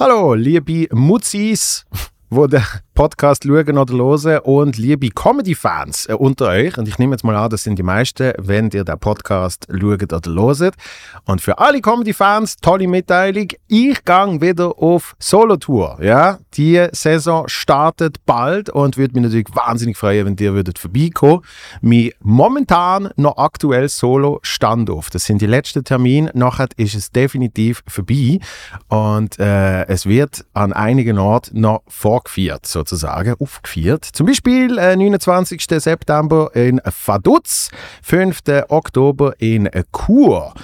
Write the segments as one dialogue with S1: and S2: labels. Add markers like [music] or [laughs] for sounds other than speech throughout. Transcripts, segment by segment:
S1: Hallo, liebe Mutzis, wo den Podcast schauen oder hören und liebe Comedy-Fans äh, unter euch. Und ich nehme jetzt mal an, das sind die meisten, wenn ihr den Podcast schaut oder hört. Und für alle Comedy-Fans, tolle Mitteilung, ich gehe wieder auf Solo-Tour. Ja? Die Saison startet bald und würde mich natürlich wahnsinnig freuen, wenn ihr würdet vorbeikommen. Mein momentan noch aktuell Solo-Standoff. Das sind die letzten Termine. Nachher ist es definitiv vorbei. Und äh, es wird an einigen Orten noch vorgeführt, sozusagen sozusagen aufgeführt. Zum Beispiel äh, 29. September in Vaduz, 5. Oktober in Chur.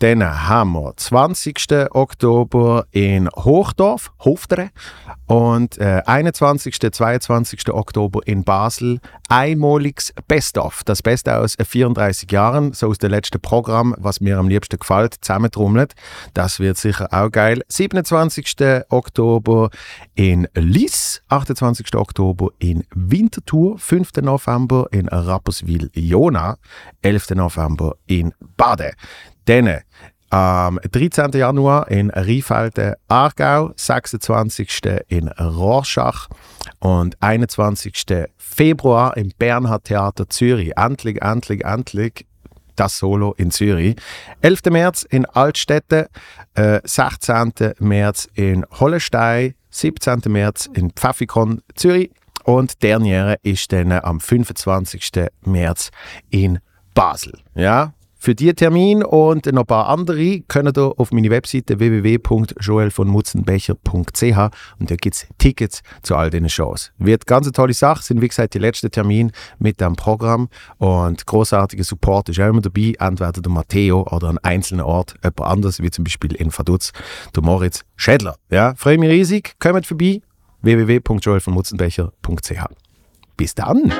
S1: Dann haben wir 20. Oktober in Hochdorf, Hoftere. Und äh, 21. 22. Oktober in Basel. Einmaliges Best-of. Das Beste aus 34 Jahren, so aus dem letzten Programm, was mir am liebsten gefällt, zusammentrommelt. Das wird sicher auch geil. 27. Oktober in Liss, 28. Oktober in Winterthur, 5. November in Rapperswil-Jona, 11. November in Bade. Dann am 13. Januar in Rheinfelden, Aargau, 26. in Rorschach und 21. Februar im Bernhard Theater Zürich. Endlich, endlich, endlich das Solo in Zürich. 11. März in Altstädte, äh, 16. März in Hollestein, 17. März in Pfaffikon Zürich und Derniere ist dann am 25. März in Basel. Ja, für diesen Termin und noch ein paar andere könnt ihr auf meine Webseite www.joelvonmutzenbecher.ch und da gibt es Tickets zu all diesen Shows. Wird ganz eine tolle Sache, sind wie gesagt die letzten Termine mit dem Programm und großartiger Support ist auch immer dabei, entweder der Matteo oder an einzelnen Ort jemand anders, wie zum Beispiel in Vaduz, der Moritz Schädler. Ja, freue mich riesig, kommt vorbei, www.joelvonmutzenbecher.ch. Bis dann!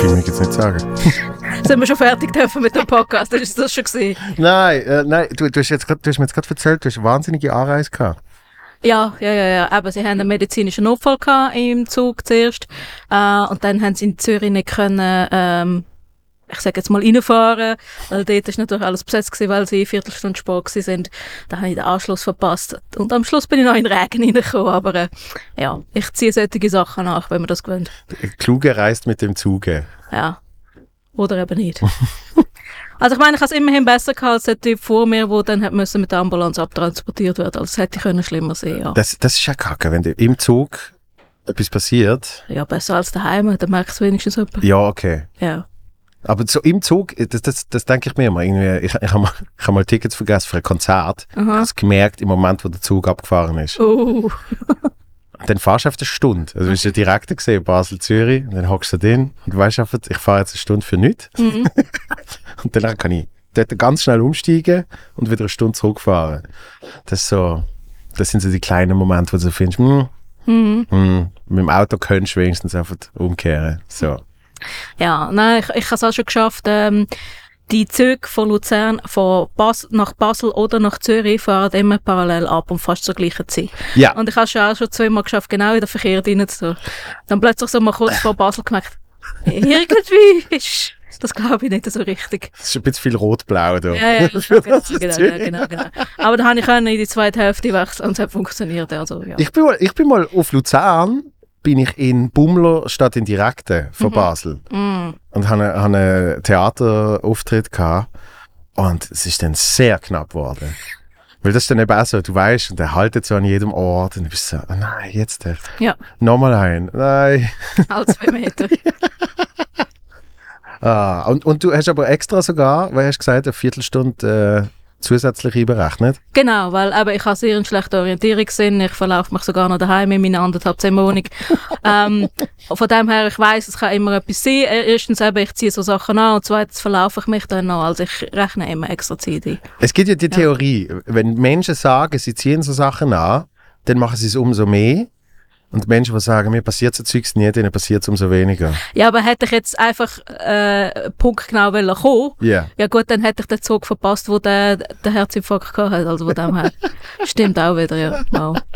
S1: Will ich jetzt nicht sagen. [laughs]
S2: Sind wir schon fertig dürfen mit dem Podcast? Das ist das schon gesehen.
S1: Nein, äh, nein, du, du, hast jetzt grad, du hast mir jetzt gerade erzählt, du hast wahnsinnige Anreise gehabt.
S2: Ja, ja, ja, ja. Aber sie haben einen medizinischen Notfall gehabt im Zug zuerst. Äh, und dann haben sie in Zürich nicht können, ähm, ich sage jetzt mal reinfahren, weil dort ist natürlich alles besetzt gewesen, weil sie eine Viertelstunde spät gewesen sind. Da habe ich den Anschluss verpasst. Und am Schluss bin ich noch in den Regen reingekommen, aber äh, ja, ich ziehe solche Sachen nach, wenn man das gewöhnt.
S1: Kluge reist mit dem Zuge.
S2: Ja. Oder eben nicht. [laughs] also ich meine, ich habe es immerhin besser gehabt als der Typ vor mir, der dann hat müssen mit der Ambulanz abtransportiert werden. Also es hätte können schlimmer sein, ja.
S1: Das, das ist ja kacke, wenn im Zug etwas passiert.
S2: Ja, besser als daheim, dann merkst du wenigstens jemand.
S1: Ja, okay.
S2: Ja.
S1: Aber so im Zug, das, das, das denke ich mir immer. Irgendwie, ich ich habe mal, ich hab mal Tickets vergessen für ein Konzert. Ich habe es gemerkt im Moment, wo der Zug abgefahren ist.
S2: Oh. [laughs]
S1: Und dann fahrst du auf eine Stunde. Also, du bist ja direkt gesehen, Basel-Zürich. Und dann hockst du drin und du weißt einfach, ich fahre jetzt eine Stunde für nichts.
S2: Mhm. [laughs]
S1: und dann kann ich dort ganz schnell umsteigen und wieder eine Stunde zurückfahren. Das ist so, das sind so die kleinen Momente, wo du findest, hm,
S2: Mhm.
S1: hm, mit dem Auto könntest du wenigstens einfach umkehren. So.
S2: Ja, nein, ich, ich habe es auch schon geschafft, ähm, die Züge von Luzern von Bas nach Basel oder nach Zürich fahren immer parallel ab und fast zur gleichen Zeit.
S1: Ja.
S2: Und ich habe schon auch schon zweimal geschafft, genau in den Verkehr rein zu Dann plötzlich so mal kurz [laughs] vor Basel gemerkt, irgendwie ist das glaube ich nicht so richtig.
S1: Es ist ein bisschen viel rot-blau da.
S2: Ja, ja, genau,
S1: das [laughs]
S2: genau, genau, genau, genau. Aber da habe ich können in die zweite Hälfte wechseln und es hat funktioniert. Also, ja.
S1: Ich bin, mal, ich bin mal auf Luzern, bin ich in Bummler statt in Direkte von Basel
S2: Mm.
S1: und habe habe einen Theaterauftritt gehabt und es ist dann sehr knapp geworden. Weil das ist dann eben auch so, du weißt, und der haltet so an jedem Ort und du bist so, oh nein, jetzt der.
S2: Ja,
S1: Nochmal ein, nein. [laughs]
S2: alle zwei Meter. [laughs]
S1: Ah, und, und du hast aber extra sogar, weil hast gesagt, eine Viertelstunde äh, zusätzlich einberechnet.
S2: Genau, weil eben, ich habe sehr einen schlechten Orientierungssinn. Ich verlaufe mich sogar noch daheim in meiner anderthalb Zimmer Wohnung. [laughs] ähm, von dem her, ich weiß, es kann immer etwas sein. Äh, Erstens eben, ich ziehe so Sachen an und zweitens verlaufe ich mich dann noch. Also ich rechne immer extra Zeit ein.
S1: Es gibt ja die Theorie, wenn Menschen sagen, sie ziehen so Sachen an, dann machen sie es umso mehr. Und Menschen, die sagen, mir passiert so Zeugs nie, denen passiert es umso weniger.
S2: Ja, aber hätte ich jetzt einfach äh, punktgenau wollen kommen,
S1: Ja.
S2: ja gut, dann hätte ich den Zug verpasst, wo der, der Herzinfarkt gehabt hat. Also von dem her. [laughs] Stimmt auch wieder, ja. Wow. [laughs]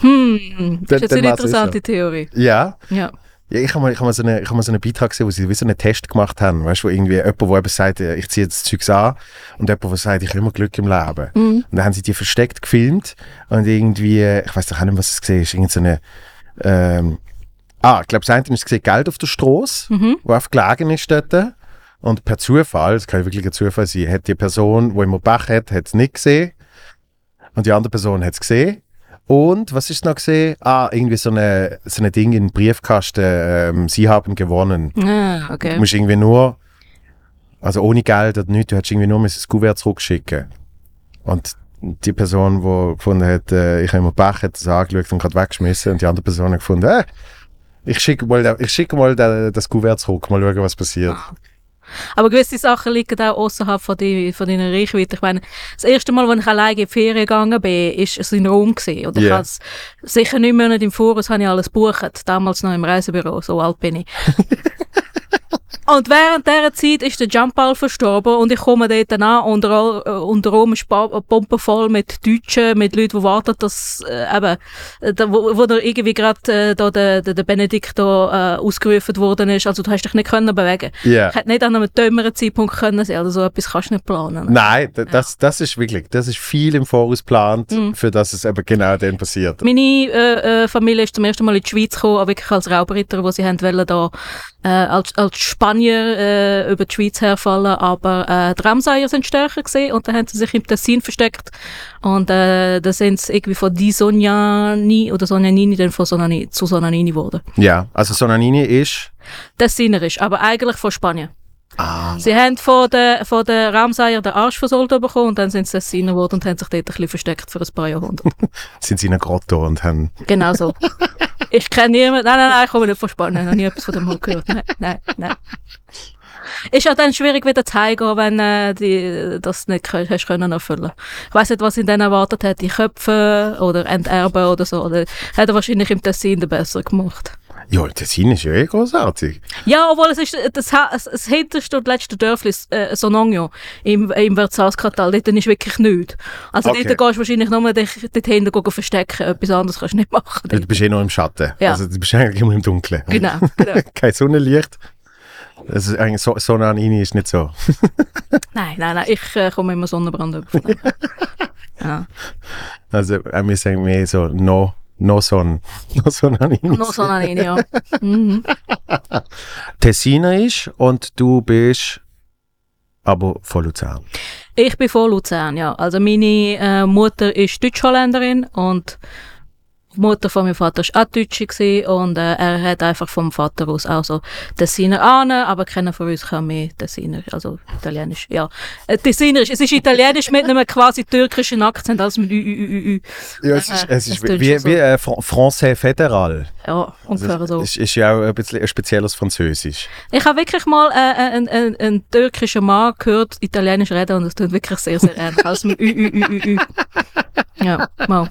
S2: Hm, das ist jetzt eine
S1: war's
S2: interessante Theorie.
S1: Ja.
S2: Ja.
S1: Ja, ich habe mal, ich hab mal, so eine, ich hab mal so einen Beitrag gesehen, wo sie wie so einen Test gemacht haben. Weißt du, wo irgendwie jemand, der eben sagt, äh, ich ziehe jetzt das Zeugs an, und jemand, der sagt, ich habe immer Glück im Leben.
S2: Mhm.
S1: Und dann haben sie die versteckt gefilmt und irgendwie, ich weiß doch auch nicht, was es gesehen ist, irgend so eine, ähm, ah, ich glaube, das eine ist gesehen, Geld auf der Straße,
S2: Mhm.
S1: wo einfach gelegen ist dort. Und per Zufall, das kann ja wirklich ein Zufall sein, hat die Person, die immer Bach hat, hat es nicht gesehen. Und die andere Person hat es gesehen. Und was ist noch gesehen? Ah, irgendwie so eine, so eine Ding in Briefkasten, ähm, sie haben gewonnen.
S2: Ah,
S1: Du
S2: okay.
S1: musst irgendwie nur, also ohne Geld oder nichts, du hättest irgendwie nur das Kuvert zurückschicken. Und die Person, die gefunden hat, äh, ich habe immer Pech, hat das angeschaut und gerade weggeschmissen. Und die andere Person hat gefunden, äh, ich schicke mal, ich schicke mal da, das Kuvert zurück, mal schauen, was passiert.
S2: Aber gewisse Sachen liegen auch außerhalb von, die, von deiner Reichweite. Ich meine, das erste Mal, als ich alleine in die Ferien gegangen bin, ist es in Rom gewesen. Und ich
S1: Ja.
S2: habe es sicher neun Monate im Voraus habe ich alles gebucht. Damals noch im Reisebüro, so alt bin ich. [laughs] Und während dieser Zeit ist der Jumpball verstorben und ich komme dort an und äh, unter Rom ist Pumpe voll mit Deutschen, mit Leuten, die warten, dass äh, eben, äh, da, wo, wo da irgendwie gerade äh, da der, der, der Benedikt da, äh, ausgerufen worden ist. Also du hast dich nicht können bewegen.
S1: Ja.
S2: Hätte nicht an einem dümmeren Zeitpunkt können sein, also so etwas kannst du nicht planen.
S1: Nein, d- das, das ist wirklich, das ist viel im Voraus geplant,
S2: Mhm.
S1: für das es eben genau dann passiert.
S2: Meine äh, äh, Familie ist zum ersten Mal in die Schweiz gekommen, auch wirklich als Raubritter, wo sie haben wollen, da äh, als, als Spanier äh, über die Schweiz herfallen, aber äh, die Ramsayer sind stärker gesehen und dann haben sie sich im Tessin versteckt und äh, da sind sie irgendwie von Di Sognani oder Sognanini dann von Sonani, zu Sonanini geworden.
S1: Ja, also Sonanini ist,
S2: Tessinerisch, aber eigentlich von Spanien.
S1: ah,
S2: Sie haben von den, von den Ramsayer den Arsch versohlt bekommen und dann sind sie Tessiner geworden und haben sich dort ein bisschen versteckt für ein paar Jahrhunderte. [laughs]
S1: sind sie in einer Grotto und haben,
S2: Genau so. [laughs] Ich kenne niemanden. Nein, nein, nein, ich komme nicht von Spanien. Ich habe nie etwas von dem mal gehört. Nein, nein, nein. Ist auch dann schwierig wieder zu heimgehen, wenn äh, die, das nicht hast können erfüllen. Ich weiß nicht, was ihn dann erwartet hat, die Köpfe oder Enterben oder so. Oder hat er wahrscheinlich im Tessin besser gemacht.
S1: Ja, Tessin ist ja eh großartig.
S2: Ja, obwohl es ist das, Ha- das, das hinterste und letzte Dörfli, äh, Sonogno, im, im Versailles-Kartal, dort ist wirklich nichts. Also
S1: Okay.
S2: dort gehst du wahrscheinlich nur dich dort hinten verstecken. Etwas anderes kannst du nicht machen.
S1: Du bist eh noch im Schatten.
S2: Ja.
S1: Also du bist eigentlich immer im Dunkeln.
S2: Genau, [laughs] genau.
S1: Kein Sonnenlicht. Das ist eigentlich so, Sonanini ist nicht so. [laughs]
S2: Nein, nein, nein, ich äh, komme immer Sonnenbrand über. [laughs] ja.
S1: Also äh, wir sagen mehr so no, no Son. [laughs] No Sonanini.
S2: Noch Sonnenlinie, ja. Mhm. [laughs]
S1: Tessiner ist und du bist aber von Luzern.
S2: Ich bin von Luzern, ja. Also meine äh, Mutter ist Deutsch-Holländerin und die Mutter von meinem Vater war auch Deutsche und äh, er hat einfach vom Vater aus auch so Tessiner ahnen, aber keiner von uns kann mehr Tessiner, also Italienisch, ja. Äh, Tessinerisch, es ist Italienisch mit einem quasi türkischen Akzent, als mit Ü, Ü, Ü, Ü.
S1: Ja, es
S2: Äh,
S1: ist, es ist
S2: tönt
S1: wie,
S2: schon so.
S1: wie äh, Fran- Français fédéral.
S2: Ja, ungefähr
S1: Das
S2: so.
S1: ist, ist ja auch ein bisschen ein spezielles Französisch.
S2: Ich habe wirklich mal äh, einen, einen, einen türkischen Mann gehört, Italienisch reden und das tut wirklich sehr, sehr ähnlich. Als mit Ü, Ü, Ü, Ü, Ü. Ja, mal.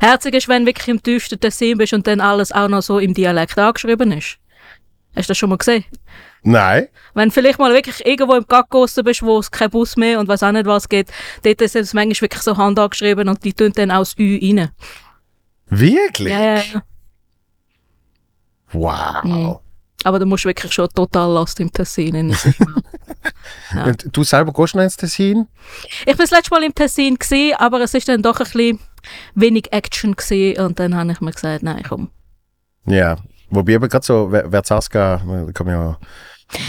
S2: Herzig ist, wenn du wirklich im tiefsten Tessin bist und dann alles auch noch so im Dialekt angeschrieben ist. Hast du das schon mal gesehen?
S1: Nein.
S2: Wenn du vielleicht mal wirklich irgendwo im Gaggossen bist, wo es kein Bus mehr und weiß auch nicht was geht, dort ist es manchmal wirklich so Hand angeschrieben und die tun dann auch das Ü rein.
S1: Wirklich?
S2: Ja, ja, ja.
S1: Wow.
S2: Mhm. Aber du musst wirklich schon total lost im Tessin. in- [laughs] Ja.
S1: Und du selber gehst noch ins Tessin?
S2: Ich bin das letzte Mal im Tessin gewesen, aber es ist dann doch ein bisschen wenig Action gewesen und dann habe ich mir gesagt, nein, komm.
S1: Ja. Wobei eben gerade so, Ver- Verzaska, kann man ja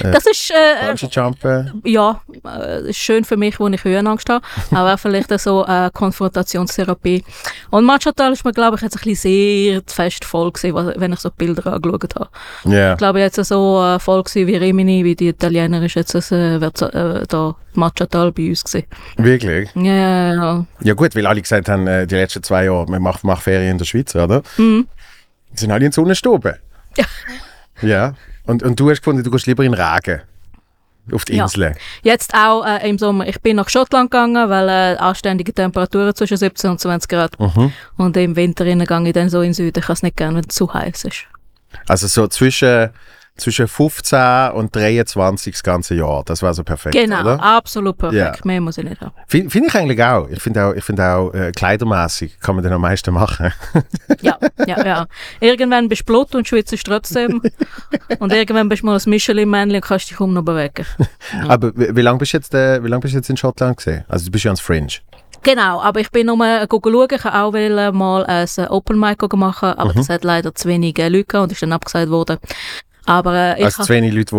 S2: Das ist, äh,
S1: jumpen.
S2: ja, äh, ist schön für mich, wo ich Höhenangst habe, [laughs] aber auch vielleicht so äh, Konfrontationstherapie. Und Machatal ist mir, glaube ich, jetzt ein bisschen sehr fest voll gewesen, wenn ich so Bilder angeschaut habe.
S1: Ja.
S2: Ich glaube, jetzt so äh, voll gewesen wie Rimini, wie die Italiener, ist jetzt äh, Verza- äh, da Machatal bei uns gewesen.
S1: Wirklich?
S2: Ja, ja, ja.
S1: Ja gut, weil alle gesagt haben, äh, die letzten zwei Jahre, man macht, macht Ferien in der Schweiz, oder?
S2: Mhm.
S1: Sind alle in Sonnenstuben.
S2: Ja.
S1: Ja. Und, und du hast gefunden, du gehst lieber in Regen. auf die
S2: Ja.
S1: Insel.
S2: Jetzt auch äh, im Sommer. Ich bin nach Schottland gegangen, weil äh, anständige Temperaturen zwischen 17 und 20 Grad.
S1: Mhm.
S2: Und im Winter gehe ich dann so in den Süden. Ich kann es nicht gerne, wenn es zu heiß ist.
S1: Also so zwischen, zwischen 15 und 23 das ganze Jahr. Das war so perfekt,
S2: Genau,
S1: oder?
S2: absolut perfekt.
S1: Ja.
S2: Mehr muss ich nicht haben.
S1: Finde find ich eigentlich auch. Ich finde auch, ich find auch äh, kleidermäßig kann man den am meisten machen. [laughs]
S2: Ja, ja, ja. Irgendwann bist du blut und schwitzt trotzdem. und irgendwann bist du mal ein Michelin-Männchen und kannst dich kaum noch bewegen. [laughs]
S1: Aber wie, wie lange bist, du jetzt, äh, wie lang bist du jetzt in Schottland gesehen? Also du bist ja ans Fringe.
S2: Genau, aber ich bin nur äh, schauen. Ich wollte auch mal ein äh, Open Mic machen, aber das hat leider zu wenig äh, Leute und ist dann abgesagt worden. Aber äh, ich
S1: Also zu wenig Leute,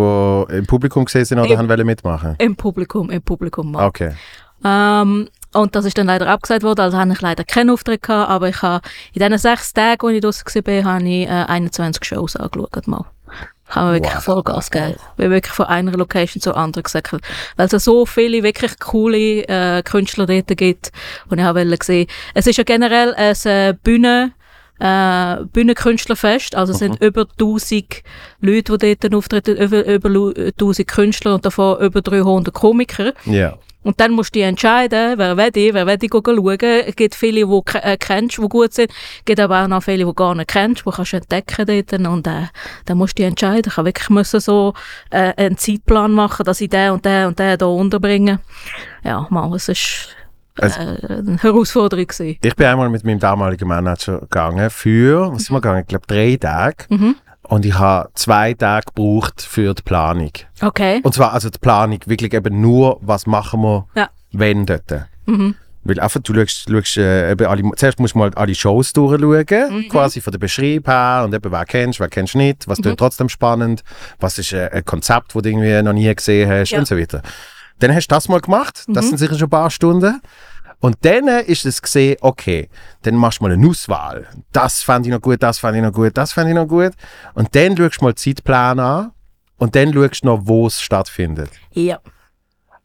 S1: die im Publikum gesehen sind oder
S2: Im-
S1: haben wollen mitmachen?
S2: im Publikum, im Publikum mal.
S1: Okay.
S2: Ähm, und das ist dann leider abgesagt worden, also habe ich leider keinen Auftritt gehabt, aber ich habe in diesen sechs Tagen, als ich draussen war, habe ich äh, 21 Shows angeschaut mal. Ich habe wirklich
S1: Wow.
S2: Vollgas gegeben. Ich bin wirklich von einer Location zur anderen gesäckelt. Weil es so viele wirklich coole äh, Künstler dort gibt, und ich habe gesehen. Es ist ja generell ein äh, Bühne, äh, Bühnenkünstlerfest, also es sind über 1000 Leute, die dort auftreten, über, über lu- 1000 Künstler und davon über 300 Komiker.
S1: Ja.
S2: Und dann musst du dich entscheiden, wer will ich, wer will ich schauen. Es gibt viele, die äh, kennst, die gut sind. Es gibt aber auch noch viele, die gar nicht kennst, die kannst du entdecken dort. Und äh, dann musst du dich entscheiden. Ich habe wirklich müssen so äh, einen Zeitplan machen, dass ich den und den und den hier unterbringe. Ja, mal, es ist
S1: Also-
S2: eine Herausforderung gewesen.
S1: Ich bin einmal mit meinem damaligen Manager gegangen für, was sind wir gegangen? Ich glaube drei Tage.
S2: Mhm.
S1: Und ich habe zwei Tage gebraucht für die Planung.
S2: Okay.
S1: Und zwar also die Planung wirklich eben nur, was machen wir,
S2: Ja.
S1: wenn dort.
S2: Mhm.
S1: Weil einfach, du schaust, schaust äh, eben alle, zuerst musst du mal alle Shows durchschauen,
S2: Mhm.
S1: quasi von der Beschreibung her und eben, wer kennst, wer kennst nicht, was
S2: Mhm.
S1: tut trotzdem spannend, was ist äh, ein Konzept, das du irgendwie noch nie gesehen hast
S2: Ja. Mhm.
S1: und so weiter. Dann hast du das mal gemacht, das sind sicher schon ein paar Stunden. Und dann ist es gesehen, okay, dann machst du mal eine Auswahl. Das fand ich noch gut, das fand ich noch gut, das fand ich noch gut. Und dann schaust du mal den Zeitplan an und dann schaust du noch, wo es stattfindet.
S2: Ja.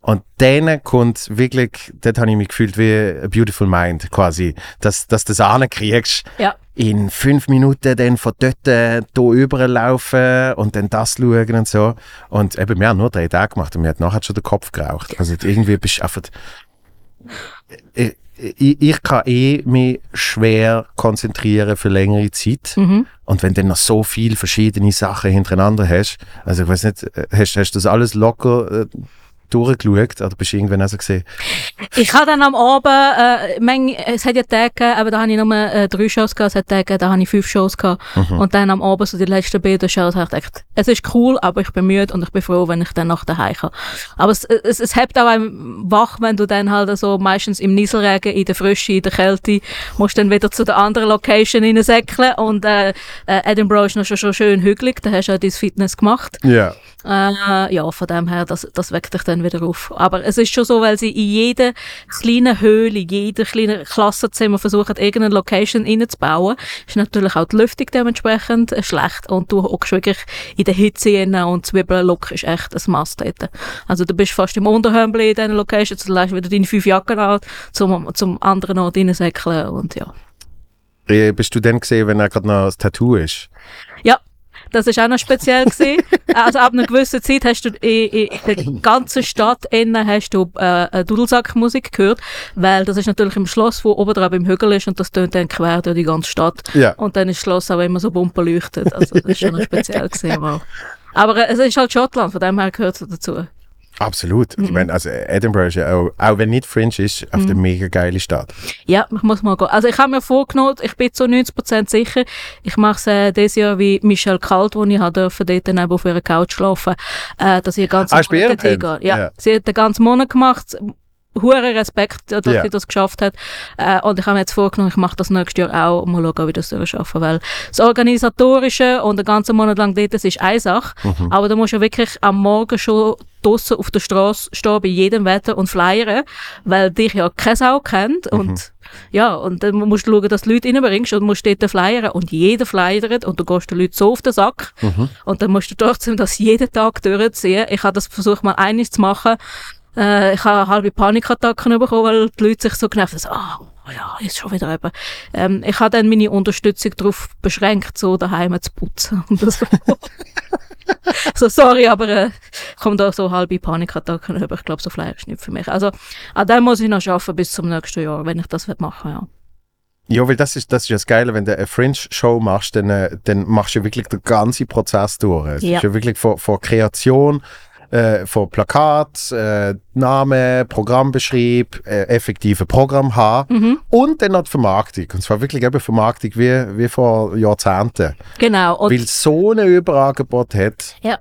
S1: Und dann kommt wirklich, dort habe ich mich gefühlt wie a beautiful mind, quasi, dass, dass du das ankriegst,
S2: Ja.
S1: in fünf Minuten dann von dort äh, hier überlaufen und dann das schauen und so. Und eben, wir haben nur drei Tage gemacht und mir hat nachher schon der Kopf geraucht. Also irgendwie bist du einfach, ich, ich, ich kann eh mich schwer konzentrieren für längere Zeit.
S2: Mhm.
S1: Und wenn du dann noch so viele verschiedene Sachen hintereinander hast, also ich weiß nicht, äh, hast, hast du das alles locker äh, durchgeschaut oder bist du irgendwann auch so gesehen?
S2: Ich habe dann am Abend, äh, Menge, es hat ja Tage aber da habe ich nur äh, drei Shows gehabt, es hat Tage da habe ich fünf Shows gehabt. Und dann am Abend, so die letzten beiden Shows, habe ich gedacht, es ist cool, aber ich bin müde und ich bin froh, wenn ich dann nach daheim kann. Aber es, es, es hebt auch einem wach, wenn du dann halt so meistens im Nieselregen, in der Frische, in der Kälte, musst dann wieder zu der anderen Location reinsäckeln und äh, äh, Edinburgh ist noch schon, schon schön hügelig, da hast du ja dein Fitness gemacht.
S1: Ja.
S2: Äh, ja, von dem her, das, das weckt dich dann wieder auf. Aber es ist schon so, weil sie in jeder kleinen Höhle, in jeder kleinen Klassenzimmer versuchen, irgendeine Location reinzubauen, ist natürlich auch die Lüftung dementsprechend schlecht und du hockst wirklich in der Hitze rein und Zwiebellook ist echt ein Must dort. Also du bist fast im Unterhömbli in diesen Locations, du lässt wieder deine fünf Jacken an, zum, zum anderen Ort reinsäckeln und ja.
S1: Bist du dann gesehen, wenn er gerade noch das Tattoo ist?
S2: Das ist auch noch speziell gewesen. [laughs] also ab einer gewissen Zeit hast du in, in der ganzen Stadt innen hast du äh, Dudelsackmusik gehört, weil das ist natürlich im Schloss, wo oben drauf im Hügel ist und das tönt dann quer durch die ganze Stadt.
S1: Ja.
S2: Und dann ist das Schloss auch immer so bumper leuchtet. Also das ist schon noch speziell [laughs] gewesen. Mal. Aber äh, es ist halt Schottland, von dem her gehört es dazu.
S1: Absolut. Ich meine, also Edinburgh ist ja auch, auch wenn nicht Fringe ist, auf eine mega geile Stadt.
S2: Ja, ich muss mal gehen. Also ich habe mir vorgenommen, ich bin zu 90% sicher, ich mache es äh, dieses Jahr wie Michelle Kalt, wo ich dürfen dort neben auf ihrer Couch schlafen, äh, dass ich den ganzen
S1: Ah,
S2: Monat. Ja,
S1: Ja.
S2: sie hat den ganzen Monat gemacht. Hure Respekt, dass
S1: Ja.
S2: sie das geschafft hat. Äh, und ich habe mir jetzt vorgenommen, ich mache das nächstes Jahr auch und mal schauen, wie das schaffen Weil das Organisatorische und den ganzen Monat lang dort, das ist eine Sache.
S1: Mhm.
S2: Aber da musst du ja wirklich am Morgen schon draussen auf der Straße stehen, bei jedem Wetter und flyern, weil dich ja keine Sau kennt.
S1: Mhm.
S2: Und ja, und dann musst du schauen, dass du Leute reinbringst und musst dort flyern und jeder flyert und du gehst den Leuten so auf den Sack.
S1: Mhm.
S2: Und dann musst du trotzdem das jeden Tag durchziehen. Ich habe das versucht mal eines zu machen. Äh, ich habe halbe Panikattacken bekommen, weil die Leute sich so genervt haben. So, ah, oh ja, ist schon wieder eben. Ähm, ich habe dann meine Unterstützung darauf beschränkt, so daheim zu putzen. Und das [laughs] so, sorry, aber äh, kommt da so halbe Panikattacken über. Ich glaube, so Fleisch ist nicht für mich. Also, an dem muss ich noch arbeiten bis zum nächsten Jahr, wenn ich das machen ja.
S1: Ja, weil das ist, das ist das Geile, wenn du eine Fringe-Show machst, dann, äh, dann machst du wirklich den ganzen Prozess durch. Es
S2: Ja.
S1: ist ja wirklich von, von Kreation, äh, von Plakat, äh, Name, Programmbeschrieb, äh, effektive Programm haben
S2: Mhm.
S1: und dann noch die Vermarktung. Und zwar wirklich eben Vermarktung wie, wie vor Jahrzehnten.
S2: Genau. Und
S1: weil so ein Überangebot hat.
S2: Ja.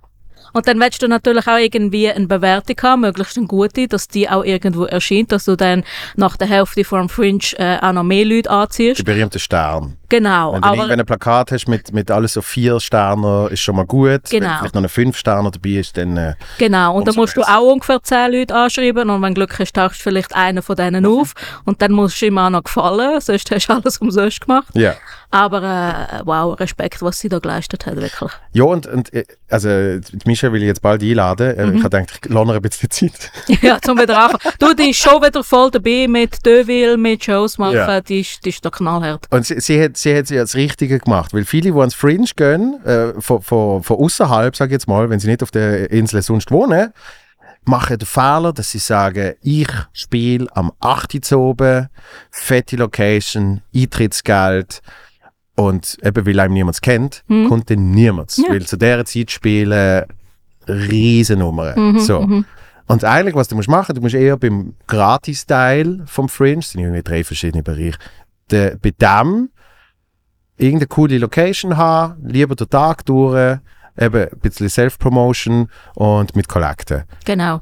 S2: Und dann willst du natürlich auch irgendwie eine Bewertung haben, möglichst eine gute, dass die auch irgendwo erscheint, dass du dann nach der Hälfte vom Fringe äh, auch noch mehr Leute
S1: Die
S2: anziehst.
S1: berühmte Stern.
S2: Genau.
S1: Wenn du
S2: aber
S1: irgendwann ein Plakat hast mit, mit alles so vier Sternen, ist schon mal gut. Wenn
S2: Genau.
S1: vielleicht noch eine fünf Sterne dabei ist, dann äh,
S2: Genau, und dann musst du
S1: besser.
S2: auch ungefähr 10 Leute anschreiben und wenn du Glück hast, tauchst du vielleicht einen von denen auf und dann musst du ihm auch noch gefallen, sonst hast du alles umsonst gemacht.
S1: ja.
S2: Aber äh, wow, Respekt, was sie da geleistet hat, wirklich.
S1: Ja, und, und äh, also die Mischa will ich jetzt bald einladen. Äh,
S2: Mhm.
S1: Ich habe gedacht, ich lohne ein bisschen Zeit. [laughs]
S2: ja, zum wieder anfangen. [laughs] Du, die ist schon wieder voll dabei mit Deville, mit Shows machen,
S1: Ja.
S2: die, ist, die ist da knallhart.
S1: Und sie, sie, hat, sie hat ja das Richtige gemacht, weil viele, die ans Fringe gehen, äh, von, von, von außerhalb, sage ich jetzt mal, wenn sie nicht auf der Insel sonst wohnen, machen den Fehler, dass sie sagen, ich spiele am 8. Uhr oben, fette Location, Eintrittsgeld und eben weil einem niemand kennt,
S2: Mhm.
S1: kommt dann niemand.
S2: Ja.
S1: Weil zu dieser Zeit spielen Riesennummer.
S2: Mhm,
S1: so.
S2: mhm.
S1: Und eigentlich, was du musst machen, du musst eher beim Gratis-Teil vom Fringe, das sind irgendwie drei verschiedene Bereiche, de, bei dem irgendeine coole Location haben, lieber den Tag durch, eben ein bisschen Self-Promotion und mit Kollekten.
S2: Genau.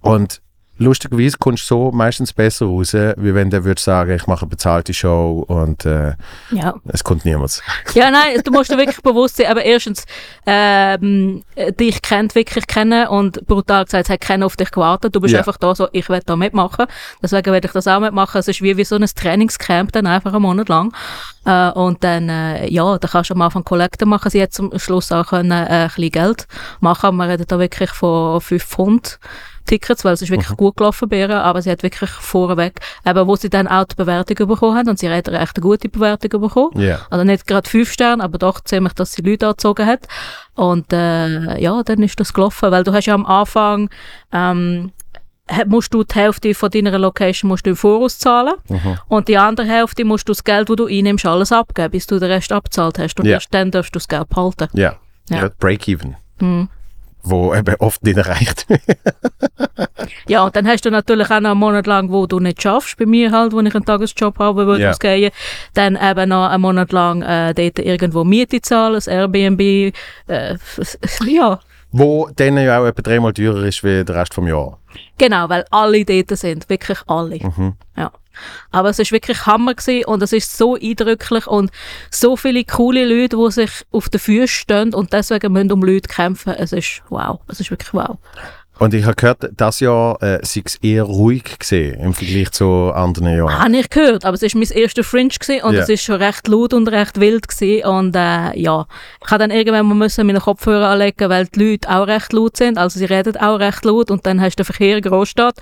S1: Und lustigerweise kommst du so meistens besser raus, wie wenn der würde sagen, ich mache eine bezahlte Show und äh,
S2: Ja.
S1: es kommt niemand. [laughs]
S2: Ja, nein, du musst dir wirklich bewusst sein, aber erstens, ähm, äh, dich kennt wirklich kennen und brutal gesagt, es hat keiner auf dich gewartet. Du bist
S1: Ja.
S2: einfach da so, ich will da mitmachen. Deswegen werde ich das auch mitmachen. Es ist wie, wie so ein Trainingscamp dann einfach einen Monat lang. Äh, und dann, äh, ja, da kannst du am Anfang Kollekte machen. Sie hat zum Schluss auch können, äh, ein bisschen Geld machen. Wir reden da wirklich von 5 Pfund. Tickets, weil es ist wirklich gut gelaufen bei ihr, aber sie hat wirklich vorweg, eben wo sie dann auch die Bewertung bekommen haben, und sie hat eine recht gute Bewertung bekommen,
S1: Ja.
S2: also nicht gerade fünf Sterne, aber doch ziemlich, dass sie Leute angezogen hat. Und äh, ja, dann ist das gelaufen, weil du hast ja am Anfang ähm, musst du die Hälfte von deiner Location musst du im Voraus zahlen
S1: Mhm.
S2: und die andere Hälfte musst du das Geld, das du einnimmst, alles abgeben, bis du den Rest abzahlt hast. Und
S1: Ja.
S2: erst dann darfst du das Geld behalten.
S1: Ja.
S2: Ja.
S1: ja. Break-even.
S2: Mhm.
S1: Wo eben oft nicht erreicht. [laughs]
S2: Ja, und dann hast du natürlich auch noch einen Monat lang, wo du nicht schaffst, bei mir halt, wo ich einen Tagesjob habe, wo ich
S1: Ja.
S2: ausgehe. Dann eben noch einen Monat lang äh, dort irgendwo Miete zahlen, das Airbnb. Äh, [laughs] ja,
S1: Wo dann ja auch etwa dreimal teurer ist wie der Rest vom Jahr.
S2: genau, weil alle dort sind, wirklich alle.
S1: Mhm.
S2: Ja. Aber es ist wirklich Hammer gewesen und es ist so eindrücklich und so viele coole Leute, die sich auf den Füßen stehen und deswegen müssen um Leute kämpfen. Es ist wow, es ist wirklich wow.
S1: Und ich habe gehört, das Jahr äh, sei es eher ruhig gesehen im Vergleich zu anderen Jahren.
S2: Habe ich gehört, aber es ist mein erster Fringe gewesen und
S1: Ja.
S2: es ist schon recht laut und recht wild gewesen und äh, ja, ich habe dann irgendwann mal müssen meine Kopfhörer anlegen, weil die Leute auch recht laut sind, also sie reden auch recht laut und dann hast du den Verkehr in Großstadt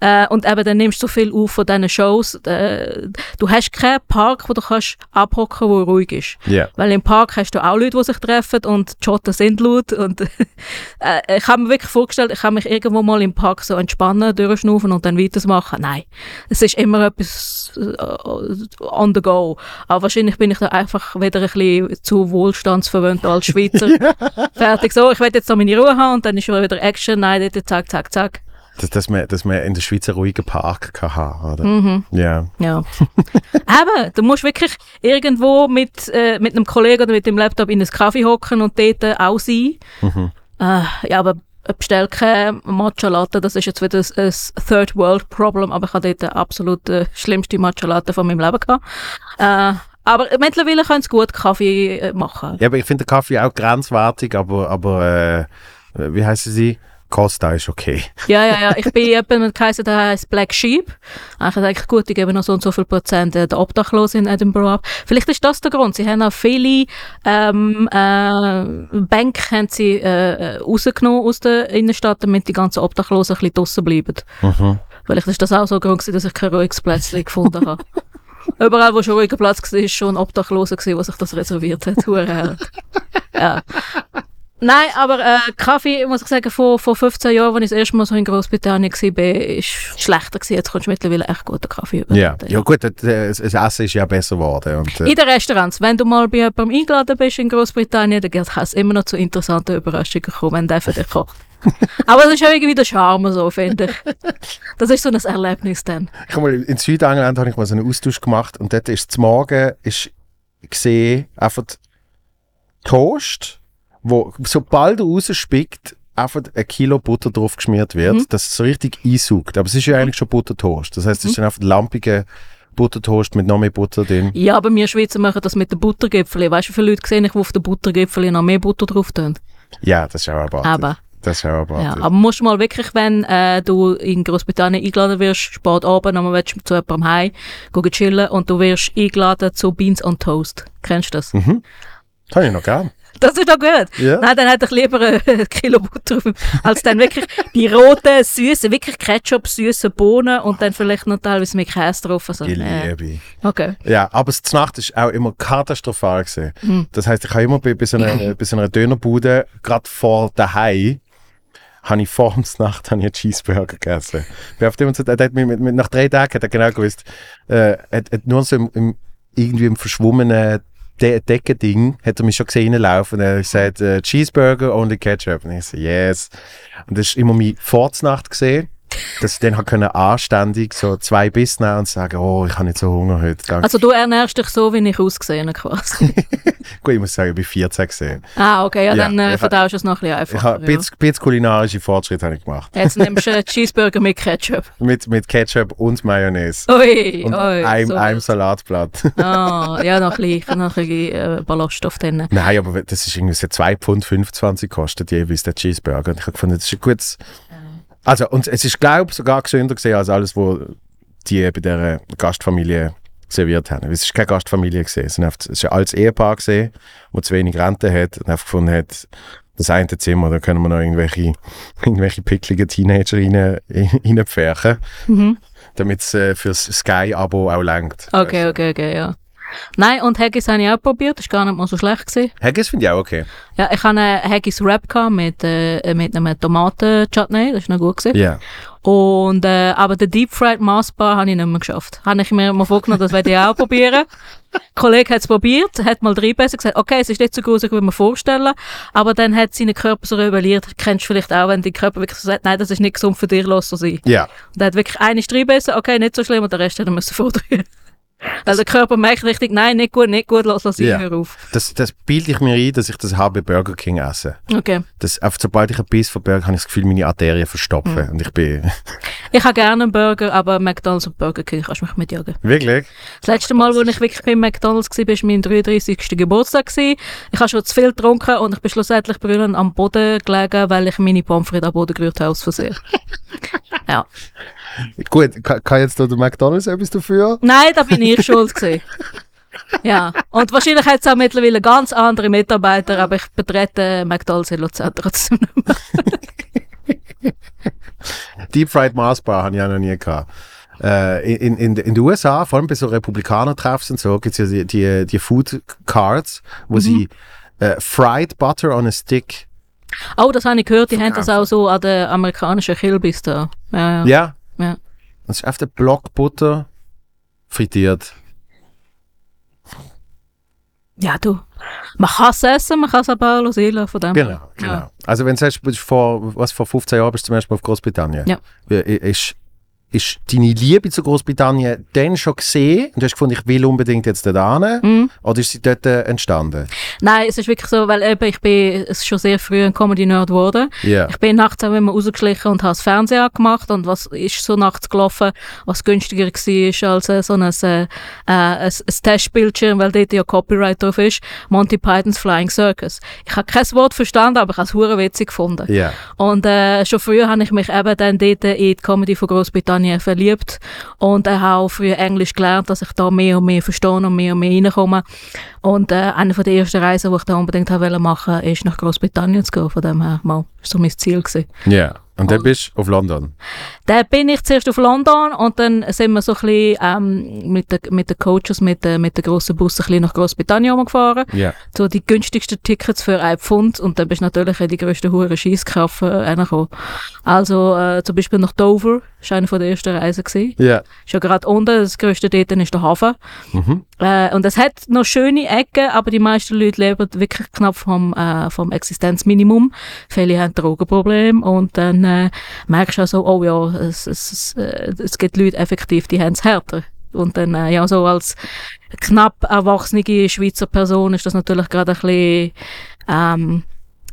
S2: äh, und eben dann nimmst du so viel auf von diesen Shows. Äh, du hast keinen Park, wo du kannst abhocken, wo ruhig ist.
S1: Ja.
S2: Weil im Park hast du auch Leute, die sich treffen und die Schotten sind laut. Und [laughs] äh, ich habe mir wirklich vorgestellt, ich kann mich irgendwo mal im Park so entspannen, durchschnaufen und dann weitermachen. Nein, es ist immer etwas äh, on the go. Aber wahrscheinlich bin ich da einfach wieder ein bisschen zu wohlstandsverwöhnt als Schweizer. [laughs] Fertig so, ich will jetzt noch meine Ruhe haben und dann ist wieder Action. Nein, dort zack, zack, zack.
S1: Dass, dass, man, dass man in der Schweiz einen ruhigen Park kann haben oder?
S2: Mhm.
S1: Ja.
S2: Ja. [laughs] Eben, du musst wirklich irgendwo mit, äh, mit einem Kollegen oder mit dem Laptop in einen Kaffee hocken und dort auch sein.
S1: Mhm.
S2: Äh, ja, aber bestell keine Matcha Latte, das ist jetzt wieder ein, ein Third World Problem, aber ich habe dort absolut äh, schlimmste Matcha Latte von meinem Leben gehabt. Äh, aber mittlerweile können sie gut Kaffee äh, machen.
S1: ja, aber ich finde den Kaffee auch grenzwertig, aber, aber äh, wie heißen sie? Costa ist okay. [laughs]
S2: Ja, ja, ja. Ich bin eben mit geheißen, der heisst Black Sheep. Ich eigentlich, gut, die geben noch so und so viel Prozent äh, der Obdachlosen in Edinburgh ab. Vielleicht ist das der Grund. Sie haben auch viele ähm, äh, Bänke haben sie äh, äh, rausgenommen aus der Innenstadt, damit die ganzen Obdachlosen ein bisschen draussen bleiben.
S1: Mhm.
S2: Vielleicht ist das auch so ein Grund, dass ich kein ruhiges Plätzchen [laughs] gefunden habe. Überall, wo schon ruhiger Platz war, ist schon ein Obdachloser der sich das reserviert hat. Ja. Nein, aber äh, Kaffee, muss ich sagen, vor, vor 15 Jahren, als ich das erste Mal so in Großbritannien war, war schlechter gewesen. Jetzt kommst du mittlerweile echt guten Kaffee über.
S1: Ja, ja gut, das, Essen ist ja besser geworden. Und, äh,
S2: In den Restaurants, wenn du mal bei jemandem eingeladen bist in Großbritannien, dann kann es immer noch zu interessanten Überraschungen kommen, wenn der für dich kocht. [laughs] Aber das ist ja irgendwie der Charme, so, finde ich. Das ist so ein Erlebnis dann.
S1: ich mal, in Südengland habe ich mal so einen Austausch gemacht und dort ist zum Morgen ist gesehen einfach Toast, wo sobald er rausspickt, einfach ein Kilo Butter drauf geschmiert wird,
S2: Mhm.
S1: dass es so richtig einsaugt. Aber es ist ja eigentlich schon Buttertoast. Das heißt, es ist dann einfach lampiger Buttertoast mit noch mehr Butter drin.
S2: Ja, aber wir Schweizer machen das mit den Buttergipfeln. Weißt du, wie viele Leute sehe ich, die auf den Buttergipfeln noch mehr Butter drauf tun?
S1: Ja, das ist auch erwartet.
S2: Aber,
S1: Das ist auch erwartet.
S2: ja, aber musst du mal wirklich, wenn äh, du in Großbritannien eingeladen wirst, spät abend, nochmal willst du zu jemandem heim, gehen chillen und du wirst eingeladen zu Beans on Toast. Kennst du das?
S1: Mhm. Das habe ich noch gern. [laughs]
S2: Das ist doch gut.
S1: Ja.
S2: Nein, dann hätte ich lieber ein [laughs] Kilo Butter drauf, als dann wirklich die roten, süßen, wirklich Ketchup, süßen Bohnen und dann vielleicht noch teilweise mit Käse drauf. Also,
S1: Die
S2: äh,
S1: Liebe.
S2: okay.
S1: Ja, aber das Nacht ist auch immer katastrophal gewesen.
S2: Mhm.
S1: Das heißt, ich habe immer bei, bei, so einer, [clears throat] bei so einer Dönerbude, gerade vor daheim, habe ich vor der Nacht habe ich einen Cheeseburger gegessen. Ich bin auf dem, der hat mich mit, mit, nach drei Tagen hat er genau gewusst, äh, hat, hat nur so im, im, irgendwie im verschwommenen De Deckending hat er mich schon gesehen laufen er gesagt, äh, Cheeseburger, only Ketchup. Und ich so, yes. Und das ist immer meine Vorznacht gesehen. Ich dann halt können anständig so zwei Biss nehmen und sagen, oh, ich habe nicht so Hunger heute. Danke.
S2: Also du ernährst dich so, wie ich ausgesehen quasi. [laughs]
S1: Gut, ich muss sagen, ich bin 14 gesehen.
S2: ah, okay, ja,
S1: Ja,
S2: dann äh,
S1: ich-
S2: verdaust du es noch ein bisschen
S1: Ich
S2: einfacher.
S1: habe ein
S2: ja.
S1: bisschen, bisschen kulinarische Fortschritte habe ich gemacht.
S2: Jetzt nimmst du einen [laughs] Cheeseburger mit Ketchup.
S1: Mit, mit Ketchup und Mayonnaise.
S2: Ui,
S1: Und
S2: ui.
S1: einem,
S2: so.
S1: einem Salatblatt.
S2: Ah, ja, [laughs] noch ein bisschen, noch ein bisschen äh, Ballaststoff drin.
S1: Nein, aber das ist irgendwie so 2,25 Pfund kostet jeweils der Cheeseburger. Und ich habe gefunden, das ist ein gutes... Also, und es ist, glaube ich, sogar gesünder gewesen als alles, was die bei dieser Gastfamilie serviert haben. Es ist keine Gastfamilie gesehen. Es ist ein altes Ehepaar das zu wenig Rente hat und einfach gefunden hat, das eine Zimmer, da können wir noch irgendwelche, [laughs] irgendwelche pickligen Teenager rein, [laughs] reinpferchen,
S2: Mhm.
S1: damit es äh, fürs Sky-Abo auch langt.
S2: Okay, okay, okay, ja. Nein, und Haggis habe ich auch probiert, das war gar nicht mal so schlecht. Gewesen.
S1: Haggis finde ich auch okay.
S2: Ja, ich hatte einen Haggis Wrap mit, äh, mit einem Tomaten-Chutney, das war noch gut. Gewesen.
S1: Ja.
S2: Und, äh, aber den Deep Fried Mars Bar habe ich nicht mehr geschafft. Habe ich mir mal vorgenommen, das werde ich auch [laughs] probieren. Ein Kollege hat es probiert, hat mal drei besser gesagt, okay, es ist nicht so gruselig, wie man vorstellen, aber dann hat seinen Körper so rebelliert. Kennst du vielleicht auch, wenn dein Körper wirklich so sagt, nein, das ist nicht gesund für dich, lass so sein.
S1: Ja.
S2: Und er hat wirklich eine drei besser, okay, nicht so schlimm, und den Rest hat er müssen [laughs] vordrehen. Weil der Körper merkt richtig, nein, nicht gut, nicht gut, lass das sein, hör auf.
S1: Das, das bilde ich mir ein, dass ich das habe bei Burger King esse.
S2: Okay.
S1: Das, auf, sobald ich ein Biss von Burger habe ich das Gefühl, meine Arterien verstopfen.
S2: Mhm.
S1: Und ich bin... [laughs]
S2: Ich habe gerne einen Burger, aber McDonalds und Burger King kannst du mich mitjagen.
S1: Wirklich?
S2: Das letzte Mal, wo ich wirklich bei McDonalds war, war mein 33. Geburtstag. Gewesen. Ich habe schon zu viel getrunken und ich bin schlussendlich brüllend am Boden gelegen, weil ich meine Pommes frites am Boden gerührt habe, aus Versehen. [laughs] ja.
S1: Gut, kann, kann jetzt da der McDonalds etwas dafür?
S2: Nein, da bin ich schuld gewesen. Ja, und wahrscheinlich hat es auch mittlerweile ganz andere Mitarbeiter, aber ich betrete McDonalds in Luzern trotzdem nicht mehr. [laughs]
S1: Deep Fried Mars Bar habe ich auch noch nie gehabt. Äh, in, in, in den USA, vor allem bei so Republikaner-Treffs und so, gibt es ja die, die, die Food Cards, wo
S2: Mhm.
S1: sie äh, Fried Butter on a Stick.
S2: Oh, das habe ich gehört, die haben das auch so an den amerikanischen Kilbis da. Ja, ja.
S1: Ja.
S2: Ja.
S1: Das ist auf der Block Butter frittiert.
S2: ja du, man kann es essen, man kann es aber auch loslassen von dem.
S1: Genau, genau.
S2: Ja.
S1: Also wenn du sagst, vor, was, vor 15 Jahren bist du zum Beispiel auf Großbritannien.
S2: Ja.
S1: Ist, ist deine Liebe zu Großbritannien dann schon gesehen und du hast gefunden, ich will unbedingt jetzt hin?
S2: Mhm.
S1: Oder ist sie dort äh, entstanden?
S2: Nein, es ist wirklich so, weil eben ich bin schon sehr früh ein Comedy-Nerd geworden.
S1: Ja.
S2: Ich bin nachts auch immer rausgeschlichen und habe das Fernsehen angemacht und was ist so nachts gelaufen, was günstiger war als äh, so ein, äh, äh, ein, Testbildschirm, weil dort ja Copyright drauf ist, Monty Pythons Flying Circus. Ich habe kein Wort verstanden, aber ich habe es witzig gefunden.
S1: Ja.
S2: Und äh, schon früher habe ich mich eben dann dort in die Comedy von Großbritannien verliebt und äh, habe auch früher Englisch gelernt, dass ich da mehr und mehr verstehe und mehr und mehr reinkomme. Und äh, eine von der ersten Reisen, die ich da unbedingt habe machen, ist nach Großbritannien zu gehen. Von dem her mal, ist so mein Ziel.
S1: Ja. Und dann bist du auf London.
S2: Dann bin ich zuerst auf London und dann sind wir so ein bisschen ähm, mit den mit den Coaches, mit den mit den grossen Bussen ein bisschen nach Großbritannien rumgefahren.
S1: Ja.
S2: So die günstigsten Tickets für einen Pfund und dann bist du natürlich in die grössten Huren Scheisskraft reingekommen. Also äh, zum Beispiel nach Dover, das war eine der ersten Reisen. Gewesen.
S1: Ja.
S2: Ist ja gerade unten, das grösste dort ist der Hafen.
S1: Mhm.
S2: Äh, und es hat noch schöne Ecken, aber die meisten Leute leben wirklich knapp vom, äh, vom Existenzminimum. Viele haben Drogenprobleme und dann äh, merkst du auch so, oh ja, es, es, es, äh, es gibt Leute effektiv, die haben es härter. Und dann, äh, ja, so als knapp erwachsene Schweizer Person ist das natürlich gerade ein bisschen ähm,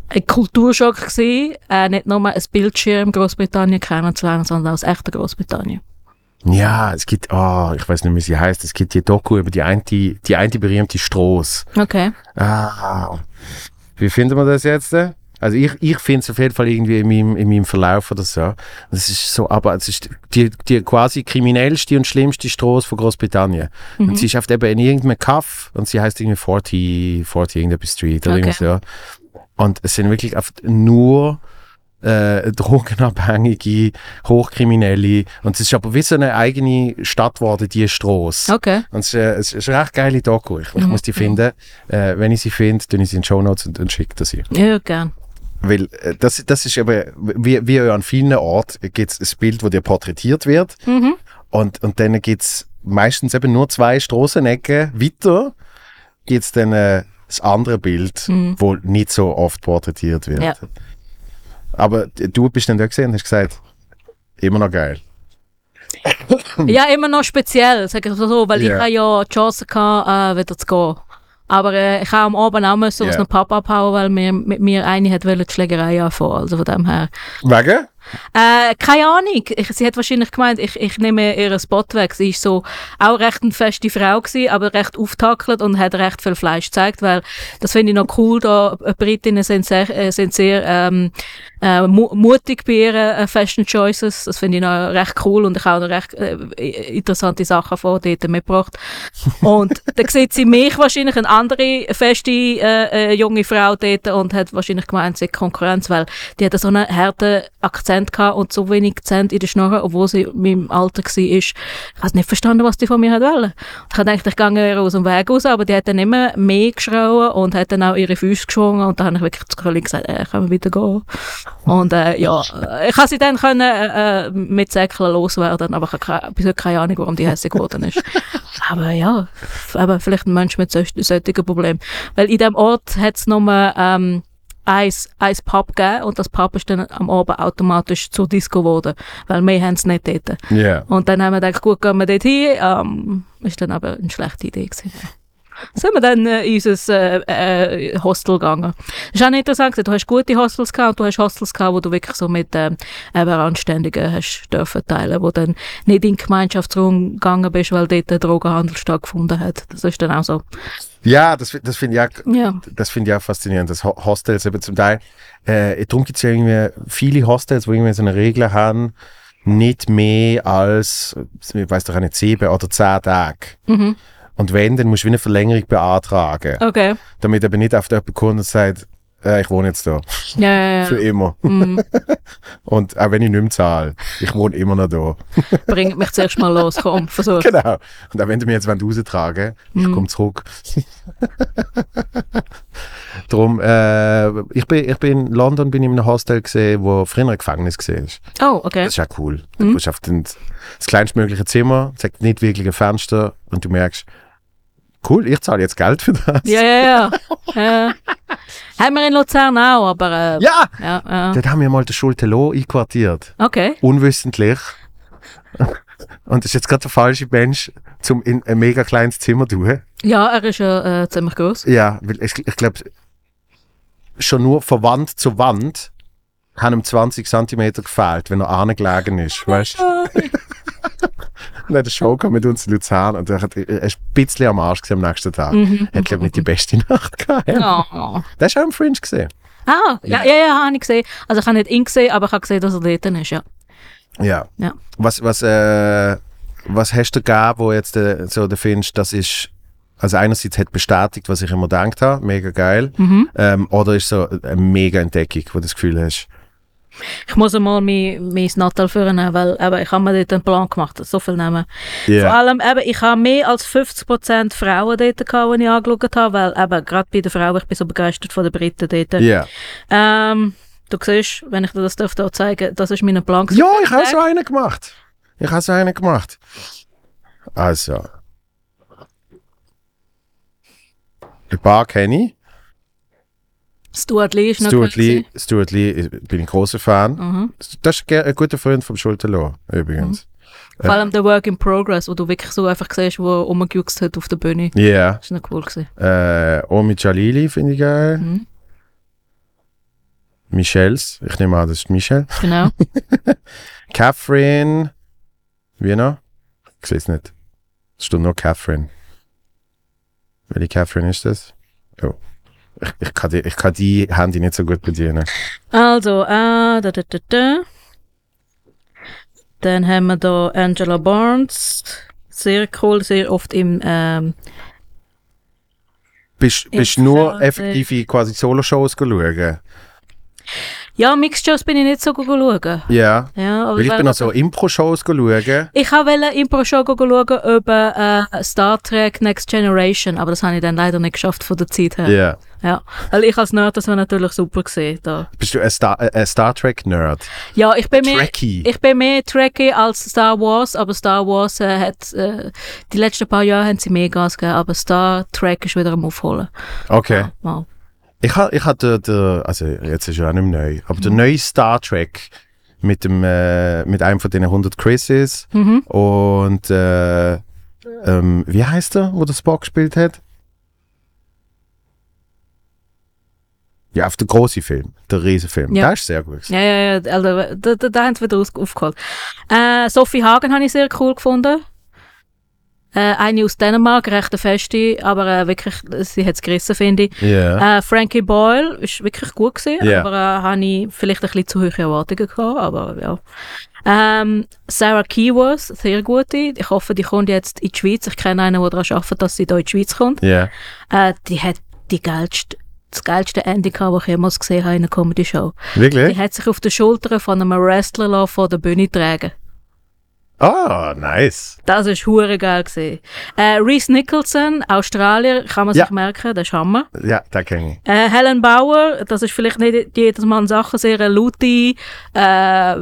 S2: ein Kulturschock gewesen, äh, nicht nur ein Bildschirm Großbritannien kennenzulernen, sondern aus echter Großbritannien.
S1: Ja, es gibt, oh, ich weiß nicht, wie sie heißt, es gibt die Doku über die eine, die eine berühmte Straße.
S2: Okay.
S1: Ah, wie finden wir das jetzt? Also ich, ich finde es auf jeden Fall irgendwie in meinem, in meinem Verlauf oder so. Das ist so, aber es ist die, die quasi kriminellste und schlimmste Straße von Großbritannien. Und sie ist oft eben in irgendeinem Kaff und sie heißt irgendwie 40, 40 irgendetwas Street oder
S2: Okay.
S1: irgendwie so. Und es sind wirklich oft nur äh, Drogenabhängige, Hochkriminelle. Und es ist aber wie so eine eigene Stadt geworden, diese Straße.
S2: Okay.
S1: Und es ist, äh, es ist eine recht geile Doku. Ich, ich muss die finden. Äh, wenn ich sie finde, tue ich sie in die Show Notes und, und schicke das ihr.
S2: Ja, gern.
S1: Weil äh, das, das ist eben, wie, wie an vielen Orten gibt es ein Bild, wo dir porträtiert wird.
S2: Mhm.
S1: Und, und dann gibt es meistens eben nur zwei Strassenecken weiter, gibt es dann äh, das andere Bild,
S2: Mhm.
S1: wo nicht so oft porträtiert wird.
S2: Ja.
S1: Aber du bist dann da gesehen und hast gesagt, immer noch geil.
S2: Ja, immer noch speziell, sag ich so, weil
S1: Ja.
S2: ich habe ja die Chance gehabt, äh, wieder zu gehen. Aber äh, ich habe am Abend auch müssen aus
S1: Ja.
S2: einem Pub abhauen, weil mir, mit mir eine hat wollen die Schlägerei anfangen. Also von dem her.
S1: Wegen?
S2: Äh, keine Ahnung. Ich, sie hat wahrscheinlich gemeint, ich, ich nehme ihren Spot weg. Sie ist so auch recht eine feste Frau gewesen, aber recht auftackelt und hat recht viel Fleisch gezeigt, weil das finde ich noch cool. Da Britinnen sind sehr, äh, sind sehr ähm, äh, mu mutig bei ihren äh, Fashion Choices. Das finde ich noch recht cool und ich habe auch noch recht äh, interessante Sachen von dort mitgebracht. Und dann sieht sie mich wahrscheinlich eine andere feste äh, äh, junge Frau dort und hat wahrscheinlich gemeint, sie hat Konkurrenz, weil die hatte so einen harten Akzent gehabt und so wenig Zent in der Schnurre, obwohl sie in meinem Alter war. Ich habe nicht verstanden, was die von mir wollen. Ich habe gedacht, ich gehe ihr aus dem Weg raus, aber die hat dann immer mehr geschrauen und hat dann auch ihre Füße geschwungen und dann habe ich wirklich zu Colin gesagt, äh, können wir wieder gehen? Und äh, ja, äh, ich habe sie dann können, äh, äh, mit Säckeln loswerden, aber ich habe keine, bis heute keine Ahnung, warum die hässlich geworden ist. [laughs] aber ja, aber vielleicht ein Mensch mit solch- solchen Problemen. Weil in dem Ort hat es nur ähm, ein, ein Pub gegeben und das Pub ist dann am Abend automatisch zur Disco geworden, weil mehr haben es nicht dort.
S1: Ja.
S2: Und dann haben wir gedacht, gut, gehen wir dort hin. Ähm, ist dann aber eine schlechte Idee gewesen. Sind wir dann äh, in unser äh, äh, Hostel gegangen. Das ist auch nicht interessant. Du hast gute Hostels gehabt und du hast Hostels gehabt, wo du wirklich so mit eben Anständigen hast dürfen teilen, wo dann nicht in Gemeinschaftsraum gegangen bist, weil dort der Drogenhandel stattgefunden hat. Das ist dann auch so.
S1: Ja, das, das finde ich auch
S2: Ja.
S1: das finde ich auch faszinierend, dass Ho- Hostels eben zum Teil, äh, darum gibt es ja irgendwie viele Hostels, wo irgendwie so eine Regel haben, nicht mehr als, ich weiß doch nicht, sieben oder zehn Tage.
S2: Mhm.
S1: Und wenn, dann musst du wie eine Verlängerung beantragen,
S2: Okay.
S1: damit eben nicht auf jemand kommt und sagt, äh, ich wohne jetzt da,
S2: Ja, ja,
S1: für
S2: ja.
S1: immer.
S2: Mhm. [laughs]
S1: Und auch wenn ich nicht mehr zahle, ich wohne immer noch da. [laughs]
S2: Bringt mich zuerst mal los, komm, versuch.
S1: Genau. Und auch wenn du mir jetzt raustragen ich
S2: Mhm.
S1: komme zurück. [laughs] Darum, äh, ich, bin, ich bin in London bin ich in einem Hostel gesehen, wo früher ein Gefängnis ist.
S2: Oh, okay.
S1: Das ist auch cool.
S2: Mhm.
S1: Du bist auf den, das kleinstmögliche Zimmer, es hat nicht wirklich ein Fenster und du merkst, cool, ich zahle jetzt Geld für das.
S2: Ja, ja, [laughs] ja. Haben wir in Luzern auch, aber äh,
S1: Ja!
S2: ja, ja.
S1: Dort haben wir mal den Schulte-Lo einquartiert.
S2: Okay.
S1: Unwissentlich. Und das ist jetzt gerade der falsche Mensch, zum in ein mega kleines Zimmer zu tun.
S2: Ja, er ist ja äh, ziemlich groß.
S1: Ja, weil ich, ich glaube, schon nur von Wand zu Wand haben ihm 20 cm gefehlt, wenn er angelegen ist. Weißt du? [laughs] Und hat eine Show gehabt mit uns in Luzern und er, hat, er ist ein bisschen am Arsch gewesen am nächsten Tag.
S2: Mhm.
S1: Hat, glaube nicht die beste [laughs] Nacht gehabt. Ja.
S2: Oh.
S1: Der ist auch im Fringe gesehen.
S2: Ah, ja, ja, ja, habe ich gesehen. Also ich habe nicht ihn gesehen, aber ich habe gesehen, dass er dort ist, ja.
S1: Ja.
S2: Ja.
S1: Was, was, äh, was hast du gegeben, wo jetzt äh, so du findest, das ist, also einerseits hat bestätigt, was ich immer gedacht habe, mega geil,
S2: Mhm.
S1: ähm, oder ist so eine mega Entdeckung, wo du das Gefühl hast,
S2: Ich muss einmal mein, mein Nattel führen, weil eben, ich habe mir dort einen Plan gemacht, so viel nehmen.
S1: Ja.
S2: Vor allem, eben, ich habe mehr als 50% Frauen dort gehabt, die ich angeschaut habe, weil eben, gerade bei den Frauen, ich bin so begeistert von den Briten dort.
S1: Ja.
S2: Ähm, du siehst, wenn ich dir das darf, da zeigen das ist mein Plan.
S1: Ja, ich habe so einen gemacht. Ich habe so einen gemacht. Also. Ein paar kenne ich.
S2: Stuart Lee ist noch
S1: Stuart Lee,
S2: gewesen.
S1: Stuart Lee ist- bin ich großer Fan.
S2: Mhm.
S1: Das ist ein guter Freund vom Schulterloh, übrigens.
S2: Vor allem der Work in Progress, wo du wirklich so einfach siehst, wo er rumgejuckst hat auf der Bühne.
S1: Ja.
S2: Das ist noch cool gewesen.
S1: Äh, Omi Jalili finde ich geil.
S2: Mhm.
S1: Michels, ich nehme an, das ist Michelle.
S2: Genau. [laughs]
S1: Catherine. Wie noch? Ich sehe es nicht. Es steht nur Catherine. Welche Catherine ist das? Oh. Ich, ich, kann die, ich kann die Handy nicht so gut bedienen.
S2: Also, äh, da, da, da, da. Dann haben wir da Angela Barnes. Sehr cool, sehr oft im, ähm,
S1: Bist
S2: Ich
S1: bist nur effektive quasi Solo-Shows schauen?
S2: ja, Mixed-Shows bin ich nicht so gut schauen.
S1: Ja.
S2: Ja, aber
S1: Weil ich
S2: wäre
S1: bin auch so Impro-Shows schauen.
S2: Ich wollte Impro-Show schauen über äh, Star Trek Next Generation, aber das habe ich dann leider nicht geschafft von der Zeit her.
S1: Ja.
S2: Ja, weil ich als Nerd, das natürlich super gesehen. Da.
S1: Bist du ein Star, äh, ein Star Trek-Nerd?
S2: Ja, ich bin mehr,
S1: Trekkie?
S2: ich bin mehr Trekkie als Star Wars, aber Star Wars äh, hat, äh, die letzten paar Jahre haben sie mehr Gas gegeben, aber Star Trek ist wieder am Aufholen.
S1: Okay.
S2: Wow.
S1: Ich habe ich ha den, den, also jetzt ist ja auch nicht mehr neu, aber
S2: Mhm.
S1: der neue Star Trek mit dem, äh, mit einem von den 100 Chris's
S2: Mhm.
S1: und, äh, ähm, wie heißt der, wo der Spock gespielt hat? Ja, auf der große Film, der Riesenfilm.
S2: Ja.
S1: Der ist sehr gut.
S2: Ja, ja, ja, also, da, da, da haben sie wieder aufgeholt. Äh, Sophie Hagen habe ich sehr cool gefunden. Äh, eine aus Dänemark, recht eine feste, aber äh, wirklich, sie hat es gerissen, finde ich.
S1: Ja.
S2: Äh, Frankie Boyle ist wirklich gut gewesen,
S1: Ja.
S2: aber äh, habe ich vielleicht ein bisschen zu hohe Erwartungen gehabt, aber ja. Ähm, Sarah Keyworth, sehr gute. Ich hoffe, die kommt jetzt in die Schweiz. Ich kenne einen, der daran arbeitet, dass sie da in die Schweiz kommt.
S1: Ja.
S2: Äh, die hat die geilste, das geilste Ending gehabt, das ich jemals gesehen habe in einer Comedy-Show. Die
S1: Wirklich?
S2: hat sich auf den Schultern von einem Wrestler von der Bühne tragen.
S1: Ah, nice.
S2: Das ist hure geil gewesen. Äh, Reese Nicholson, Australier, kann man
S1: Ja.
S2: sich merken, das ist Hammer.
S1: Ja, den kenne ich.
S2: Äh, Helen Bauer, das ist vielleicht nicht jedes Mal Sache, sehr eine laute, äh,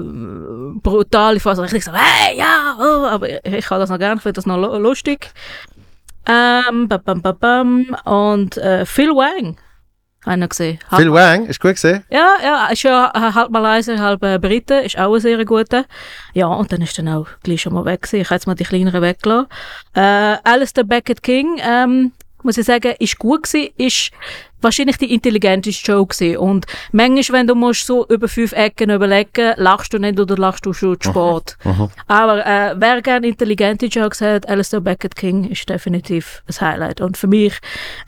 S2: brutale Phase. Richtig so, hey, ja, oh, aber ich, kann das noch gerne, ich finde das noch lu- lustig. Ähm, bam, bam, bam. Und äh, Phil Wang, habe ich noch gesehen. Halb-
S1: Phil Wang, ist gut gesehen?
S2: ja, ja, ist ja äh, halb Malaysier, halb äh, Brite, ist auch ein sehr guter. Ja, und dann ist dann auch gleich schon mal weg gewesen. Ich habe jetzt mal die kleineren weggelassen. Äh, Alistair Beckett King, ähm, muss ich sagen, ist gut gewesen, ist wahrscheinlich die intelligenteste Show gewesen. Und manchmal, wenn du musst so über fünf Ecken überlegen, lachst du nicht oder lachst du schon zu spät. Aber äh, wer gerne intelligente Jokes hat, Alistair Beckett King ist definitiv ein Highlight. Und für mich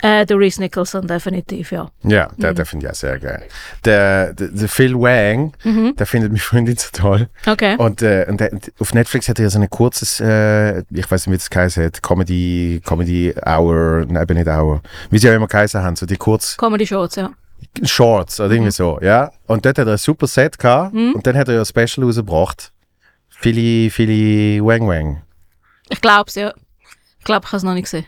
S2: äh, der Reese Nicholson definitiv, ja.
S1: Ja, der,
S2: Mhm.
S1: der finde ich auch sehr geil. Der, der, der Phil Wang,
S2: Mhm.
S1: der findet meine Freundin so toll.
S2: Okay.
S1: Und, äh, und der, auf Netflix hat er ja so ein kurzes, äh, ich weiß nicht, wie das geheißen hat, Comedy, Comedy Hour, nein, eben nicht Hour, wie sie ja immer geheißen haben, so die kurz
S2: Comedy Shorts, ja.
S1: Shorts oder
S2: Mhm.
S1: irgendwie so, ja. Und dort hat er ein super Set gehabt und dann hat er ja ein Special rausgebracht. Philly, Philly Wang Wang.
S2: Ich glaub's, ja. Ich glaube, ich habe es noch nicht gesehen.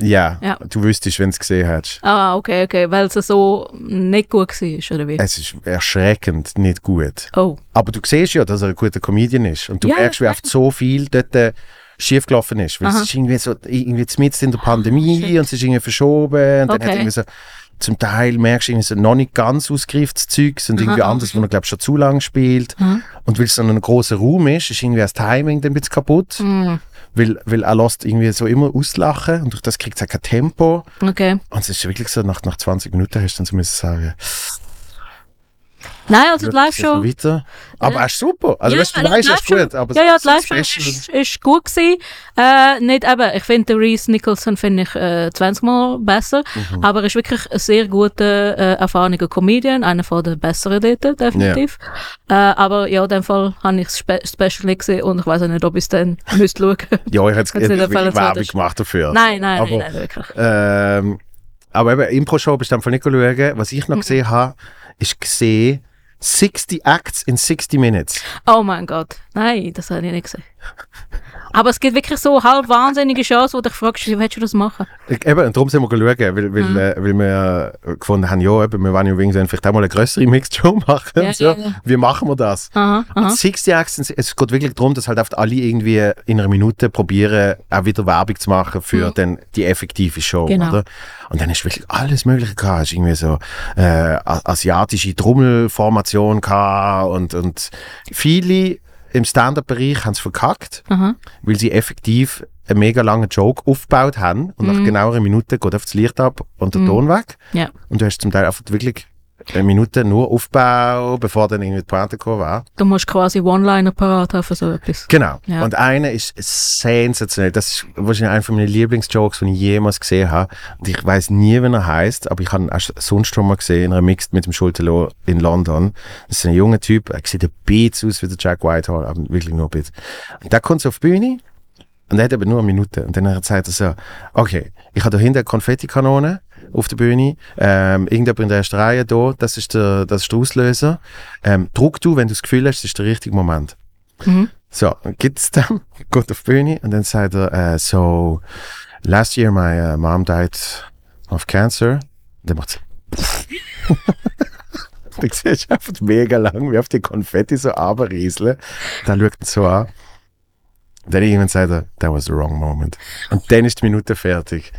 S1: Ja,
S2: Ja.
S1: du wüsstest, wenn du es gesehen hättest.
S2: Ah, okay, okay, weil es so nicht gut war, oder wie?
S1: Es ist erschreckend nicht gut.
S2: Oh,
S1: Aber du siehst ja, dass er ein guter Comedian ist. Und du
S2: Ja,
S1: merkst, wie oft so viel dort äh, schiefgelaufen ist. Weil
S2: Aha.
S1: es ist irgendwie so, irgendwie mitten in der Pandemie und es ist irgendwie verschoben. Und dann
S2: Okay.
S1: hat irgendwie so, zum Teil merkst du irgendwie so noch nicht ganz ausgereiftes Zeug und irgendwie
S2: Aha,
S1: anders, wo er, glaube schon zu lang spielt.
S2: Mhm.
S1: Und weil es so ein großer Raum ist, ist irgendwie das Timing dann ein bisschen kaputt.
S2: mm,
S1: Weil, weil er lässt irgendwie so immer auslachen und durch das kriegt es auch kein Tempo.
S2: okay.
S1: Und es ist wirklich so, nach, nach 20 Minuten hast du dann so müssen sagen,
S2: Nein, also die
S1: Live
S2: Live-Show...
S1: weiter. Aber
S2: Ja.
S1: er ist super. Also
S2: Ja,
S1: weißt, du weißt, er ist gut. Aber
S2: ja, ja, die Live-Show ist, ist gut gewesen. Äh, nicht eben, ich finde den Reese Nicholson finde ich äh, 20 Mal besser,
S1: Mhm.
S2: aber er ist wirklich ein sehr guter, äh, erfahrener Comedian, einer von den besseren dort, definitiv. Äh, aber ja, in dem Fall habe ich das Spe Special nicht gesehen und ich weiß auch nicht, ob ich es dann [laughs] müsste schauen.
S1: Ja, ich hätte
S2: zu
S1: Werbung gemacht dafür.
S2: nein, nein,
S1: Aber-
S2: nein, nein, wirklich.
S1: Ähm, aber eben, Impro-Show bist du einfach nicht schauen. Was ich noch
S2: Mhm.
S1: gesehen habe, ist gesehen, 60 Acts in 60 Minutes.
S2: Oh mein Gott. Nein, das habe ich nicht gesehen. Aber es gibt wirklich so halb wahnsinnige Chancen, wo du dich fragst, wie willst du das machen?
S1: Eben, und darum sind wir schauen, weil, weil,
S2: Mhm.
S1: äh, weil wir äh, gefunden haben, ja, eben, wir wollen ja irgendwie vielleicht auch mal eine größere Mixed-Show [laughs] machen.
S2: Ja,
S1: und so.
S2: ja, ja.
S1: Wie machen wir das?
S2: Aha,
S1: Und
S2: aha.
S1: 60 Acts, es geht wirklich darum, dass halt oft alle irgendwie in einer Minute probieren, auch wieder Werbung zu machen für dann die effektive Show,
S2: Mhm. Genau.
S1: oder? Und dann ist wirklich alles Mögliche gehabt. Es ist irgendwie so äh, asiatische Trommelformation gehabt und, und viele im Stand-Up-Bereich haben es verkackt,
S2: Aha.
S1: weil sie effektiv einen mega langen Joke aufgebaut haben und
S2: Mhm.
S1: nach genau einer Minute geht einfach das Licht ab und der Ton weg.
S2: Ja.
S1: Und du hast zum Teil einfach wirklich eine Minute nur Aufbau, bevor dann irgendwie die Pointe gekommen war.
S2: Du musst quasi One-Liner parat haben für so etwas.
S1: Genau.
S2: Ja.
S1: Und einer ist sensationell. Das ist wahrscheinlich einer meiner Lieblingsjokes, den ich jemals gesehen habe. Und ich weiß nie, wie er heißt, aber ich habe ihn auch sonst schon mal gesehen in einer Mixed mit dem Schulterlo in London. Das ist ein junger Typ, er sieht ein bisschen aus wie der Jack Whitehall, aber wirklich nur ein bisschen. Und der kommt so auf die Bühne und er hat aber nur eine Minute. Und dann sagt er so, okay, ich habe da hinten eine Konfettikanone auf der Bühne, ähm, irgendjemand in der ersten Reihe da, das ist der, das ist der Auslöser. Ähm, druck du, wenn du das Gefühl hast, das ist der richtige Moment.
S2: Mhm.
S1: So, gibt's dann, [laughs] geht auf die Bühne und dann sagt er, äh, so, last year my uh, mom died of cancer. Und dann macht [laughs] Du siehst einfach mega lang, wie auf die Konfetti so runterrieseln. Dann schaut er so an. Dann irgendwann sagt er, that was the wrong moment. Und dann ist die Minute fertig.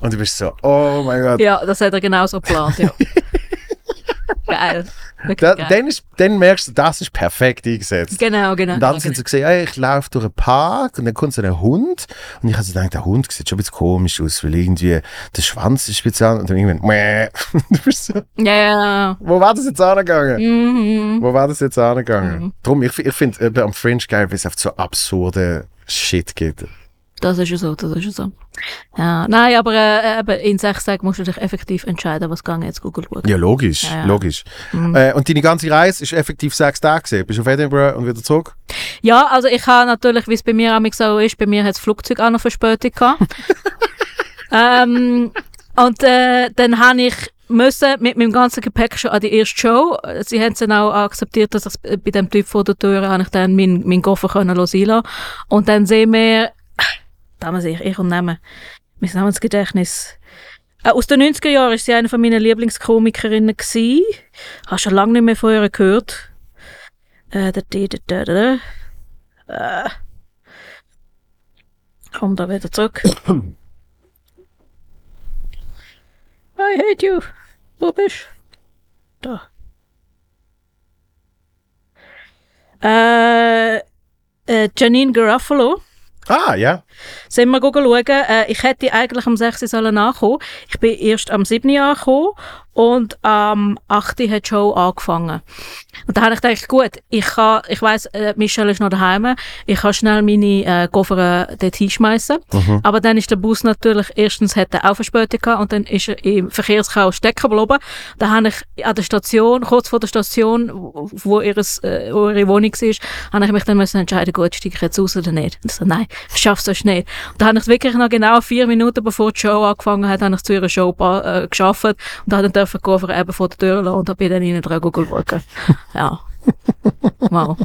S1: Und du bist so, oh mein Gott.
S2: Ja, das hat er genauso geplant, ja. [laughs] [laughs] geil.
S1: Da,
S2: geil.
S1: dann, ist, dann merkst du, das ist perfekt eingesetzt.
S2: Genau, genau.
S1: Und dann
S2: genau.
S1: sind sie gesehen, ich laufe durch einen Park und dann kommt so ein Hund und ich habe so gedacht, der Hund sieht schon ein bisschen komisch aus, weil irgendwie der Schwanz ist speziell und dann irgendwann, Mäh. [laughs] du bist so,
S2: Ja, ja,
S1: wo war das jetzt angegangen?
S2: Mhm.
S1: Wo war das jetzt angegangen?
S2: Mhm.
S1: Drum, ich, ich finde äh, am Fringe geil, weil es oft so absurde Shit gibt.
S2: Das ist ja so, das ist ja so. Ja, nein, aber äh, eben in sechs Tagen musst du dich effektiv entscheiden, was gang jetzt Google schauen.
S1: Ja, logisch,
S2: Ja, ja.
S1: logisch.
S2: Mhm.
S1: Äh, und deine ganze Reise ist effektiv sechs Tage gewesen. Bist du auf Edinburgh und wieder zurück?
S2: Ja, also ich habe natürlich, wie es bei mir auch so ist, bei mir hat das Flugzeug auch noch Verspätung gehabt. [laughs] ähm, und äh, dann habe ich müssen mit meinem ganzen Gepäck schon an die erste Show. Sie haben es dann auch akzeptiert, dass ich bei dem Typ vor der Tür habe ich dann meinen mein Koffer können lassen lassen. Und dann sehen wir, da muss ich, ich und Namen, mein Namensgedächtnis. Äh, aus den 90er Jahren war sie eine von meinen Lieblingskomikerinnen. Gewesen. Hast schon lange nicht mehr von ihr gehört. Äh, da, da, da, da, da. Äh. Komm da wieder zurück. [coughs] I hate you. Wo bist du? Da. Äh, äh, Janine Garofalo.
S1: Ah, ja.
S2: Sollen wir schauen? Äh, ich hätte eigentlich am 6. sollen nachkommen. Ich bin erst am 7. angekommen und am 8. hat die Show angefangen. Und da habe ich gedacht, gut, ich kann, ich weiss, äh, Michelle ist noch daheim, ich kann schnell meine äh, Koffer äh, dort hinschmeißen.
S1: Mhm.
S2: Aber dann ist der Bus natürlich, erstens hat er auch Verspätung gehabt und dann ist er im Verkehrschaos stecken geblieben. Da habe ich an der Station, kurz vor der Station, wo, ihres, äh, wo ihre Wohnung war, habe ich mich dann müssen entscheiden, gut, steige ich jetzt raus oder nicht. Und ich so, nein, ich schaff's so schnell. Und da habe ich wirklich noch genau vier Minuten bevor die Show angefangen hat, habe ich zu ihrer Show äh, geschafft und dann dürfen Koffer eben vor der Tür lassen und bin dann rein dran schauen. [laughs] ja. Wow.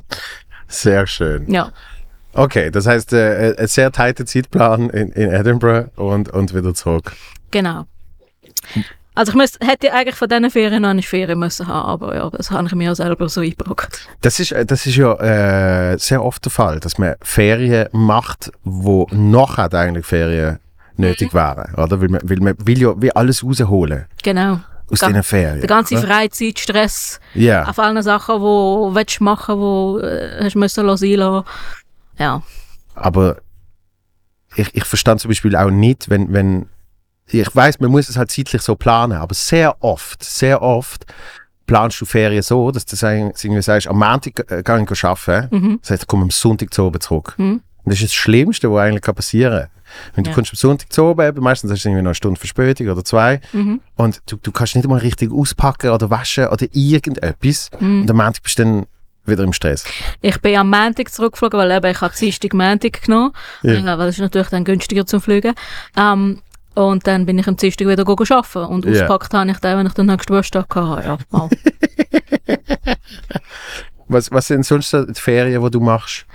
S1: Sehr schön.
S2: Ja.
S1: Okay, das heißt, äh, ein sehr tighter Zeitplan in, in Edinburgh und, und wieder zurück.
S2: Genau. Also ich müsste, hätte eigentlich von diesen Ferien noch eine Ferien müssen haben, aber ja, das habe ich mir ja selber so eingebrockt.
S1: Das ist, äh, das ist ja äh, sehr oft der Fall, dass man Ferien macht, wo nachher eigentlich Ferien nötig wären, oder? Weil man, weil man will ja wie alles rausholen
S2: Genau.
S1: aus
S2: Ga-
S1: diesen Ferien.
S2: Der ganze
S1: oder?
S2: Freizeit, Stress,
S1: Ja,
S2: auf allen Sachen, die du willst machen wo äh, hast müssen lassen. Ja.
S1: aber ich, ich verstand zum Beispiel auch nicht, wenn, wenn ich weiß, man muss es halt zeitlich so planen, aber sehr oft, sehr oft planst du Ferien so, dass du irgendwie sagst, am Montag äh, kann ich arbeiten,
S2: Mhm.
S1: das heißt, ich komme am Sonntag zu oben zurück.
S2: Mhm.
S1: Und das ist das Schlimmste, was eigentlich kann passieren kann. Wenn du
S2: Ja.
S1: kommst am Sonntag zu oben, meistens hast du irgendwie noch eine Stunde Verspätung oder zwei
S2: Mhm.
S1: und du, du kannst nicht mal richtig auspacken oder waschen oder irgendetwas
S2: Mhm.
S1: und am Montag bist du dann wieder im Stress.
S2: Ich bin am Montag zurückgeflogen, weil eben ich habe Dienstag Montag genommen,
S1: Ja.
S2: weil es ist natürlich dann günstiger zum Fliegen. Ähm, Und dann bin ich am Dienstag wieder arbeiten. Und
S1: Ja.
S2: auspackt habe ich dann, wenn ich den nächsten Geburtstag hatte. Ja, mal. [laughs]
S1: Was, was sind sonst so die Ferien, die du machst?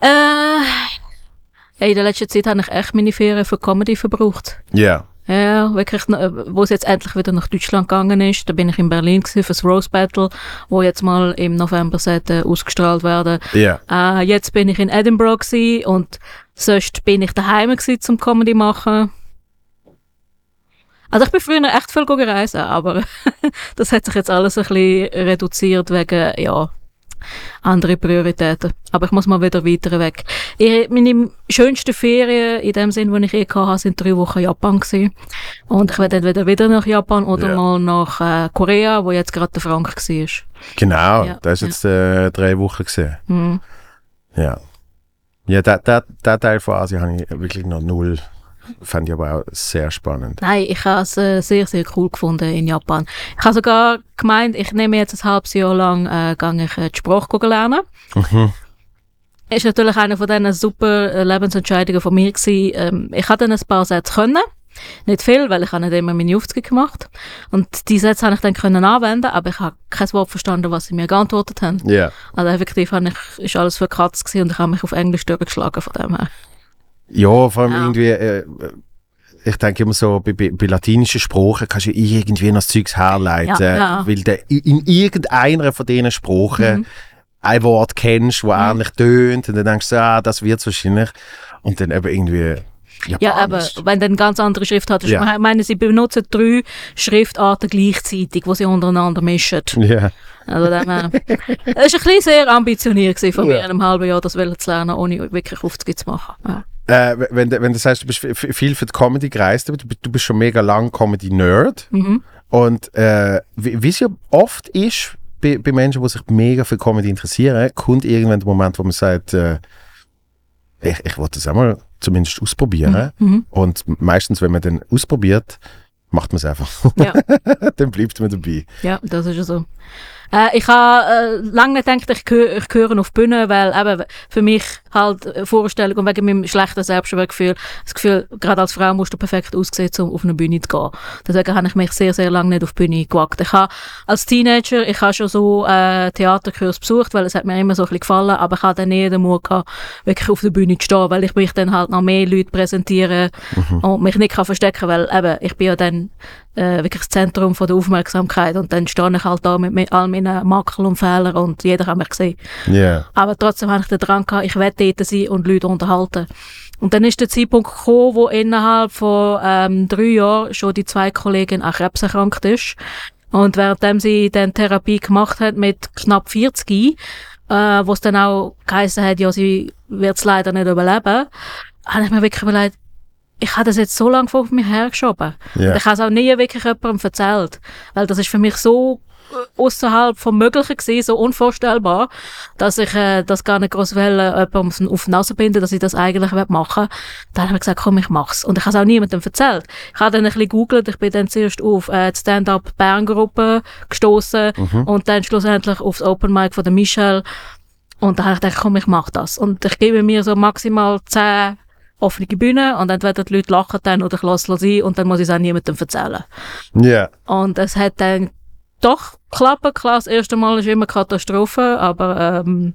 S2: äh, in der letzten Zeit habe ich echt meine Ferien für Comedy verbraucht.
S1: Ja.
S2: Ja, wirklich, äh, wo es jetzt endlich wieder nach Deutschland gegangen ist, da bin ich in Berlin gewesen für das Rose Battle, wo jetzt mal im November sollte ausgestrahlt werden.
S1: Ja.
S2: Äh, jetzt bin ich in Edinburgh gewesen und sonst bin ich daheim gewesen zum Comedy machen. Also ich bin früher echt viel gereist, aber [laughs] das hat sich jetzt alles ein bisschen reduziert wegen, ja, andere Prioritäten. Aber ich muss mal wieder weiter weg. Ich, meine schönsten Ferien in dem Sinn, die ich je hatte, sind drei Wochen Japan gewesen. Und ich werde entweder wieder nach Japan oder
S1: Ja.
S2: mal nach äh, Korea, wo jetzt gerade der Frank war.
S1: Genau,
S2: Ja,
S1: das ist jetzt äh, drei Wochen gesehen.
S2: Mhm.
S1: Ja. Ja, der, der, der Teil von Asien habe ich wirklich noch null. Fand ich aber auch sehr spannend.
S2: Nein, ich habe es äh, sehr, sehr cool gefunden in Japan. Ich habe sogar gemeint, ich nehme jetzt ein halbes Jahr lang äh, ich, äh, die Sprache lernen.
S1: Mhm.
S2: Ist natürlich eine von diesen super äh, Lebensentscheidungen von mir gewesen. Ähm, ich hatte dann ein paar Sätze können. Nicht viel, weil ich habe nicht immer meine Aufzüge gemacht. Und die Sätze habe ich dann können anwenden, aber ich habe kein Wort verstanden, was sie mir geantwortet haben.
S1: Ja.
S2: Also effektiv habe ich, ist alles verkratzt gewesen und ich habe mich auf Englisch durchgeschlagen von dem her.
S1: Ja, vor allem
S2: Ja.
S1: irgendwie, äh, ich denke immer so, bei, bei, bei latinischen Sprachen kannst du irgendwie noch das Zeugs herleiten,
S2: Ja, ja.
S1: weil du in irgendeiner von diesen Sprachen
S2: Mhm.
S1: ein Wort kennst, das ähnlich tönt und dann denkst du, ah, das wird wahrscheinlich. Und dann eben irgendwie
S2: Ja, aber
S1: Japanisch.
S2: wenn du eine ganz andere Schrift hast.
S1: Ja.
S2: Ich meine, sie benutzen drei Schriftarten gleichzeitig, die sie untereinander mischen.
S1: Ja.
S2: Also dem, äh, es war ein bisschen sehr ambitioniert von mir
S1: Ja.
S2: in einem halben Jahr, das zu lernen, ohne wirklich Aufzüge zu machen. Ja.
S1: Äh, wenn, du- wenn du sagst, du bist viel für die Comedy gereist, aber du, bist- schon mega lang Comedy-Nerd.
S2: Mhm.
S1: Und äh, wie es ja oft ist, bei, bei Menschen, die sich mega für Comedy interessieren, kommt irgendwann der Moment, wo man sagt, äh, ich, ich wollte das auch mal zumindest ausprobieren.
S2: Mhm.
S1: Und meistens, wenn man dann ausprobiert, macht man es einfach.
S2: Ja. [laughs]
S1: dann bleibt man dabei.
S2: Ja, das ist ja so. Äh, ich habe äh, lange nicht gedacht, ich, gehö ich gehöre auf die Bühne, weil eben für mich halt Vorstellung und wegen meinem schlechten Selbstwertgefühl, das Gefühl, gerade als Frau musst du perfekt aussehen, um auf eine Bühne zu gehen. Deswegen habe ich mich sehr, sehr lange nicht auf die Bühne gewagt. Ich habe als Teenager, ich habe schon so äh, Theaterkurs besucht, weil es hat mir immer so ein bisschen gefallen, aber ich habe dann nie den Mut gehabt, wirklich auf der Bühne zu stehen, weil ich mich dann halt noch mehr Leute präsentieren und mich nicht kann verstecken, weil eben, ich bin ja dann äh, wirklich das Zentrum von der Aufmerksamkeit und dann stehe ich halt da mit, mit all meinen Makeln und Fehlern und jeder hat mich gesehen.
S1: Ja.
S2: Aber trotzdem habe ich den Drang gehabt, ich will dort sein und Leute unterhalten. Und dann ist der Zeitpunkt gekommen, wo innerhalb von ähm, drei Jahren schon die zwei Kollegin an Krebs erkrankt ist. Und währenddem sie dann Therapie gemacht hat mit knapp 40, äh, wo es dann auch geheißen hat, ja, sie wird es leider nicht überleben, habe ich mir wirklich überlegt, ich habe das jetzt so lange vor mir hergeschoben. Und ich habe es auch nie wirklich jemandem erzählt. Weil das ist für mich so äh, außerhalb vom Möglichen gewesen, so unvorstellbar, dass ich äh, das gar nicht groß will, äh, jemandem auf die Nase binden, dass ich das eigentlich will machen Dann habe ich gesagt, komm, ich mach's. Und ich habe es auch niemandem erzählt. Ich habe dann ein bisschen gegoogelt, ich bin dann zuerst auf äh, die Stand-Up Bern-Gruppe gestoßen und dann schlussendlich aufs Open Mic von der Michelle. Und dann habe ich gedacht, komm, ich mach das. Und ich gebe mir so maximal zehn offene Bühnen und entweder die Leute lachen dann oder ich lasse es sein und dann muss ich es auch niemandem erzählen.
S1: Ja.
S2: Und es hat dann doch geklappt. Klar, das erste Mal ist immer Katastrophe, aber ähm,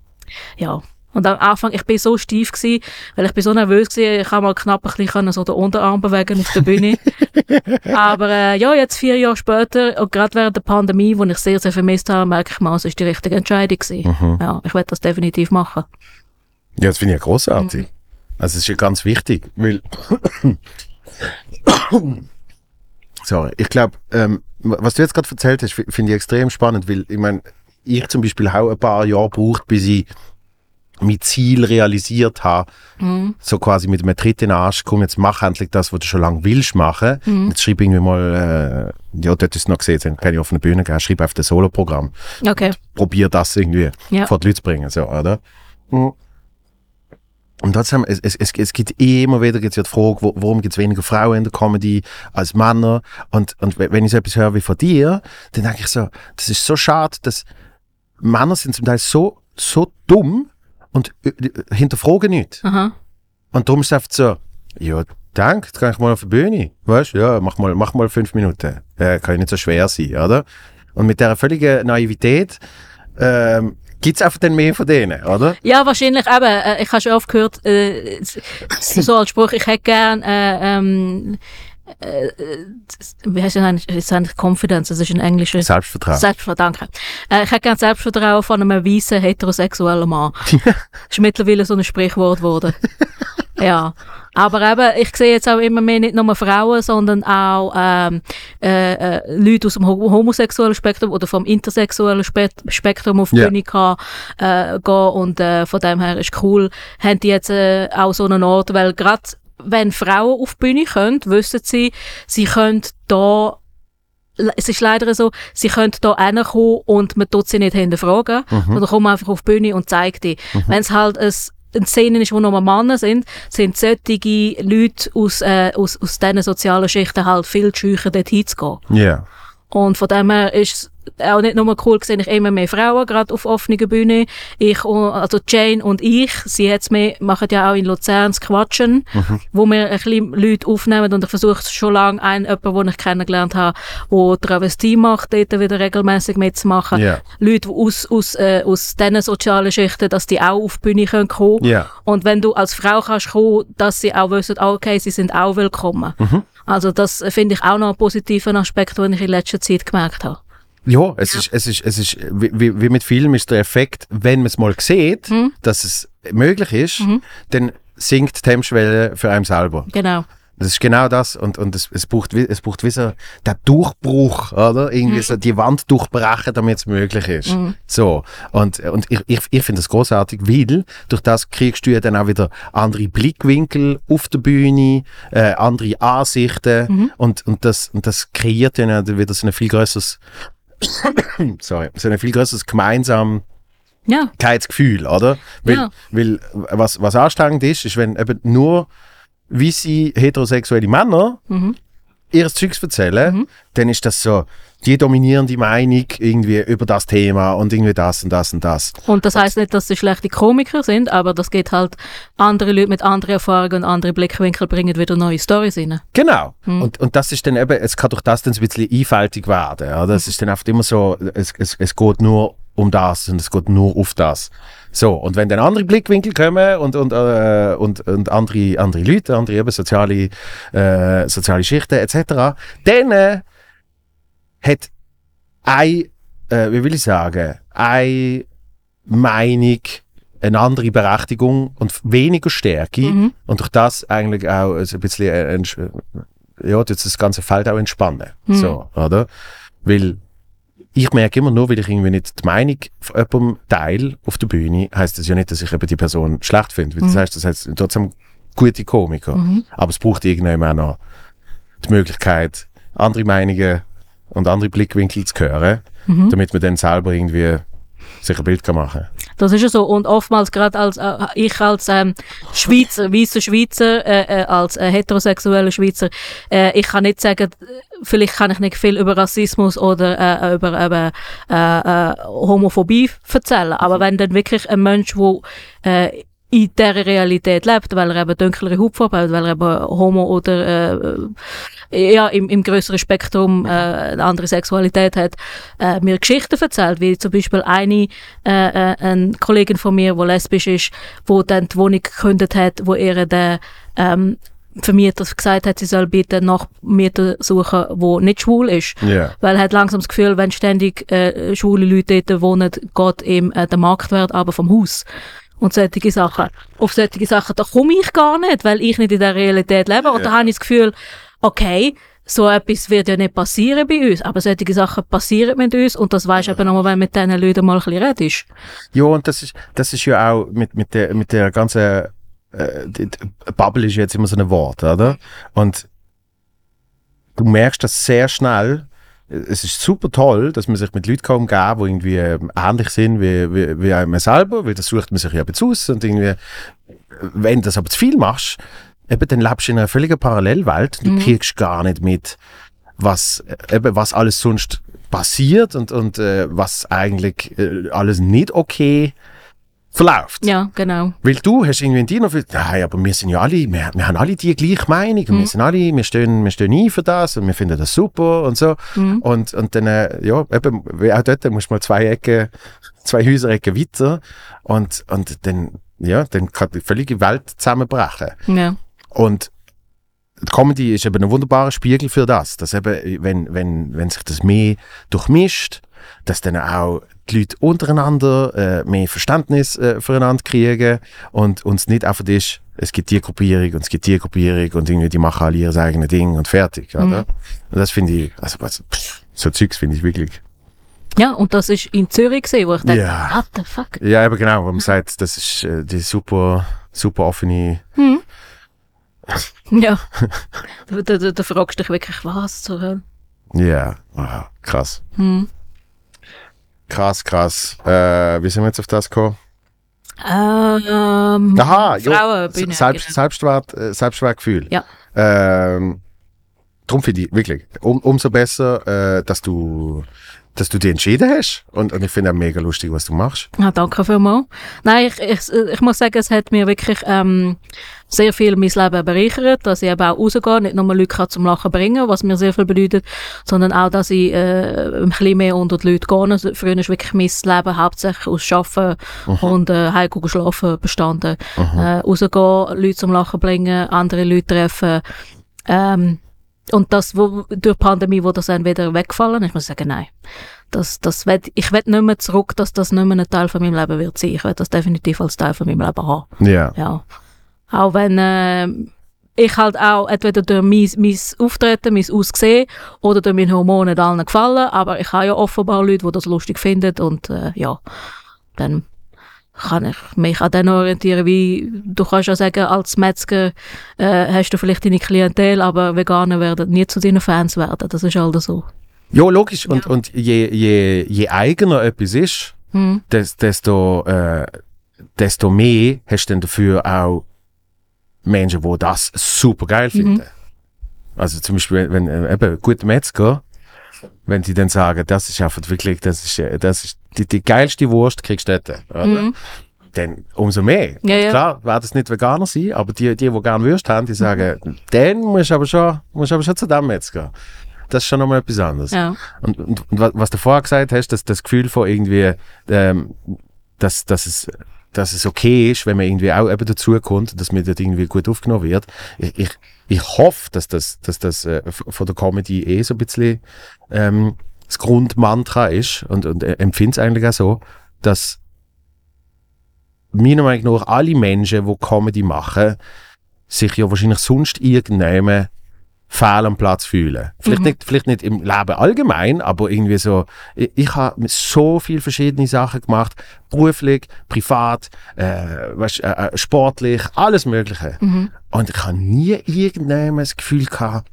S2: ja. Und am Anfang, ich bin so steif gewesen, weil ich bin so nervös gewesen, ich habe mal knapp ein bisschen so den Unterarm bewegen auf der Bühne. [laughs] aber äh, ja, jetzt vier Jahre später, und gerade während der Pandemie, wo ich sehr, sehr vermisst habe, merke ich mal, es ist die richtige Entscheidung gewesen. Ja, ich werde das definitiv machen.
S1: Ja, das finde ich ja großartig. Also, es ist ja ganz wichtig, weil. [coughs] Sorry, ich glaube, ähm, was du jetzt gerade erzählt hast, fi- finde ich extrem spannend, weil ich meine, ich zum Beispiel auch ein paar Jahre braucht, bis ich mein Ziel realisiert habe. So quasi mit einem Tritt in den Arsch, komm, jetzt mach endlich das, was du schon lange willst machen. Jetzt schreibe irgendwie mal, äh, ja, dort ist es noch gesehen, kann ich auf eine Bühne gehen, schreibe auf das Soloprogramm
S2: Okay.
S1: probier das irgendwie
S2: Ja.
S1: vor die Leute zu bringen, so, oder? Und trotzdem, es, es, es, es gibt immer wieder gibt's ja die Frage, wo, warum gibt es weniger Frauen in der Comedy als Männer? Und, und we- wenn ich so etwas höre wie von dir, dann denke ich so, das ist so schade, dass Männer sind zum Teil so, so dumm und äh, hinterfragen nicht.
S2: Aha.
S1: Und darum ist es einfach so, ja, denk, jetzt kann ich mal auf die Bühne. Weißt du, ja, mach mal, mach mal fünf Minuten. Äh, kann ja nicht so schwer sein, oder? Und mit dieser völligen Naivität ähm, gibt es einfach dann mehr von denen, oder?
S2: Ja, wahrscheinlich eben. Äh, ich habe schon oft gehört, äh, [laughs] so als Spruch, ich hätte gern, äh, ähm, äh, wie heißt das eigentlich? Das ist eigentlich Confidence, das ist ein englischer...
S1: Selbstvertrauen.
S2: Selbstvertrauen, danke. Äh, ich hätte gern Selbstvertrauen von einem weißen heterosexuellen Mann. [laughs] das ist mittlerweile so ein Sprichwort geworden. [laughs] ja. Aber eben, ich sehe jetzt auch immer mehr nicht nur Frauen, sondern auch ähm, äh, äh, Leute aus dem ho- homosexuellen Spektrum oder vom intersexuellen Spe Spektrum auf die
S1: Ja.
S2: Bühne kann, äh, gehen und äh, von dem her ist cool, haben die jetzt äh, auch so einen Ort, weil gerade wenn Frauen auf die Bühne können, wissen sie, sie können da es ist leider so, sie können da hinkommen und man tut sie nicht hinterfragen,
S1: Mhm.
S2: sondern kommen einfach auf die Bühne und zeigt die. Wenn es halt ein eine Szene ist, wo nur Männer sind, sind solche Leute aus, äh, aus, aus diesen sozialen Schichten halt viel scheuer, dort hinzugehen.
S1: Ja.
S2: Und von dem her ist es auch nicht nur cool, sehe ich immer mehr Frauen, gerade auf offener Bühne. Ich, und- also Jane und ich, sie jetzt mehr, machen ja auch in Luzern das Quatschen, wo wir ein bisschen Leute aufnehmen und ich versuche schon lange einen, jemanden, den ich kennengelernt habe, der Travestie macht, dort wieder regelmäßig mitzumachen.
S1: Ja.
S2: Leute die aus, aus, äh, aus diesen sozialen Schichten, dass die auch auf die Bühne können kommen
S1: Ja.
S2: und wenn du als Frau kannst kommen, dass sie auch wissen, okay, sie sind auch willkommen.
S1: Mhm.
S2: Also das finde ich auch noch einen positiven Aspekt, den ich in letzter Zeit gemerkt habe.
S1: Ja, es ist, es ist, es ist, wie, wie mit Filmen ist der Effekt, wenn man es mal sieht,
S2: Mhm.
S1: dass es möglich ist, dann sinkt die Hemmschwelle für einen selber.
S2: Genau.
S1: Das ist genau das und, und es, es braucht, es braucht wie so der Durchbruch, oder? Irgendwie so die Wand durchbrechen, damit es möglich ist. So. Und, und ich, ich, ich finde das großartig, weil durch das kriegst du ja dann auch wieder andere Blickwinkel auf der Bühne, äh, andere Ansichten und, und, das, und das kreiert dann wieder so ein viel größeres, [coughs] sorry, so ein viel größeres gemeinsam
S2: Ja,
S1: Gefühl, oder? Weil,
S2: Ja.
S1: weil was, was anstrengend ist, ist, wenn eben nur weisse heterosexuelle Männer
S2: Mhm.
S1: ihres Zeugs erzählen, dann ist das so die dominierende Meinung irgendwie über das Thema und irgendwie das und das und das.
S2: und das heißt nicht, dass sie schlechte Komiker sind, aber das geht halt, andere Leute mit anderen Erfahrungen und andere Blickwinkel bringen wieder neue Storys rein.
S1: Genau. Und, und das ist dann eben, es kann durch das dann so ein bisschen einfältig werden. Oder? Es ist dann oft immer so, es, es, es geht nur um das und es geht nur auf das. So, und wenn dann andere Blickwinkel kommen und, und, äh, und, und andere, andere Leute, andere eben soziale, äh, soziale Schichten etc., dann äh, hat ein, äh, wie will ich sagen, eine Meinung eine andere Berechtigung und weniger Stärke
S2: Mhm.
S1: und durch das eigentlich auch ein bisschen äh, ja, das das ganze Feld auch entspannen.
S2: Mhm.
S1: So, oder? Weil ich merke immer nur, weil ich irgendwie nicht die Meinung von jemandem teile auf der Bühne, heißt das ja nicht, dass ich eben die Person schlecht finde. Weil Das heißt, das heißt trotzdem gute Komiker. Aber es braucht irgendwann auch noch die Möglichkeit, andere Meinungen und andere Blickwinkel zu hören, damit man dann selber irgendwie sich ein Bild kann machen
S2: Das ist ja so. Und oftmals gerade als äh, ich als ähm, Schweizer, weißer Schweizer, äh, äh, als äh, heterosexueller Schweizer, äh, ich kann nicht sagen, äh, vielleicht kann ich nicht viel über Rassismus oder äh, über, über äh, äh, Homophobie erzählen. Aber wenn dann wirklich ein Mensch, wo äh, in dieser Realität lebt, weil er eben dunklere Hautfarbe hat, weil er eben homo oder äh, ja, im, im größeren Spektrum äh, eine andere Sexualität hat, äh, mir Geschichten erzählt, wie zum Beispiel eine, äh, äh, eine Kollegin von mir, die lesbisch ist, wo dann die Wohnung gekündigt hat, wo ihr der ähm, Vermieter gesagt hat, sie soll bitte einen Nachmieter suchen, der nicht schwul ist.
S1: Ja.
S2: Weil er hat langsam das Gefühl, wenn ständig äh, schwule Leute dort wohnen, geht ihm äh, der Marktwert aber vom Haus. Und solche Sachen. Auf solche Sachen, da komme ich gar nicht, weil ich nicht in der Realität lebe. Und da habe ich das Gefühl, okay, so etwas wird ja nicht passieren bei uns, aber solche Sachen passieren mit uns und das weisst du eben nur, wenn du mit diesen Leuten mal ein bisschen redest.
S1: Ja, und das ist, das ist ja auch mit, mit, der, mit der ganzen äh, die Bubble ist jetzt immer so ein Wort, oder? Und du merkst das sehr schnell. Es ist super toll, dass man sich mit Leuten kann umgehen kann, die irgendwie ähm, ähnlich sind wie, wie, wie einem selber, weil das sucht man sich ja jetzt aus und irgendwie, wenn du das aber zu viel machst, eben, dann lebst du in einer völligen Parallelwelt. Du kriegst gar nicht mit, was, äh, eben, was alles sonst passiert und, und äh, was eigentlich äh, alles nicht okay verläuft.
S2: Ja, genau.
S1: Weil du hast irgendwie in dir noch viel, nein, aber wir sind ja alle, wir, wir haben alle die gleiche Meinung und wir sind alle, wir stehen, wir stehen ein für das und wir finden das super und so. Und, und dann, äh, ja, eben, wie auch dort musst du mal zwei Ecken, zwei Häuserecken weiter und, und dann, ja, dann kann die völlige Welt zusammenbrechen.
S2: Ja.
S1: Und die Comedy ist eben ein wunderbarer Spiegel für das, dass eben, wenn, wenn, wenn sich das mehr durchmischt, dass dann auch die Leute untereinander äh, mehr Verständnis äh, füreinander kriegen und uns nicht einfach ist, es gibt die Gruppierung und es gibt die Gruppierung und irgendwie die machen alle ihr eigenes Ding und fertig, oder? Und das finde ich, also pff, so Zeugs finde ich wirklich,
S2: Ja, und das ist in Zürich gesehen, wo ich dachte,
S1: Ja.
S2: what the fuck?
S1: ja eben genau, wo man sagt, das ist äh, die super, super offene, [laughs]
S2: Ja. da, da, da, fragst du dich wirklich, was zur Hölle?
S1: ja, wow, krass.
S2: Hm.
S1: Krass, krass. Äh, wie sind wir jetzt auf das gekommen?
S2: Ähm,
S1: Aha, ja,
S2: Frauenbühne.
S1: Selbst,
S2: genau.
S1: Selbstwert, äh, Selbstwertgefühl.
S2: Ja.
S1: Ähm, drum finde ich wirklich, um, umso besser, äh, dass du, dass du dich entschieden hast. Und, und ich finde auch mega lustig, was du machst.
S2: Ja, danke vielmals. Nein, ich, ich, ich muss sagen, es hat mir wirklich ähm, sehr viel mein Leben bereichert, dass ich eben auch rausgehe, nicht nur Leute kann zum Lachen bringen, was mir sehr viel bedeutet, sondern auch, dass ich äh, ein bisschen mehr unter die Leute gehe. Also, früher ist wirklich mein Leben hauptsächlich aus Arbeiten und äh, heimgehen schlafen bestanden. Äh, rausgehen, Leute zum Lachen bringen, andere Leute treffen. Ähm, und das, wo, durch die Pandemie, wo das dann wieder weggefallen ist, muss ich sagen, nein. Das, das will, ich will nicht mehr zurück, dass das nicht mehr ein Teil von meinem Leben wird sein. Ich will das definitiv als Teil von meinem Leben haben.
S1: Ja.
S2: Ja. Auch wenn äh, ich halt auch entweder durch mein, mein Auftreten, mein Aussehen oder durch meine Hormone nicht allen gefallen, aber ich habe ja offenbar Leute, die das lustig finden und äh, ja, dann kann ich mich an denen orientieren, wie du kannst ja sagen, als Metzger äh, hast du vielleicht deine Klientel, aber Veganer werden nie zu deinen Fans werden. Das ist halt so.
S1: Ja, logisch. Und, und je, je, je eigener etwas ist,
S2: Hm.
S1: des, desto, äh, desto mehr hast du dann dafür auch Menschen, die das super geil finden. Also zum Beispiel, wenn äh, eben gute Metzger, wenn die dann sagen, das ist einfach wirklich, das ist, äh, das ist die, die geilste Wurst kriegst du dort, oder?
S2: Mhm.
S1: Dann umso mehr.
S2: Ja, ja.
S1: Klar, werden es nicht Veganer sein, aber die, die, die gerne Würst haben, die sagen, dann musst du aber schon, musst aber schon zu dem Metzger. Das ist schon nochmal etwas anderes.
S2: Ja.
S1: Und, und, und wa- was du vorher gesagt hast, dass das Gefühl von irgendwie, ähm, dass, dass, es, dass es okay ist, wenn man irgendwie auch eben dazukommt, dass man dort irgendwie gut aufgenommen wird. Ich, ich, ich hoffe, dass das, dass das äh, von der Comedy eh so ein bisschen ähm, das Grundmantra ist und, und empfinde es eigentlich auch so, dass meiner Meinung nach alle Menschen, die Comedy machen, sich ja wahrscheinlich sonst irgendjemand fehl am Platz fühlen. Vielleicht, nicht, vielleicht nicht im Leben allgemein, aber irgendwie so, ich, ich habe so viele verschiedene Sachen gemacht, beruflich, privat, äh, weißt, äh, äh, sportlich, alles Mögliche. Und ich habe nie irgendjemand das Gefühl gehabt,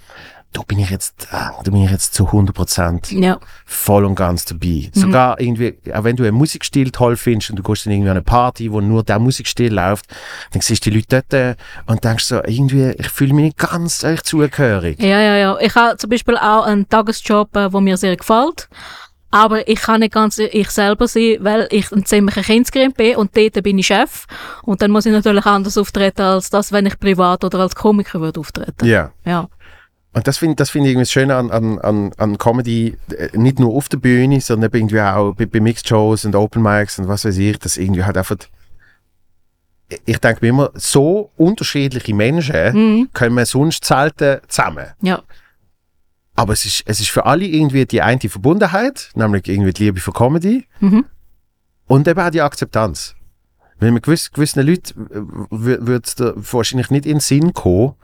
S1: da bin ich jetzt, äh, da bin ich jetzt zu 100 Prozent
S2: Ja.
S1: voll und ganz dabei. Sogar irgendwie, auch wenn du einen Musikstil toll findest und du gehst dann irgendwie an eine Party, wo nur der Musikstil läuft, dann siehst du die Leute dort äh, und denkst so, irgendwie, ich fühle mich nicht ganz euch zugehörig.
S2: Ja, ja, ja. Ich habe zum Beispiel auch einen Tagesjob, äh, wo mir sehr gefällt. Aber ich kann nicht ganz ich selber sein, weil ich ein ziemlicher Kindskind bin und dort bin ich Chef. Und dann muss ich natürlich anders auftreten, als das, wenn ich privat oder als Komiker würde auftreten.
S1: Ja.
S2: Ja.
S1: Und das finde das find ich irgendwie das Schöne an, an, an, Comedy, äh, nicht nur auf der Bühne, sondern irgendwie auch bei, bei Mixed Shows und Open Mics und was weiß ich, dass irgendwie halt einfach, ich denke mir immer, so unterschiedliche Menschen
S2: Mhm.
S1: können wir sonst selten zusammen.
S2: Ja.
S1: Aber es ist, es ist für alle irgendwie die eine Verbundenheit, nämlich irgendwie die Liebe für Comedy
S2: Mhm.
S1: und eben auch die Akzeptanz. Weil mit gewiss, gewissen Leuten würde es wahrscheinlich nicht in den Sinn kommen,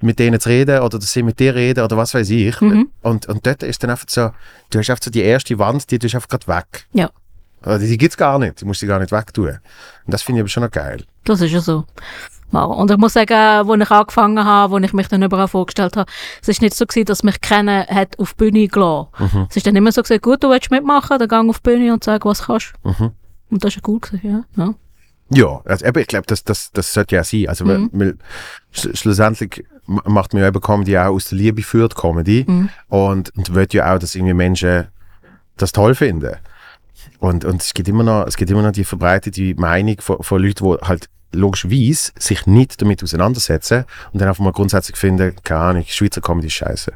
S1: mit denen zu reden oder dass sie mit dir reden oder was weiß ich.
S2: Mhm.
S1: Und, und dort ist dann einfach so, du hast einfach so die erste Wand, die tust du einfach gerade weg.
S2: Ja.
S1: Also die gibt's gar nicht, die musst du gar nicht wegtun. Und das finde ich aber schon noch geil.
S2: Das ist ja so. Und ich muss sagen, als ich angefangen habe, wo ich mich dann überall vorgestellt habe, es ist nicht so gewesen, dass mich kennen hat auf die Bühne gelassen.
S1: Mhm.
S2: Es ist dann immer so gesagt, gut, du willst mitmachen, dann gang auf die Bühne und sag, was kannst.
S1: Mhm.
S2: Und das ist ja cool gewesen, ja. ja.
S1: Ja, also ich glaube, das, das, das sollte ja sein. Also, weil, weil sch schlussendlich macht man ja eben Comedy auch aus der Liebe für die Comedy und, und will ja auch, dass irgendwie Menschen das toll finden. Und, und es gibt immer noch, es gibt immer noch die verbreitete Meinung von, von Leuten, die halt logischerweise sich nicht damit auseinandersetzen und dann einfach mal grundsätzlich finden, keine Ahnung, Schweizer Comedy ist scheiße.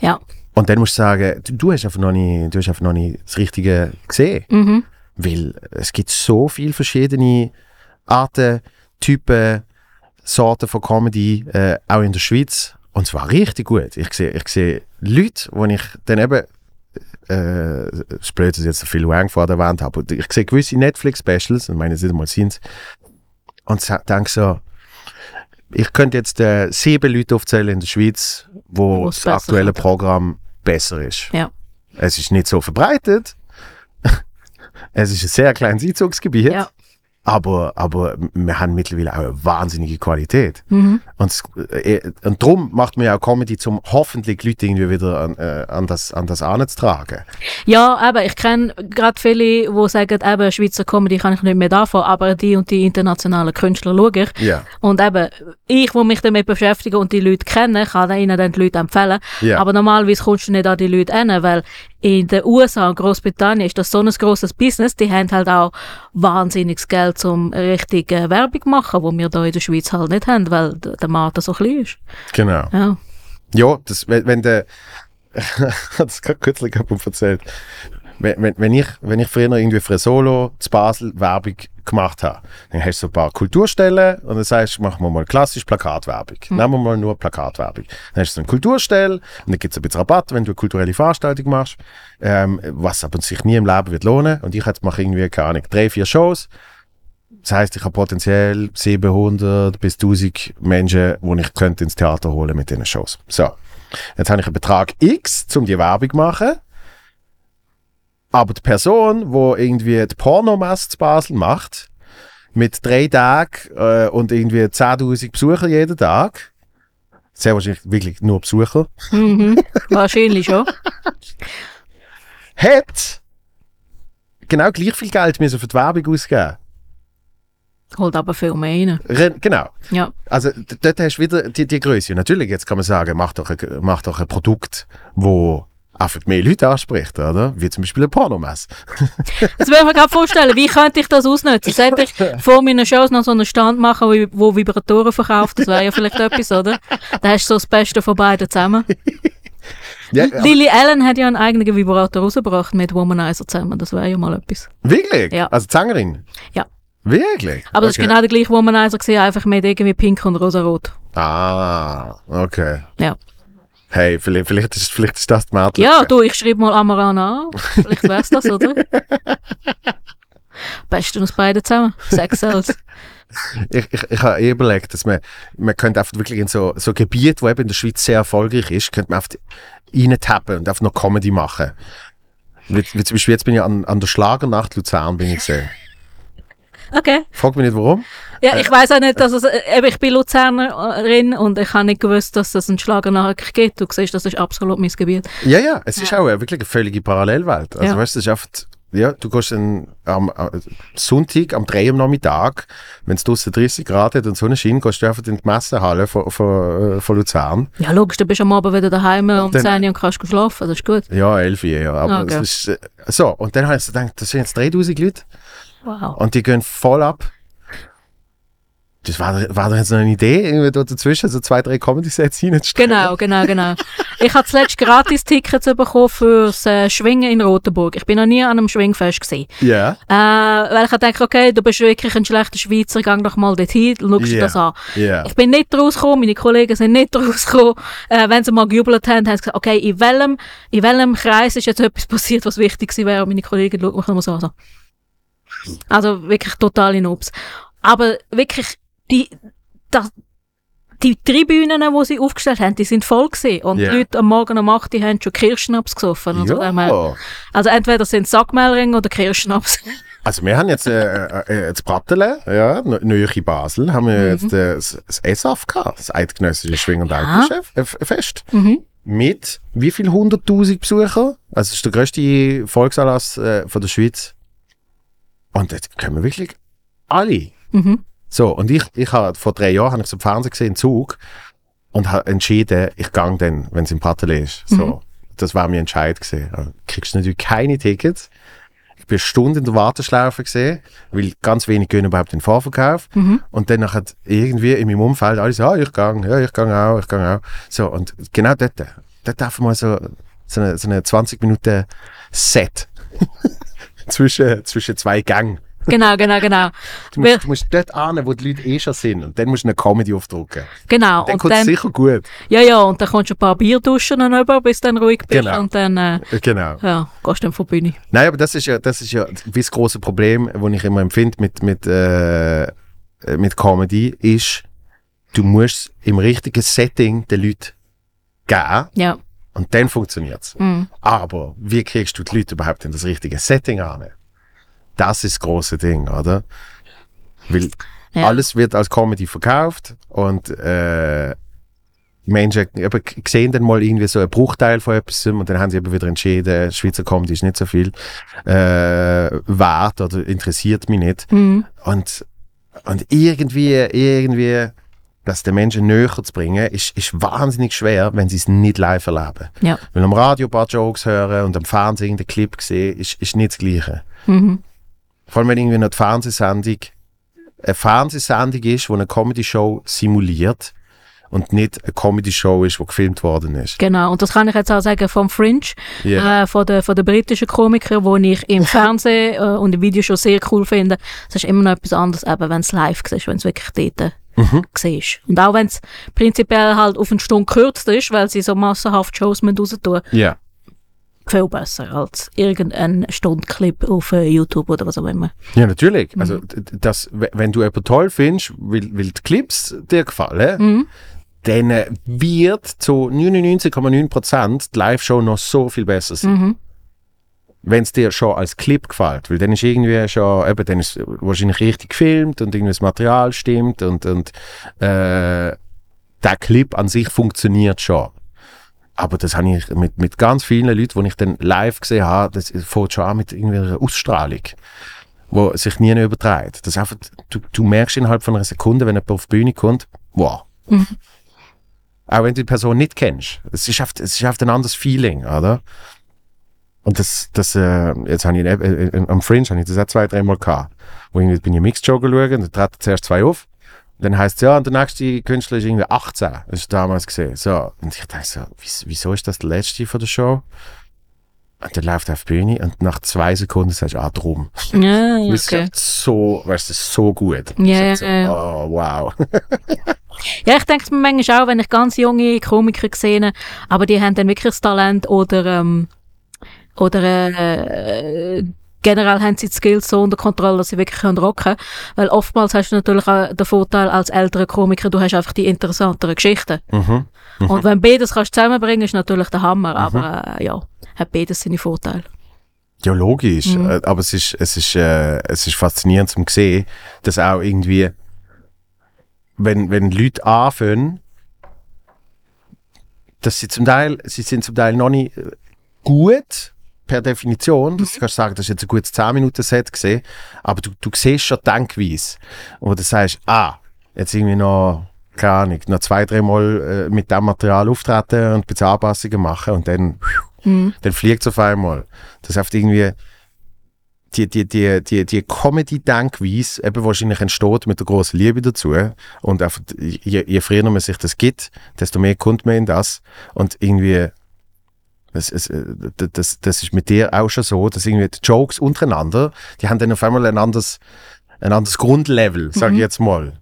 S2: Ja.
S1: Und dann musst du sagen, du, du hast einfach noch nicht, du hast einfach noch nicht das Richtige gesehen.
S2: Mhm.
S1: Weil es gibt so viele verschiedene Arten, Typen, Sorten von Comedy, äh, auch in der Schweiz. Und zwar richtig gut. Ich sehe, ich Leute, wo ich dann eben, äh, es blöd, dass ich jetzt so viel Wang vor der Wand habe, ich sehe gewisse Netflix-Specials, ich meine, es nicht mal sind und denke so, ich könnte jetzt äh, sieben Leute aufzählen in der Schweiz, wo das aktuelle. Programm besser ist.
S2: Ja.
S1: Es ist nicht so verbreitet. [laughs] es ist ein sehr kleines Einzugsgebiet.
S2: Ja.
S1: Aber, aber wir haben mittlerweile auch eine wahnsinnige Qualität.
S2: Mhm.
S1: Und, es- äh, und darum macht man ja auch Comedy, um hoffentlich Leute irgendwie wieder an, äh, an das, an das anzutragen.
S2: Ja, aber ich kenne gerade viele, die sagen, eben, Schweizer Comedy kann ich nicht mehr davon, aber die und die internationalen Künstler schaue ich.
S1: Ja.
S2: Und eben, ich, wo mich damit beschäftige und die Leute kenne, kann ihnen dann die Leute empfehlen.
S1: Ja.
S2: Aber normalerweise kommst du nicht an die Leute hin, weil in den USA und Großbritannien ist das so ein grosses Business, die haben halt auch wahnsinniges Geld zum richtig äh, Werbung machen, wo wir da in der Schweiz halt nicht haben, weil der Markt so klein ist.
S1: Genau.
S2: Ja.
S1: Ja, das, wenn, wenn der, [laughs] ich habe das gerade kürzlich erzählt, wenn, wenn, wenn, ich, wenn ich früher irgendwie für ein Solo zu Basel Werbung gemacht habe, dann hast du so ein paar Kulturstellen und dann sagst du, machen wir mal klassisch Plakatwerbung. Nehmen wir mal nur Plakatwerbung. Dann hast du so eine Kulturstelle und dann gibt es ein bisschen Rabatt, wenn du eine kulturelle Veranstaltung machst, ähm, was aber sich nie im Leben wird lohnen. Und ich jetzt mache irgendwie, keine Ahnung, drei, vier Shows. Das heißt, ich habe potenziell 700 bis 1000 Menschen, die ich könnte ins Theater holen mit diesen Shows. So, jetzt habe ich einen Betrag X, um die Werbung zu machen. Aber die Person, die irgendwie die Pornomasse zu Basel macht, mit drei Tagen äh, und irgendwie 10.000 Besucher jeden Tag, sehr wahrscheinlich wirklich nur Besucher,
S2: Mhm. [laughs] Wahrscheinlich schon.
S1: hat genau gleich viel Geld müssen für die Werbung ausgeben.
S2: Holt aber viel mehr rein.
S1: Re genau.
S2: Ja.
S1: Also dort hast du wieder die, die Größe. Natürlich, jetzt kann man sagen, mach doch ein, mach doch ein Produkt, wo einfach mehr Leute anspricht, oder? Wie zum Beispiel ein Pornomess. [laughs]
S2: Das will ich mir gerade vorstellen, wie könnte ich das ausnutzen? Sollte ich vor meinen Shows noch so einen Stand machen, wo, Vibratoren verkauft? Das wäre ja vielleicht etwas, oder? Dann hast du so das Beste von beiden zusammen. [laughs]
S1: Ja,
S2: Lily Allen hat ja einen eigenen Vibrator rausgebracht mit Womanizer zusammen. Das wäre ja mal etwas.
S1: wirklich?
S2: Ja.
S1: Also Sängerin?
S2: Ja.
S1: Wirklich?
S2: Aber das
S1: okay.
S2: ist genau der gleiche Womanizer gewesen, einfach mit irgendwie pink und rosa-rot.
S1: Ah, okay.
S2: Ja.
S1: Hey, vielleicht, vielleicht, ist, vielleicht ist das die Mädchen.
S2: Ja, du, ich schreibe mal Amaran an. Vielleicht wär's das, oder? [laughs] Beste aus beiden zusammen. Sex Cells.
S1: Ich, ich, ich habe eh überlegt, dass man, man könnte einfach wirklich in so, so Gebiet, wo eben in der Schweiz sehr erfolgreich ist, könnte man einfach reintappen und einfach noch Comedy machen. Wie, wie zum Beispiel jetzt bin ich an, an der Schlagernacht Luzern bin ich gesehen.
S2: Okay.
S1: Frag mich nicht warum.
S2: Ja, ich weiß auch nicht, dass es, äh, eben, ich bin Luzernerin und ich habe nicht gewusst, dass es einen Schlager nachher gibt. Du siehst, das ist absolut mein Gebiet.
S1: Ja, ja, es ist auch wirklich eine völlige Parallelwelt. Also
S2: Ja.
S1: weißt du, es ist einfach, ja, du gehst dann am, am Sonntag am 3 Uhr am Nachmittag, wenn es draussen 30 Grad hat und Sonne scheint, gehst du einfach in die Messehalle von, von, äh, von Luzern.
S2: Ja, logisch, du bist am Abend wieder daheim um
S1: Dann-
S2: 10 Uhr und kannst schlafen. Das ist gut.
S1: Ja, 11 Uhr, ja. Aber
S2: Okay.
S1: es ist, äh, so, und dann habe ich so gedacht, das sind jetzt 3000 Leute
S2: Wow.
S1: und die gehen voll ab. Das war, war doch jetzt noch eine Idee, irgendwie da dazwischen so zwei, drei Comedy-Sets hinzustellen.
S2: Genau, genau, genau. Ich habe zuletzt Gratis-Tickets bekommen fürs äh, Schwingen in Rotenburg. Ich bin noch nie an einem Schwingfest gesehen.
S1: Ja.
S2: Äh, weil ich dachte, okay, du bist wirklich ein schlechter Schweizer, gang doch mal dorthin, schau dir
S1: Ja.
S2: das an.
S1: Ja.
S2: Ich bin nicht rausgekommen, meine Kollegen sind nicht [laughs] rausgekommen. Äh, wenn sie mal gejubelt haben, haben sie gesagt, okay, in welchem, in welchem Kreis ist jetzt etwas passiert, was wichtig gewesen wäre? Und meine Kollegen schauen mich immer so an. Also wirklich totale Noobs. Aber wirklich, die, das, die Tribünen, die sie aufgestellt haben, die sind voll gewesen. Und
S1: Ja.
S2: die Leute am Morgen um 8 Uhr haben schon Kirschschnaps gesoffen. Also, dem her-
S1: ja.
S2: also entweder sind es Sackmehlringe oder Kirschschnaps. [laughs]
S1: Also wir haben jetzt äh, äh, äh, das Brattele, ja, n- nahe in Basel, haben wir jetzt äh, das, das ESAF gehabt, das Eidgenössische Schwing- und
S2: Ja.
S1: Autofest,
S2: mhm.
S1: mit wie viel hunderttausend Besucher? Also es ist der grösste Volksanlass äh, von der Schweiz. Und dort kommen wirklich alle.
S2: Mhm.
S1: So, und ich, ich habe vor drei Jahren habe ich so im Fernsehen gesehen, Zug, und habe entschieden, ich gang dann, wenn es im Brattele ist. So, das war mir Entscheid gesehen. Kriegst du natürlich keine Tickets. bin eine Stunde in der Warteschlaufe gesehen, weil ganz wenig gehen überhaupt in den Vorverkauf.
S2: Mhm.
S1: Und dann nachher irgendwie in meinem Umfeld alle so, ah, ich gang, ja, ich gang auch, ich gang auch. So, und genau dort, dort darf man so, so eine, so eine 20 Minuten Set [laughs] zwischen, zwischen zwei Gängen.
S2: Genau, genau, genau.
S1: Du musst, du musst dort an, wo die Leute eh schon sind. Und dann musst du eine Comedy aufdrucken.
S2: Genau.
S1: Dann
S2: und
S1: kommt es
S2: dann,
S1: sicher gut.
S2: ja, ja, und dann kommst du ein paar Bier duschen und über, bis du dann ruhig bist.
S1: Genau.
S2: Und dann, äh,
S1: Äh, Genau.
S2: ja, gehst du dann von Bühne.
S1: Nein, aber das ist ja, das ist ja wie das große Problem, das ich immer empfinde mit, mit, äh, mit Comedy, ist, du musst im richtigen Setting den Leuten geben
S2: Ja.
S1: und dann funktioniert's.
S2: Mhm.
S1: Aber wie kriegst du die Leute überhaupt in das richtige Setting an? Das ist das große Ding, oder? Weil
S2: Ja.
S1: alles wird als Comedy verkauft und äh, Menschen eben, sehen dann mal irgendwie so einen Bruchteil von etwas und dann haben sie eben wieder entschieden, Schweizer Comedy ist nicht so viel äh, wert oder interessiert mich nicht.
S2: Mhm.
S1: Und, und irgendwie, irgendwie das den Menschen näher zu bringen, ist, ist wahnsinnig schwer, wenn sie es nicht live erleben.
S2: Ja.
S1: Weil am Radio ein paar Jokes hören und am Fernsehen den Clip sehen, ist, ist nicht das Gleiche.
S2: Mhm.
S1: Vor allem, wenn irgendwie die Fernsehsendung eine Fernsehsendung ist, wo eine Comedy-Show simuliert und nicht eine Comedy-Show ist, die gefilmt worden ist.
S2: Genau, und das kann ich jetzt auch sagen vom Fringe,
S1: Ja.
S2: äh, von den von der britischen Komiker, wo ich im Fernsehen äh, und im Video schon sehr cool finde. Es ist immer noch etwas anderes, eben, wenn es live siehst, wenn es wirklich dort
S1: Mhm.
S2: siehst. Und auch wenn es prinzipiell halt auf eine Stunde gekürzt ist, weil sie so massenhaft Shows mit raus tun,
S1: Ja.
S2: Viel besser als irgendein Stundclip auf äh, YouTube oder was auch immer.
S1: Ja, natürlich. Also, d- das, wenn du jemanden toll findest, weil, weil die Clips dir gefallen,
S2: Mhm.
S1: dann äh, wird zu 99,9% die Live-Show noch so viel besser sein.
S2: Mhm.
S1: Wenn es dir schon als Clip gefällt, weil dann ist irgendwie schon, eben, dann ist es wahrscheinlich richtig gefilmt und irgendwie das Material stimmt und, und äh, der Clip an sich funktioniert schon. Aber das habe ich mit, mit ganz vielen Leuten, die ich dann live gesehen habe, das fängt schon an mit irgendwie einer Ausstrahlung, wo sich nie überträgt. Das einfach, du, du merkst innerhalb von einer Sekunde, wenn jemand auf die Bühne kommt, wow.
S2: Mhm.
S1: Auch wenn du die Person nicht kennst. Es ist einfach, es ist einfach ein anderes Feeling, oder? Und das, das, äh, jetzt habe ich, äh, äh, am Fringe habe ich das auch zwei, dreimal gehabt. Wo ich bin ich Mixed Show schauen, da treten zuerst zwei auf. Dann heisst es, ja, und der nächste Künstler ist irgendwie 18. Das ist damals gesehen. So. Und ich dachte so, wieso, ist das der letzte von der Show? Und dann läuft er auf die Bühne und nach zwei Sekunden sagst du, ah, drum.
S2: Ja, [laughs]
S1: ist
S2: okay.
S1: so, weißt du, so gut.
S2: Ja,
S1: so,
S2: ja, ja.
S1: Oh, wow. [laughs]
S2: Ja, ich denke mir manchmal auch, wenn ich ganz junge Komiker sehe, aber die haben dann wirklich das Talent oder, ähm, oder äh, generell haben sie die Skills so unter Kontrolle, dass sie wirklich können rocken Weil oftmals hast du natürlich auch den Vorteil als älterer Komiker, du hast einfach die interessanteren Geschichten.
S1: mhm.
S2: Und wenn beides kannst zusammenbringen, ist natürlich der Hammer, aber äh, ja, hat beides seine Vorteile.
S1: Ja, logisch.
S2: Mhm.
S1: Äh, Aber es ist, es ist, äh, es ist faszinierend zum sehen, dass auch irgendwie, wenn, wenn Leute anfangen, dass sie zum Teil, sie sind zum Teil noch nicht gut, per Definition. Das kannst du sagen, das ist jetzt ein gutes 10-Minuten-Set gesehen, aber du, du siehst schon die Denkweise. Und du sagst, ah, jetzt irgendwie noch, keine Ahnung, noch zwei, dreimal äh, mit dem Material auftreten und ein bisschen Anpassungen machen und dann,
S2: Mhm.
S1: dann fliegt es auf einmal. Das ist oft irgendwie die, die, die, die, die Comedy-Denkweise eben wahrscheinlich entsteht mit der großen Liebe dazu. Und einfach, je, je früher man sich das gibt, desto mehr kommt man in das. Und irgendwie, das, äh, das, das ist mit dir auch schon so, dass irgendwie die Jokes untereinander, die haben dann auf einmal ein anderes, ein anderes Grundlevel, sage ich jetzt mal.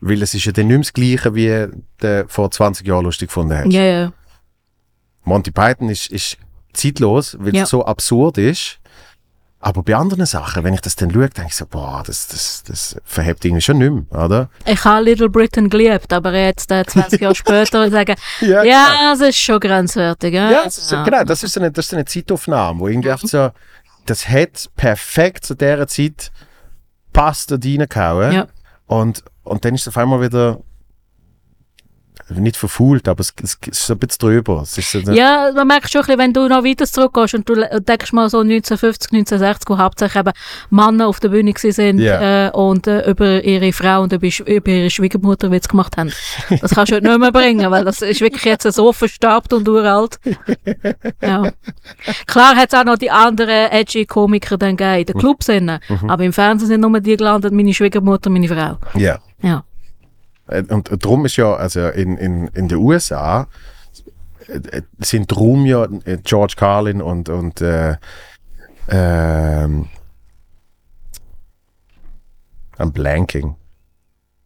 S1: Weil es ist ja dann nicht mehr das Gleiche, wie du vor 20 Jahren lustig gefunden hast.
S2: Ja, ja.
S1: Monty Python ist, ist zeitlos, weil
S2: Ja.
S1: es so absurd ist. Aber bei anderen Sachen, wenn ich das dann schaue, denke ich so, boah, das, das, das verhebt irgendwie schon nicht mehr, oder?
S2: Ich habe Little Britain geliebt, aber jetzt äh, 20 Jahre später sagen, [laughs]
S1: Ja,
S2: ja, es ist schon grenzwertig. Ja,
S1: Ja, das ist, so- genau, das ist, so eine, das ist eine Zeitaufnahme, wo irgendwie einfach so, das hat perfekt zu dieser Zeit passt da reingehauen.
S2: Ja.
S1: Und, und dann ist es auf einmal wieder nicht verfault, aber es, es ist so ein bisschen drüber. So,
S2: Ja, man merkt schon ein bisschen, wenn du noch weiter zurückgehst und du denkst mal so 1950, 1960, wo hauptsächlich eben Männer auf der Bühne sind
S1: Ja.
S2: äh, und äh, über ihre Frau und über, über ihre Schwiegermutter Witz gemacht haben. Das kannst du heute nicht mehr bringen, weil das ist wirklich jetzt so verstaubt und uralt. Ja. Klar hat es auch noch die anderen edgy Komiker dann gegeben, in den Clubs, innen,
S1: Mhm.
S2: aber im Fernsehen sind nur die gelandet, meine Schwiegermutter, meine Frau.
S1: ja.
S2: Ja.
S1: Äh, Und darum ist ja, also in, in, in den USA äh, sind drum ja äh, George Carlin und, und äh, ähm, am Blanking.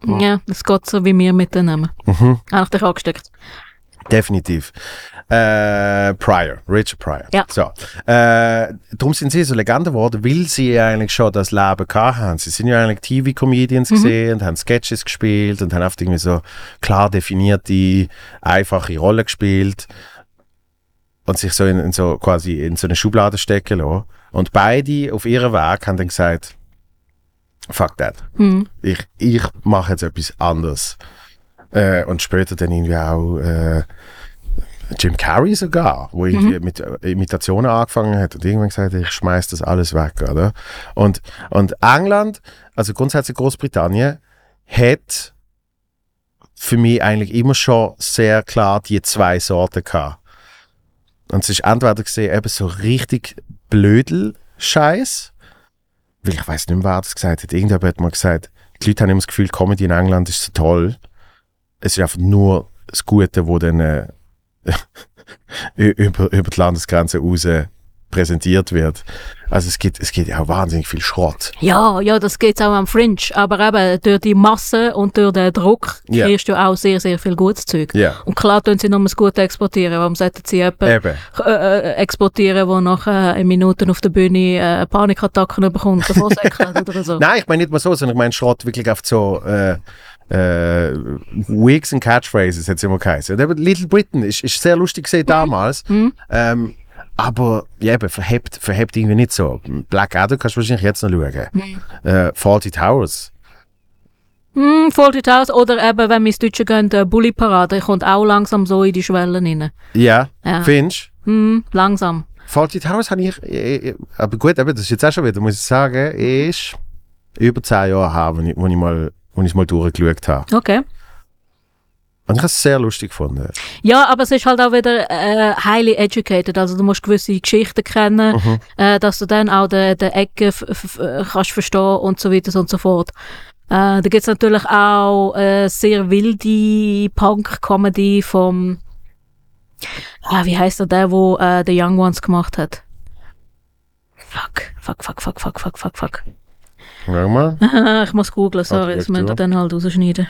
S2: Ja, das geht so wie wir mit den Namen.
S1: Mhm.
S2: Habe ich dich angesteckt.
S1: Definitiv. Äh, Pryor, Richard Pryor.
S2: Ja.
S1: So. Äh, darum sind sie so Legende geworden, weil sie ja eigentlich schon das Leben gehabt haben. Sie sind ja eigentlich TV-Comedians gesehen und haben Sketches gespielt und haben oft irgendwie so klar definierte, einfache Rollen gespielt und sich so in, in so quasi in so eine Schublade stecken lassen. Und beide auf ihrem Weg haben dann gesagt, fuck that
S2: Mhm.
S1: ich, ich mache jetzt etwas anderes. Äh, und später dann irgendwie auch äh, Jim Carrey sogar, wo irgendwie mit äh, Imitationen angefangen hat und irgendwann gesagt hat, ich schmeiß das alles weg, oder? Und, und England, also grundsätzlich Großbritannien, hat für mich eigentlich immer schon sehr klar die zwei Sorten gehabt. Und es ist entweder gesehen eben so richtig Blödel-Scheiß, weil ich weiß nicht mehr, wer das gesagt hat. Irgendjemand hat mal gesagt, die Leute haben immer das Gefühl, Comedy in England ist so toll. Es ist einfach nur das Gute, wo dann äh, [laughs] über, über die Landesgrenze raus präsentiert wird. Also es gibt, es gibt ja wahnsinnig viel Schrott.
S2: Ja, ja, das geht auch am Fringe. Aber eben durch die Masse und durch den Druck
S1: Ja.
S2: kriegst du auch sehr, sehr viel gutes Zeug.
S1: Ja.
S2: Und klar tun sie nur das Gute exportieren. Warum sollten sie jemanden äh, äh, exportieren, der nach äh, in Minuten auf der Bühne äh, Panikattacken bekommt, [laughs] oder so?
S1: Nein, ich meine nicht mal so, sondern ich meine Schrott wirklich auf so äh, äh, Wigs und Catchphrases hat es immer geheißen. Und eben Little Britain ist, ist sehr lustig gesehen damals. Ähm, aber ja, eben, verhebt, verhebt irgendwie nicht so. Blackadder kannst du wahrscheinlich jetzt noch schauen. Äh, Faulty Towers.
S2: Hm, Fawlty Towers oder eben, wenn wir ins Deutsche gehen, der Bully Parade kommt auch langsam so in die Schwellen rein.
S1: Ja,
S2: Ja.
S1: findest
S2: Hm, langsam.
S1: Faulty Towers habe ich, äh, äh, aber gut, eben, das ist jetzt auch schon wieder, muss ich sagen, ist über zehn Jahre her, wo ich, wo ich mal, wo ich mal durchgeschaut habe.
S2: Okay.
S1: Und ich habe es sehr lustig gefunden.
S2: Ja, aber es ist halt auch wieder äh, highly educated. Also du musst gewisse Geschichten kennen,
S1: Mhm.
S2: äh, dass du dann auch den, den Ecken äh, kannst verstehen und so weiter und so fort. Äh, da gibt's natürlich auch äh, sehr wilde Punk-Comedy vom ah, wie heißt der, der, wo äh, The Young Ones gemacht hat? Fuck, fuck, fuck, fuck, fuck, fuck, fuck, fuck.
S1: Schau mal.
S2: ich muss googlen, sorry, das müsst ihr dann halt rausschneiden.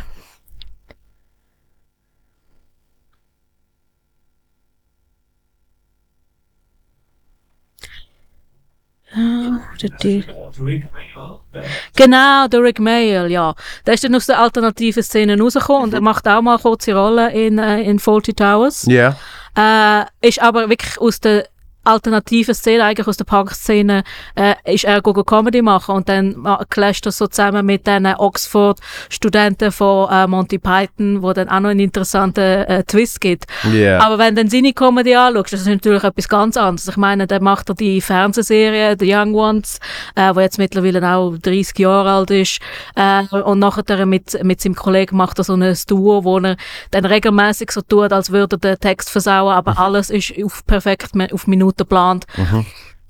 S2: Genau, der Rick Mayall, ja. Der ist dann aus der alternativen Szene rausgekommen und er macht auch mal kurze Rolle in, äh, in Faulty Towers.
S1: Ja.
S2: Äh, ist aber wirklich aus der alternativen Szene, eigentlich aus der Punk-Szene, äh, ist er go Comedy machen und dann ma- clasht er so zusammen mit den Oxford-Studenten von äh, Monty Python, wo dann auch noch einen interessanten äh, Twist gibt.
S1: Ja.
S2: Aber wenn du dann seine Comedy anschaust, das ist natürlich etwas ganz anderes. Ich meine, dann macht er die Fernsehserie The Young Ones, äh, wo jetzt mittlerweile auch 30 Jahre alt ist. Äh, und nachher mit, mit seinem Kollegen macht er so ein Duo, wo er dann regelmäßig so tut, als würde er den Text versauen, aber alles ist auf perfekt auf Minuten geplant.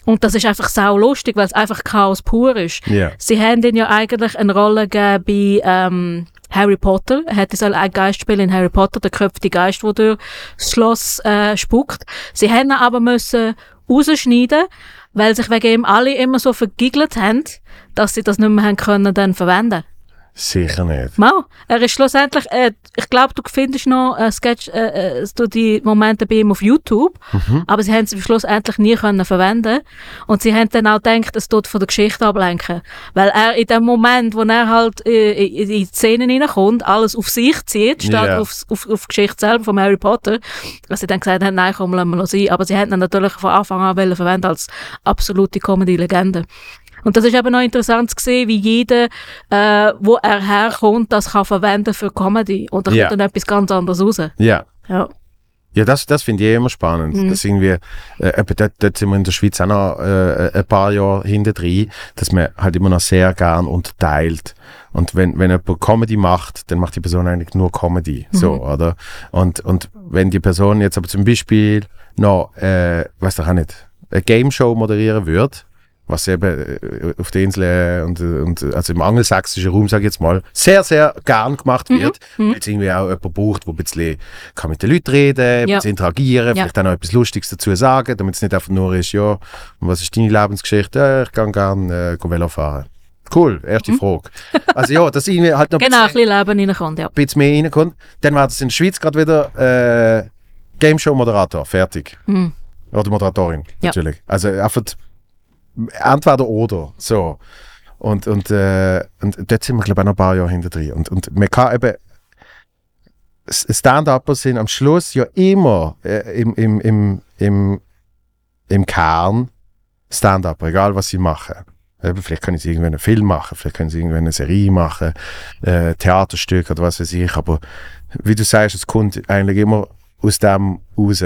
S2: Und das ist einfach sau lustig, weil es einfach Chaos pur ist.
S1: Ja.
S2: Sie haben ihn ja eigentlich eine Rolle gegeben bei ähm, Harry Potter. Er hätte soll ein Geist spielen in Harry Potter, der köpfte Geist, der durch das Schloss äh, spuckt. Sie haben ihn aber müssen rausschneiden, weil sich wegen ihm alle immer so vergiggelt haben, dass sie das nicht mehr haben können dann verwenden.
S1: Sicher nicht.
S2: Mal, er ist schlussendlich, äh, ich glaube, du findest noch äh, Sketch, äh, äh, so die Momente bei ihm auf YouTube, aber sie haben sie schlussendlich nie können verwenden und sie haben dann auch gedacht, es tut von der Geschichte ablenken, weil er in dem Moment, wo er halt äh, in die Szenen reinkommt, alles auf sich zieht, statt
S1: Ja.
S2: auf, auf, auf die Geschichte selber von Harry Potter, dass sie dann gesagt haben, nein, komm, lassen wir noch sein, aber sie haben ihn natürlich von Anfang an verwenden als absolute Comedy-Legende. Und das ist eben noch interessant zu sehen, wie jeder, äh, wo er herkommt, das kann verwenden für Comedy. Und da
S1: Ja.
S2: kommt dann etwas ganz anderes raus.
S1: Ja.
S2: Ja.
S1: Ja, das, das finde ich eh immer spannend.
S2: Mhm.
S1: Dass irgendwie, äh, dort, dort sind wir in der Schweiz auch noch äh, ein paar Jahre hinter drin, dass man halt immer noch sehr gern unterteilt. Und wenn, wenn jemand Comedy macht, dann macht die Person eigentlich nur Comedy. So, oder? Und, und wenn die Person jetzt aber zum Beispiel noch, äh, weiß doch auch nicht, eine Game Show moderieren würde, was eben äh, auf der Insel äh, und, und also im angelsächsischen Raum, sage ich jetzt mal, sehr, sehr gern gemacht wird, weil es irgendwie auch jemand braucht, der ein bisschen kann mit den Leuten reden, ein
S2: Ja.
S1: bisschen interagieren,
S2: Ja.
S1: vielleicht auch noch etwas Lustiges dazu sagen, damit es nicht einfach nur ist, ja, und was ist deine Lebensgeschichte? Ja, ich kann gerne äh, Velo fahren. Cool, erste Frage. Also ja, dass irgendwie halt noch ein [laughs]
S2: Genau, ein
S1: bisschen,
S2: Leben reinkommt, ja.
S1: ein bisschen mehr reinkommt. Dann war das in der Schweiz gerade wieder äh, Game Show Moderator, fertig.
S2: Mhm.
S1: Oder Moderatorin,
S2: Ja.
S1: natürlich. Also einfach entweder oder. So. Und, und, äh, und dort sind wir, glaube ich, noch ein paar Jahre hinter drin. Und, und man kann eben. S- Stand-Upper sind am Schluss ja immer äh, im, im, im, im, im Kern Stand-Upper, egal was sie machen. Eben, vielleicht können sie irgendwann einen Film machen, vielleicht können sie irgendwann eine Serie machen, äh, Theaterstück oder was weiß ich. Aber wie du sagst, es kommt eigentlich immer aus dem raus.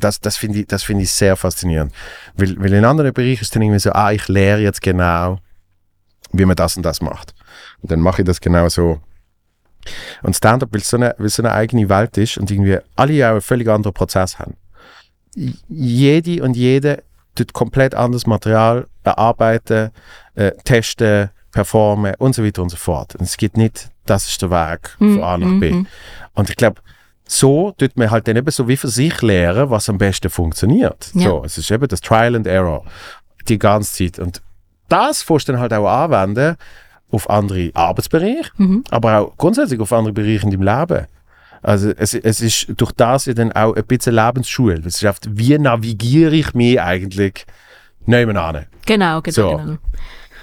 S1: Das, das finde ich, das finde ich sehr faszinierend. Weil, weil in anderen Bereichen ist dann irgendwie so, ah, ich lehre jetzt genau, wie man das und das macht. Und dann mache ich das genau so. Und Stand-up, weil es so eine, es so eine eigene Welt ist und irgendwie alle auch einen völlig anderen Prozess haben. Jede und jede tut komplett anderes Material erarbeiten, äh, testen, performen und so weiter und so fort. Und es geht nicht, das ist der Weg von A nach B.
S2: mhm.
S1: Und ich glaube, so tut man halt dann eben so wie für sich lernen, was am besten funktioniert.
S2: Ja.
S1: So, es ist eben das Trial and Error die ganze Zeit. Und das musst du dann halt auch anwenden auf andere Arbeitsbereiche,
S2: Mhm.
S1: aber auch grundsätzlich auf andere Bereiche in deinem Leben. Also es, es ist durch das ja dann auch ein bisschen Lebensschule. Es ist oft, wie navigiere ich mich eigentlich nebenan?
S2: Genau, genau,
S1: So.
S2: genau.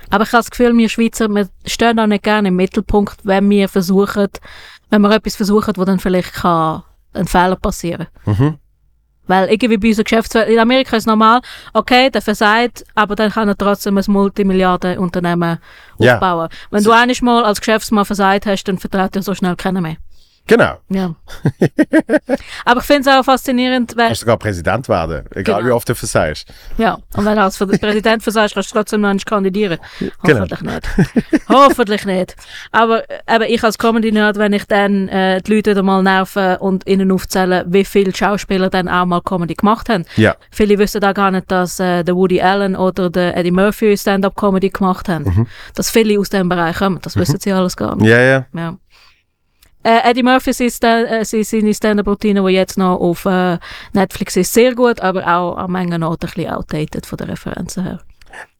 S2: Aber ich habe das Gefühl, wir Schweizer, wir stehen auch nicht gerne im Mittelpunkt, wenn wir versuchen, wenn wir etwas versuchen, wo dann vielleicht kann ein Fehler passieren
S1: Mhm.
S2: Weil irgendwie bei unserer Geschäftswelt, in Amerika ist es normal, okay, der versagt, aber dann kann er trotzdem ein Multimilliardenunternehmen
S1: Ja.
S2: aufbauen. Wenn du eines Mal als Geschäftsmann versagt hast, dann vertraut dir so schnell keiner mehr.
S1: Genau.
S2: Ja. [laughs] aber ich finde es auch faszinierend, weil,
S1: Kannst sogar Präsident werden, egal
S2: Genau.
S1: wie oft du versagst.
S2: ja, und wenn du als [laughs] Präsident versagst, kannst du trotzdem noch nicht kandidieren.
S1: Genau.
S2: Hoffentlich nicht. Hoffentlich nicht. Aber eben, ich als Comedy-Nerd, wenn ich dann äh, die Leute wieder mal nerven und ihnen aufzählen, wie viele Schauspieler dann auch mal Comedy gemacht haben.
S1: Ja.
S2: Viele wissen da gar nicht, dass äh, der Woody Allen oder der Eddie Murphy Stand-up-Comedy gemacht haben.
S1: Mhm.
S2: Dass viele aus dem Bereich kommen. Das wissen sie alles gar nicht.
S1: Ja, ja.
S2: Ja. Äh, Eddie Murphy ist äh, sie- seine Stand-up-Routine, die jetzt noch auf äh, Netflix ist, sehr gut, aber auch an manchen Orten ein bisschen outdated von den Referenzen her.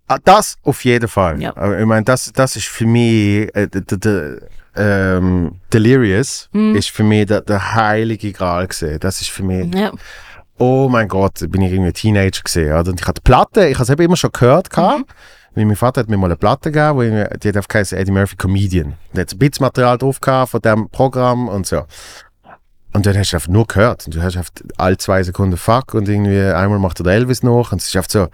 S1: Ah, Das auf jeden Fall.
S2: Ja.
S1: Aber Ich meine, das, das ist für mich, äh, der, der, der, ähm, Delirious
S2: Mhm.
S1: ist für mich der, der heilige Gral gesehen. Das ist für mich,
S2: Ja.
S1: oh mein Gott, bin ich irgendwie Teenager gesehen. Und ich hatte Platte, ich habe es immer schon gehört, gehabt, weil mein Vater hat mir mal eine Platte gegeben, wo die hat geheißen Eddie Murphy Comedian. Da hat ein bisschen Material drauf gehabt von dem Programm und so. Und dann hast du einfach nur gehört. Und du hast einfach alle zwei Sekunden Fuck und irgendwie einmal macht er der Elvis noch. Und es ist einfach so,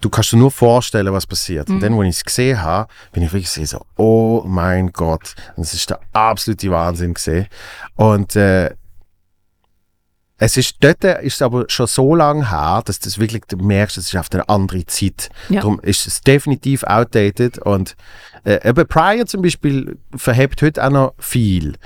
S1: du kannst dir nur vorstellen, was passiert. Und dann, als ich es gesehen habe, bin ich wirklich so, oh mein Gott. Und es ist der absolute Wahnsinn gesehen. Und äh, es ist dort ist es aber schon so lange her, dass das wirklich, du merkst, es ist auf eine andere Zeit.
S2: Ja.
S1: Darum ist es definitiv outdated. Und äh, eben Pryor zum Beispiel verhebt heute auch noch viel.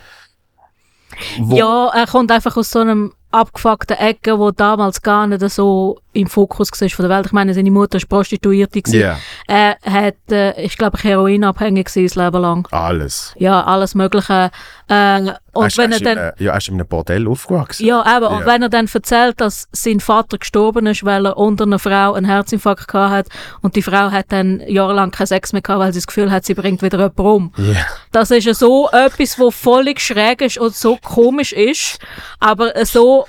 S1: Wo,
S2: ja, er kommt einfach aus so einem abgefuckten Ecke, wo damals gar nicht so im Fokus war von der Welt. Ich meine, seine Mutter war Prostituierte.
S1: Ja,
S2: Er hat, äh, ich glaube, heroinabhängig gewesen, das Leben lang.
S1: alles.
S2: Ja, alles Mögliche. Äh, und
S1: Hast-
S2: wenn er
S1: hast in
S2: dann...
S1: einem- ja, er ist in einem Bordell aufgewachsen.
S2: Ja, eben. Und
S1: Ja.
S2: wenn er dann erzählt, dass sein Vater gestorben ist, weil er unter einer Frau einen Herzinfarkt gehabt hat und die Frau hat dann jahrelang keinen Sex mehr gehabt, weil sie das Gefühl hat, sie bringt wieder jemanden um.
S1: Ja.
S2: Das ist ja so etwas, wo völlig schräg ist und so komisch ist, aber so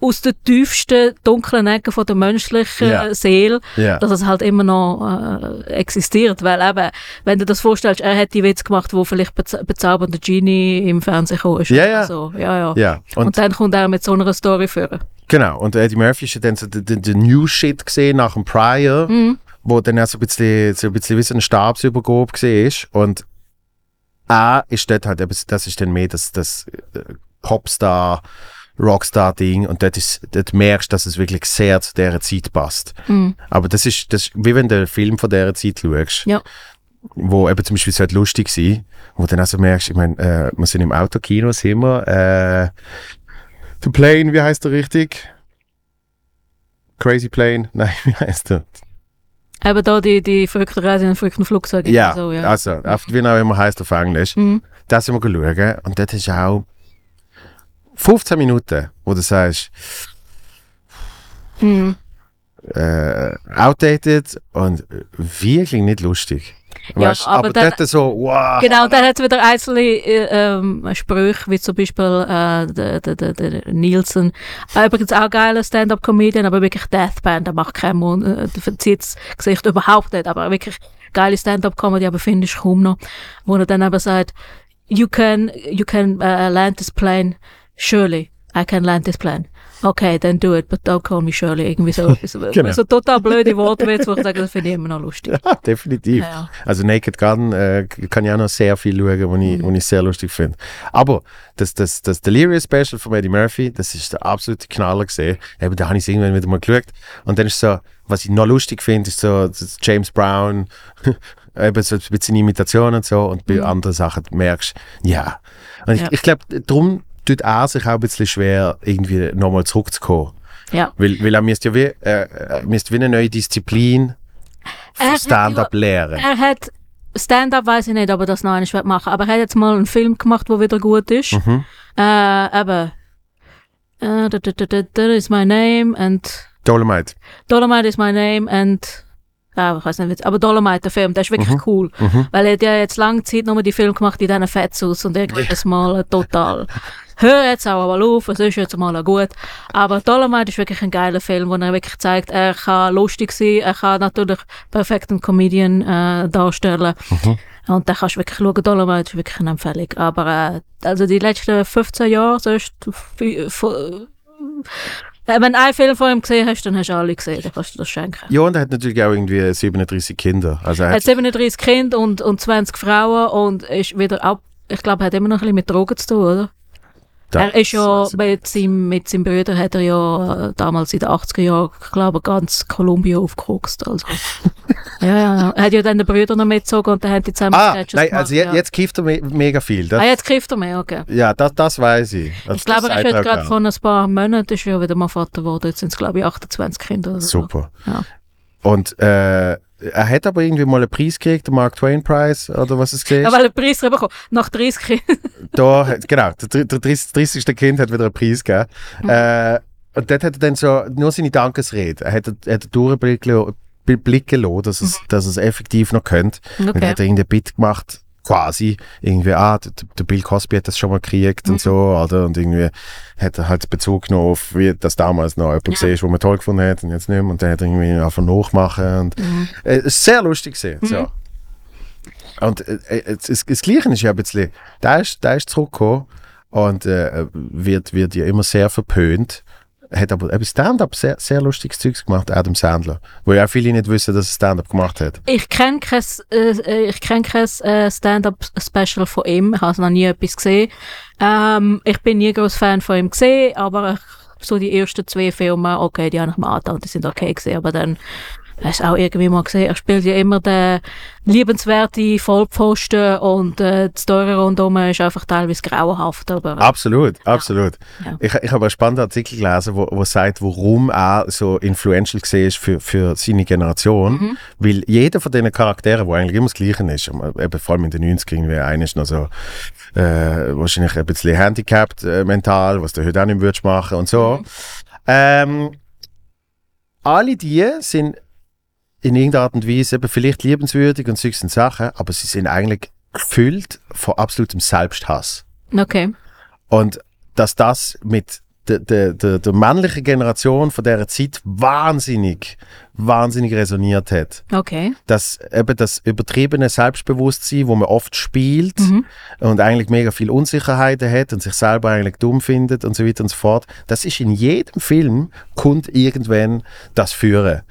S2: aus der tiefsten dunklen Ecke von der menschlichen
S1: Ja.
S2: äh, Seele,
S1: Ja.
S2: dass es halt immer noch äh, existiert. Weil eben, wenn du das vorstellst, er hat die Witz gemacht, wo vielleicht bez bezaubernde Genie im Fernsehen gekommen ist.
S1: Ja, ja.
S2: So, ja, ja.
S1: Ja,
S2: Und,
S1: und,
S2: dann kommt er mit so einer Story führen.
S1: genau. Und Eddie Murphy ist ja dann so der New Shit gesehen nach dem Prior.
S2: Mhm.
S1: wo dann auch so ein bisschen, so ein bisschen wie so eine Stabsübergabe war. Und er ist dort halt, das ist dann mehr das, das äh, Popstar, Rockstar-Ding und dort, ist, dort merkst du, dass es wirklich sehr zu dieser Zeit passt.
S2: Mhm.
S1: Aber das ist, das ist wie wenn du einen Film von dieser Zeit schaust.
S2: Ja.
S1: Wo eben zum Beispiel halt lustig sein, wo du dann also merkst, ich meine, äh, wir sind im Autokino, sind wir, äh, The Plane, wie heißt der richtig? Crazy Plane? [laughs] Nein, wie heißt der?
S2: Eben da die, die verrückten Reise in verrückten Flugzeugen.
S1: Ja,
S2: So, ja.
S1: also, auf, wie auch immer heißt auf Englisch.
S2: Mhm.
S1: Das sind wir schauen und dort ist auch 15 Minuten, wo du sagst,
S2: Mhm.
S1: äh, outdated und wirklich nicht lustig.
S2: Ja,
S1: Weißt,
S2: aber
S1: aber,
S2: dann-
S1: dort so, wow.
S2: Genau, und dann hat es wieder einzelne äh, ähm, Sprüche, wie zum Beispiel äh, der, der, der, der Nielsen. Äh, übrigens auch geiler Stand-Up-Comedian, aber wirklich Deathband, der macht keinen Mund, äh, der verzieht das Gesicht überhaupt nicht, aber wirklich geile Stand-Up-Comedy, aber finde ich kaum noch, wo er dann aber sagt, you can, you can uh, land this plane, surely, I can land this plane. Okay, then do it, but don't call me Shirley. Irgendwie so, [laughs] so,
S1: Genau.
S2: so total blöde Wortwitze, wo ich sage, das finde ich immer noch lustig.
S1: Ja, [laughs] definitiv.
S2: Ja.
S1: Also Naked Gun äh, kann ich auch noch sehr viel schauen, was ich, was ich sehr lustig finde. Aber das, das, das Delirious Special von Eddie Murphy, das ist der absolute Knaller gesehen. Eben, da habe ich es irgendwann wieder mal geschaut. Und dann ist so, was ich noch lustig finde, ist so James Brown, [laughs] eben so ein bisschen Imitation und so. Und bei anderen Sachen merkst du, ja. Und ich,
S2: Ja.
S1: ich glaube, darum tut er sich auch ein bisschen schwer, irgendwie nochmal zurückzukommen.
S2: Ja.
S1: Weil, weil er müsste ja wie, äh, er müsste wie eine neue Disziplin
S2: Er
S1: für Stand-up lernen.
S2: Er hat Stand-up weiß ich nicht, ob er das noch einmal machen aber er hat jetzt mal einen Film gemacht, der wieder gut ist.
S1: Mhm.
S2: Äh, eben. Äh, da, da, da, da, that is my name and
S1: Dolomite.
S2: Dolomite is my name and ja, ich weiß nicht, aber Dolomite, der Film, der ist wirklich
S1: Mhm.
S2: cool. Weil er hat ja jetzt lange Zeit nur die Filme gemacht in diesen Fettsus und irgendwie jedes Mal äh, total. [laughs] Hör jetzt auch mal auf, es ist jetzt mal gut. Aber Dolomite ist wirklich ein geiler Film, wo er wirklich zeigt, er kann lustig sein, er kann natürlich perfekt einen Comedian äh, darstellen. Und da kannst du wirklich schauen, Dolomite ist wirklich eine Empfehlung. Aber äh, also die letzten 15 Jahre, so ist äh, wenn du einen Film von ihm gesehen hast, dann hast du alle gesehen, dann kannst du das schenken.
S1: Ja, und er hat natürlich auch irgendwie 37 Kinder. Also er hat,
S2: hat 37 Kinder und, und 20 Frauen und ist wieder ab, ich glaube, er hat immer noch ein bisschen mit Drogen zu tun, oder?
S1: Da-
S2: er ist ja, mit seinem, mit seinem Bruder hat er ja damals in den 80er Jahren, ich glaube, ganz Kolumbien aufgekokst, also. [laughs] ja, ja. Er hat ja dann den Bruder noch mitgezogen und dann haben die zusammen
S1: Ah,
S2: Sketches
S1: nein,
S2: gemacht,
S1: also
S2: ja.
S1: jetzt kifft er me mega viel. Das,
S2: Ah, jetzt kriegt er mehr, okay.
S1: Ja, das, das weiß ich. Also
S2: Ich glaube,
S1: das
S2: er ist jetzt gerade vor ein paar Monaten ist ja wieder mal Vater geworden. Jetzt sind es, glaube ich, 28 Kinder oder so.
S1: Super.
S2: Ja.
S1: Und äh, er hat aber irgendwie mal einen Preis gekriegt, den Mark Twain Preis, oder was es gesehen
S2: Ja, weil er einen Preis bekommen Nach 30 Kindern. [laughs]
S1: da, genau, der, der 30. 30. Kind hat wieder einen Preis gegeben.
S2: Mhm.
S1: Äh, und dort hat er dann so nur seine Dankesrede. Er hat, er hat durchblicken blicken lassen, dass, es, dass er es effektiv noch könnte. Und dann
S2: Mhm. Okay.
S1: hat er irgendein Bit gemacht, quasi. Irgendwie, ah, der, Bill Cosby hat das schon mal gekriegt
S2: Mhm.
S1: und so, oder? Und irgendwie hat er halt Bezug genommen auf, wie das damals noch jemand
S2: Ja.
S1: gesehen ist, wo man toll gefunden hat und jetzt nicht mehr. Und dann hat er irgendwie einfach nachmachen. Und,
S2: Mhm.
S1: äh, es ist sehr lustig gesehen. So. Und äh, äh, das, das, das Gleiche ist ja ein bisschen, der ist, der ist zurückgekommen und äh, wird, wird ja immer sehr verpönt. Hat aber eben Stand-up sehr, sehr lustiges Zeugs gemacht, Adam Sandler. Wo ja auch viele nicht wissen, dass er Stand-up gemacht hat.
S2: Ich kenne kein, äh, ich kenn kein äh, Stand-up-Special von ihm. Ich habe noch nie etwas gesehen. Ähm, ich bin nie groß Fan von ihm gesehen, aber so die ersten zwei Filme, okay, die habe ich mir angetan die sind okay gesehen, aber dann hast auch irgendwie mal gesehen, er spielt ja immer den liebenswerten Vollpfosten und äh, die Story rundherum ist einfach teilweise grauenhaft, aber
S1: Absolut, absolut.
S2: Ja.
S1: Ich, ich habe einen spannenden Artikel gelesen, wo, wo sagt, warum er so influential ist für, für seine Generation.
S2: Mhm.
S1: Weil jeder von diesen Charakteren, wo eigentlich immer das Gleiche ist, eben vor allem in den 90ern, irgendwie einer ist noch so äh, wahrscheinlich ein bisschen handicapped äh, mental, was du heute auch nicht würdest machen und so.
S2: Mhm.
S1: Ähm, alle die sind in irgendeiner Art und Weise eben vielleicht liebenswürdig und solche Sachen, aber sie sind eigentlich gefüllt von absolutem Selbsthass.
S2: okay.
S1: Und dass das mit der, der, der, der männlichen Generation von dieser Zeit wahnsinnig, wahnsinnig resoniert hat.
S2: Okay.
S1: Dass eben das übertriebene Selbstbewusstsein, wo man oft spielt
S2: Mhm.
S1: und eigentlich mega viel Unsicherheiten hat und sich selber eigentlich dumm findet und so weiter und so fort, das ist in jedem Film, kommt irgendwann das führen.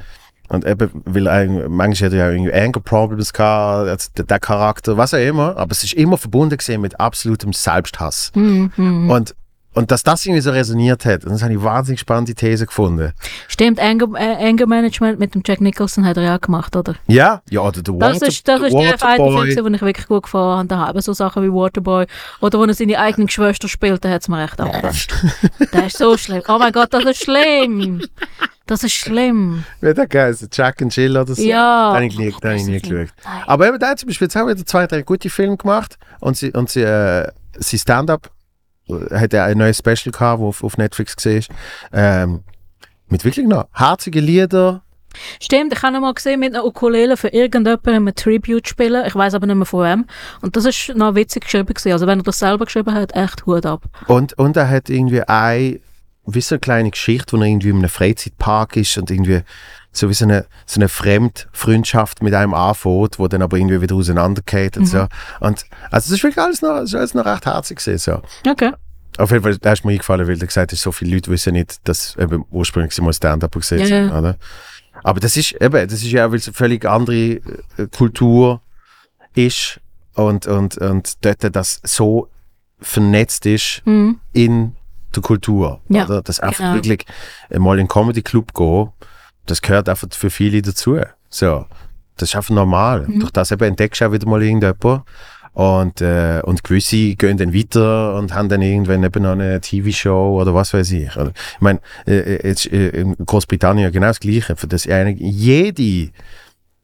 S1: Und eben, weil ein, manchmal hat er ja irgendwie Anger Problems gehabt, also der, der Charakter, was auch immer, aber es ist immer verbunden gesehen mit absolutem Selbsthass.
S2: Mhm. mhm.
S1: Und, und dass das irgendwie so resoniert hat, das habe ich wahnsinnig spannende These gefunden.
S2: Stimmt, Anger, äh, Anger Management mit dem Jack Nicholson hat er ja gemacht, oder?
S1: Ja, ja, oder der
S2: Das
S1: Water,
S2: ist, das ist der eine. Film, den ich wirklich gut gefahren habe. Da haben so Sachen wie Waterboy. Oder wo er seine eigene Geschwister spielt, da hat es mir echt angepasst. Das ist so schlimm. Oh mein Gott, das ist schlimm. Das ist schlimm.
S1: Wie der geheißen? Jack and Jill oder so?
S2: Ja.
S1: Den habe ich nie, den ich nie geschaut.
S2: Nein.
S1: Aber eben, der hat zum Beispiel jetzt auch wieder zwei, drei gute Filme gemacht und sie, und sie, äh, sie Stand-up hat er ein neues Special gehabt, wo auf, auf Netflix gesehen ist. Ähm, mit wirklich noch herzige Lieder.
S2: Stimmt, ich habe ihn mal gesehen mit einer Ukulele für irgendjemanden ein Tribute spielen. Ich weiß aber nicht mehr von wem. Und das ist noch witzig geschrieben gewesen. Also wenn er das selber geschrieben hat, echt Hut ab.
S1: Und, und er hat irgendwie eine, wie so eine kleine Geschichte, wo er irgendwie in einem Freizeitpark ist und irgendwie so wie so eine, so eine Fremdfreundschaft mit einem anfängt, wo dann aber irgendwie wieder auseinandergeht und so. Und, also das ist wirklich alles noch, alles noch recht herzig gewesen, so.
S2: Okay.
S1: Auf jeden Fall, da ist mir eingefallen, weil du gesagt hast, so viele Leute wissen nicht, dass eben ursprünglich sie mal Stand-up gesehen
S2: Ja, ja.
S1: oder? Aber das ist eben, das ist ja auch, weil es eine völlig andere äh, Kultur ist und, und, und dort das so vernetzt ist
S2: Mhm.
S1: in der Kultur.
S2: Ja,
S1: oder? Das einfach
S2: genau.
S1: wirklich mal in einen Comedy Club gehen, das gehört einfach für viele dazu. So. Das ist einfach normal.
S2: Mhm.
S1: Durch das eben entdeckst du auch wieder mal irgendjemand. Und, äh, und gewisse gehen dann weiter und haben dann irgendwann eben noch eine TV-Show oder was weiß ich. Oder, ich meine, äh, jetzt, äh, in Großbritannien genau das Gleiche. Für das eigentlich jede,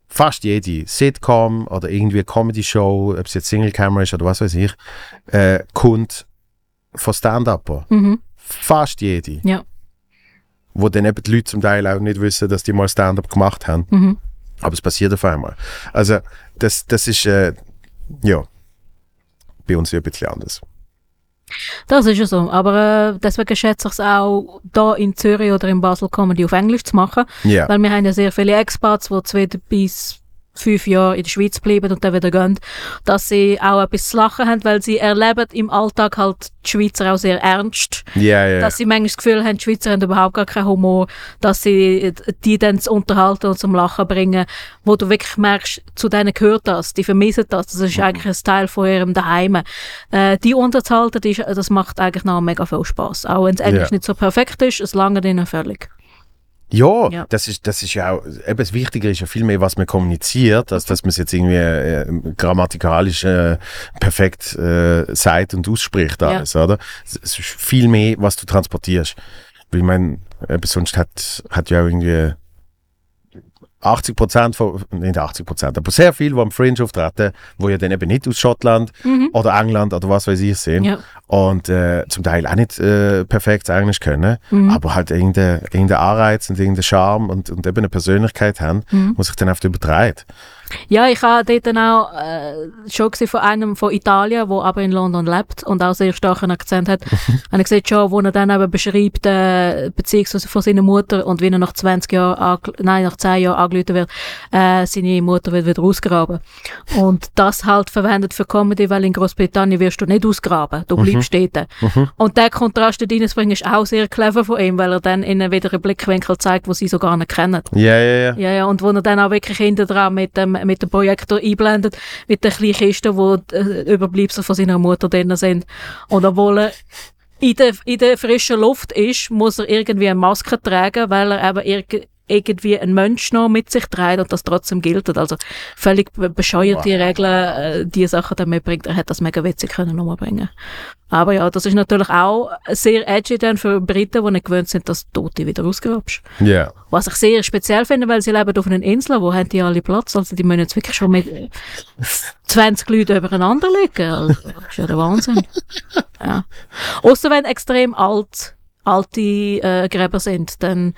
S1: fast jede Sitcom oder irgendwie Comedy-Show, ob es jetzt Single-Camera ist oder was weiß ich, äh, kommt von Stand-Upper.
S2: Mhm.
S1: Fast jede.
S2: Ja.
S1: Wo dann eben die Leute zum Teil auch nicht wissen, dass die mal Stand-up gemacht haben.
S2: Mhm.
S1: Aber es passiert auf einmal. Also, das, das ist, äh, ja, bei uns ja ein bisschen anders.
S2: Das ist ja so. Aber äh, deswegen schätze ich es auch, da in Zürich oder in Basel Comedy auf Englisch zu machen.
S1: Ja.
S2: Weil wir haben ja sehr viele Expats, die zwei bis fünf Jahre in der Schweiz bleiben und dann wieder gehen, dass sie auch etwas zu lachen haben, weil sie erleben im Alltag halt die Schweizer auch sehr ernst.
S1: Ja, ja.
S2: Dass sie manchmal das Gefühl haben, die Schweizer haben überhaupt gar keinen Humor, dass sie die dann zu unterhalten und zum Lachen bringen, wo du wirklich merkst, zu denen gehört das, die vermissen das, das ist eigentlich ein Teil von ihrem Daheim. Äh, die unterzuhalten, das macht eigentlich noch mega viel Spaß. Auch wenn das Englisch
S1: Ja.
S2: nicht so perfekt ist, es lange ihnen völlig.
S1: Ja,
S2: Ja.
S1: Das, ist, das ist ja auch, eben das Wichtige ist ja viel mehr, was man kommuniziert, als dass man es jetzt irgendwie äh, grammatikalisch äh, perfekt äh, sagt und ausspricht
S2: Ja.
S1: alles, oder? Es ist viel mehr, was du transportierst. Weil ich meine, eben sonst hat, hat ja auch irgendwie 80 Prozent von, nicht 80 Prozent, aber sehr viel, die am Fringe auftreten, wo ja dann eben nicht aus Schottland
S2: Mhm.
S1: oder England oder was weiß ich sind
S2: Ja.
S1: und äh, zum Teil auch nicht äh, perfekt Englisch können,
S2: Mhm.
S1: aber halt irgendeinen irgendein Anreiz und irgendeinen Charme und, und eben eine Persönlichkeit haben,
S2: Mhm.
S1: muss ich dann oft übertreiben.
S2: Ja, ich habe dort dann auch äh, schon gesehen von einem von Italien, der aber in London lebt und auch sehr starken Akzent hat. [laughs] und ich gesehen schon, wo er dann eben beschreibt, äh, beziehungsweise von seiner Mutter und wie er nach 20 Jahren, nein, nach 10 Jahren angerufen wird, äh, seine Mutter wird wieder ausgraben. Und das halt verwendet für Comedy, weil in Großbritannien wirst du nicht ausgraben, du bleibst dort. Und der Kontrast dort reinzubringen ist auch sehr clever von ihm, weil er dann ihnen wieder einen Blickwinkel zeigt, wo sie so gar nicht kennen.
S1: Ja, ja, ja.
S2: Ja, ja, und wo er dann auch wirklich hinter dran mit dem, mit dem Projektor einblendet, mit der kleinen Kiste, wo die äh, Überbleibsel von seiner Mutter drin sind. Und obwohl er in der, in der frischen Luft ist, muss er irgendwie eine Maske tragen, weil er eben irg irgendwie ein Mensch noch mit sich trägt und das trotzdem gilt. Also völlig be- bescheuerte Regeln, äh, die Sachen dann mitbringt. Er hätte das mega witzig können umbringen. Aber ja, das ist natürlich auch sehr edgy dann für Briten, die nicht gewöhnt sind, dass du Tote wieder ausgrabst.
S1: Ja.
S2: Was ich sehr speziell finde, weil sie leben auf einer Insel, wo haben die alle Platz, also die müssen jetzt wirklich schon mit 20 Leuten übereinander liegen. Also, das ist ja der Wahnsinn. Ja. Außer wenn extrem alt, alte äh, Gräber sind, dann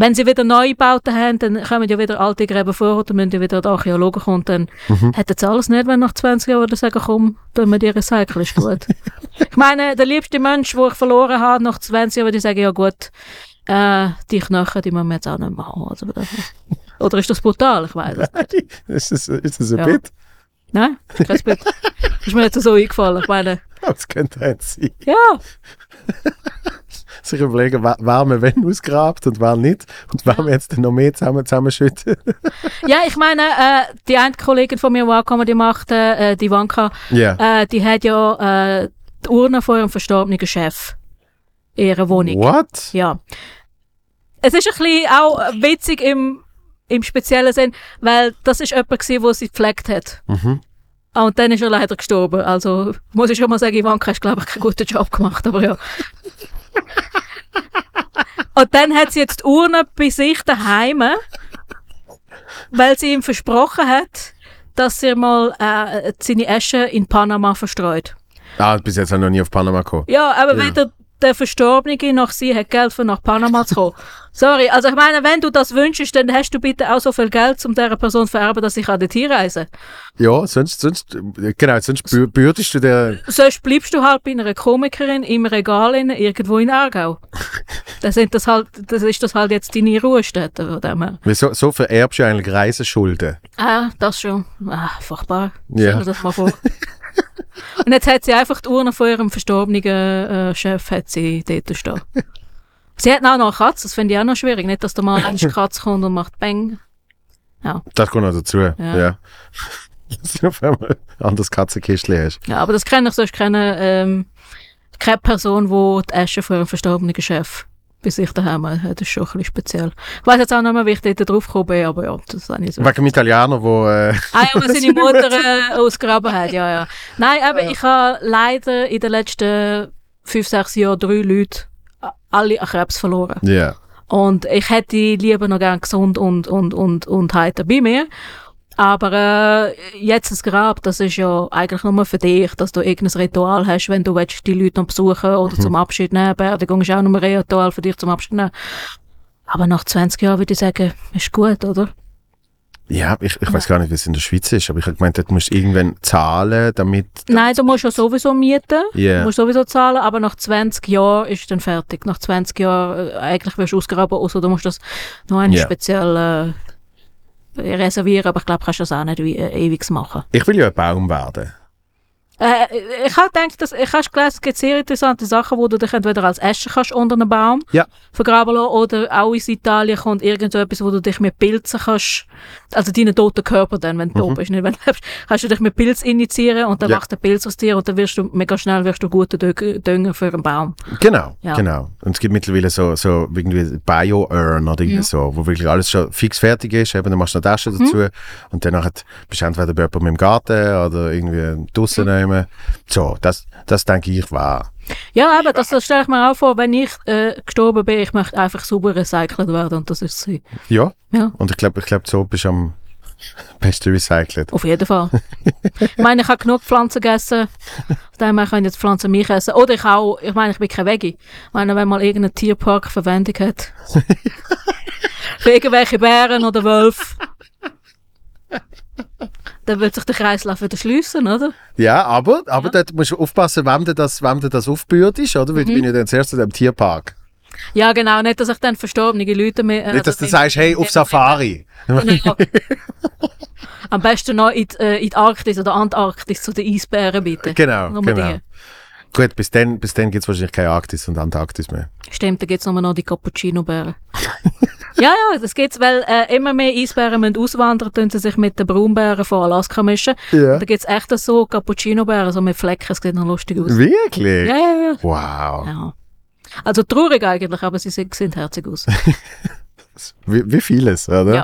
S2: wenn sie wieder Neubauten haben, dann kommen ja wieder alte Gräber vor, dann müssen ja wieder die Archäologen kommen, dann hätten sie alles nicht, wenn nach 20 Jahren sagen, komm, tun wir die Recycle, ist gut. [laughs] ich meine, der liebste Mensch, den ich verloren habe, nach 20 Jahren, würde ich sagen, ja gut, äh, die Knochen, die müssen wir jetzt auch nicht mehr haben. Also, oder, ist das brutal? Ich weiß es nicht. [laughs]
S1: ist, das, ist das ein
S2: Ja.
S1: Bit?
S2: Nein, kein Bild. [laughs] ist mir jetzt so eingefallen. Ich meine,
S1: Das könnte eins sein.
S2: ja,
S1: sich überlegen, wer, man wenn ausgrabt und wer nicht. Und wer man jetzt noch mehr zusammen, zusammenschütten.
S2: Ja, ich meine, äh, die eine Kollegin von mir, die auch Comedy macht, äh, die Wanka,
S1: Ja.
S2: äh, die hat ja äh, die Urne von ihrem verstorbenen Chef in ihrer Wohnung.
S1: What?
S2: Ja. Es ist ein bisschen auch witzig im, im speziellen Sinn, weil das ist jemand gewesen, der sie gepflegt hat.
S1: Mhm.
S2: Ah, Und dann ist er leider gestorben. Also muss ich schon mal sagen, Ivanka hast, glaube ich, keinen guten Job gemacht, aber ja. Und dann hat sie jetzt die Urne bei sich daheim, weil sie ihm versprochen hat, dass sie mal äh, seine Asche in Panama verstreut.
S1: Ah, bis jetzt noch nie auf Panama gekommen.
S2: Ja, aber
S1: Ja.
S2: wenn der, der Verstorbene nach sie hat Geld für nach Panama zu kommen. [laughs] Sorry, also ich meine, wenn du das wünschst, dann hast du bitte auch so viel Geld, um dieser Person zu vererben, dass sie kann dorthin reisen
S1: Ja, sonst, sonst, genau, sonst bü- bürdest du dir,
S2: Sonst bleibst du halt bei einer Komikerin im Regal in, irgendwo in Aargau. [laughs] dann sind das halt, das ist das halt jetzt deine Ruhestätte von dem her.
S1: so, so vererbst du eigentlich Reiseschulden.
S2: Ah, das schon. Ah, furchtbar.
S1: Ja.
S2: Stell dir das mal vor. [laughs] Und jetzt hat sie einfach die Urne von ihrem verstorbenen äh, Chef hat sie dort stehen. Sie hat auch noch eine Katze, das finde ich auch noch schwierig. Nicht, dass der Mann eine Katze kommt und macht Bang.
S1: Das kommt noch dazu. Ja.
S2: Ja. [laughs]
S1: Dass du auf einmal ein anderes Katzenkistchen hast.
S2: Ja, aber das kenne ich sonst keine, ähm, keine Person, die die Asche von ihrem verstorbenen Chef bei sich daheim hat. Das ist schon ein bisschen speziell. Ich weiß jetzt auch nicht mehr, wie ich dort drauf gekommen bin, aber ja, das habe ich so.
S1: Wegen dem Italiener, wo, äh,
S2: Ah ja, was [laughs] seine Mutter äh, ausgraben hat, ja, ja. Nein, aber ich habe leider in den letzten fünf, sechs Jahren drei Leute alle an Krebs verloren.
S1: ja.
S2: Und ich hätte die lieber noch gern gesund und, und, und, und heiter bei mir. Aber äh, jetzt das Grab, das ist ja eigentlich nur für dich, dass du irgendein Ritual hast, wenn du willst, die Leute noch besuchen oder zum Abschied nehmen. Beerdigung ist auch nur ein Ritual für dich zum Abschied nehmen. Aber nach 20 Jahren würde ich sagen, ist gut, oder?
S1: Ja, ich, ich weiß gar nicht, wie es in der Schweiz ist, aber ich habe gemeint, dort musst du irgendwann zahlen, damit,
S2: Nein, du musst ja sowieso mieten.
S1: Ja.
S2: Du musst sowieso zahlen, aber nach 20 Jahren ist dann fertig. Nach 20 Jahren, äh, eigentlich wirst du ausgraben, außer du musst das noch einmal
S1: Ja.
S2: speziell äh, reservieren, aber ich glaube, kannst das auch nicht äh, ewig machen.
S1: ich will ja ein Baum werden.
S2: Äh, ich habe gedacht, dass, ich habe gelesen, es gibt sehr interessante Sachen, wo du dich entweder als Esche kannst unter einem Baum
S1: Ja.
S2: vergraben lassen, oder auch in Italien kommt irgend so etwas, wo du dich mit Pilzen kannst, also deinen toten Körper dann, wenn du tot bist, nicht wenn du lebst, kannst du dich mit Pilz injizieren und dann
S1: Mhm. Ja.
S2: wächst der Pilz aus dir und dann wirst du, mega schnell wirst du guter Dö- Dünger für einen Baum.
S1: Genau,
S2: Ja.
S1: genau. Und es gibt mittlerweile so, so irgendwie Bio-Urn oder irgendwie so, wo wirklich alles schon fix fertig ist. Eben, dann machst du eine Tasche
S2: Mhm.
S1: dazu und dann nachher bist du entweder bei jemandem im Garten oder irgendwie draussen
S2: Mhm.
S1: Nehmen. So, das, das denke ich war.
S2: Ja, aber das, das stelle ich mir auch vor, wenn ich äh, gestorben bin, ich möchte einfach sauber recycelt werden und das ist sie.
S1: Ja.
S2: Ja.
S1: Und ich glaube, ich glaub, so bist du am [laughs] besten recycelt.
S2: Auf jeden Fall. [laughs] ich meine, ich habe genug Pflanzen gegessen. Von dem kann ich jetzt Pflanzen mich essen. Oder ich auch, ich meine, ich bin kein Veggie. Ich meine, wenn mal irgendein Tierpark Verwendung hat. [laughs] für irgendwelche Bären oder Wölfe. Dann wird sich der Kreislauf wieder schliessen, oder?
S1: Ja, aber, aber dort musst du aufpassen, wem dir das, wem das aufbürdet, oder?
S2: Mhm.
S1: Weil ich bin ja dann zuerst in dem Tierpark.
S2: Ja, genau. Nicht, dass ich dann verstorbene Leute mehr... äh,
S1: Nicht, dass du sagst, hey, auf Safari.
S2: Genau. [laughs] Am besten noch in, die, äh, in die Arktis oder Antarktis zu den Eisbären bitte.
S1: Genau,
S2: Nur
S1: genau.
S2: die.
S1: Gut, bis dann, bis dann gibt es wahrscheinlich keine Arktis und Antarktis mehr.
S2: Stimmt, da gibt's nur noch die Cappuccino-Bären. [laughs] ja, ja, das gibt's, weil äh, immer mehr Eisbären müssen auswandern, tun sie sich mit den Braunbären von Alaska mischen.
S1: Ja.
S2: Und da gibt's echt so Cappuccino-Bären, so mit Flecken, es sieht noch lustig aus.
S1: Wirklich?
S2: Ja, ja, ja.
S1: Wow.
S2: ja. Also traurig eigentlich, aber sie sehen, sehen herzig aus. [laughs]
S1: Wie, wie vieles, oder?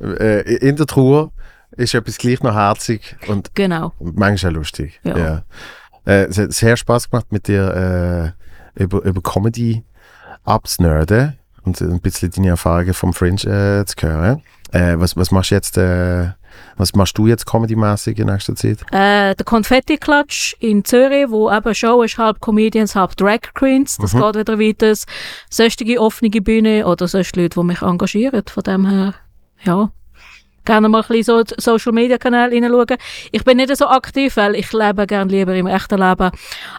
S2: Ja.
S1: Äh, in der Trauer ist etwas gleich noch herzig und
S2: genau.
S1: manchmal auch lustig.
S2: Ja.
S1: Äh, es hat sehr Spaß gemacht mit dir äh, über, über Comedy abzunörden und ein bisschen deine Erfahrungen vom Fringe äh, zu hören. Äh, was, was machst du jetzt, äh, was machst du jetzt comedy-mäßig in nächster Zeit?
S2: Äh, der Konfetti-Klatsch in Zürich, wo eben Show ist, halb Comedians, halb Drag Queens. Das geht wieder weiter. Sonstige offene Bühne oder sonst Leute, die mich engagieren. Von dem her, ja. Gerne mal ein bisschen so Social Media Kanal hineinschauen. Ich bin nicht so aktiv, weil ich lebe gerne lieber im echten Leben.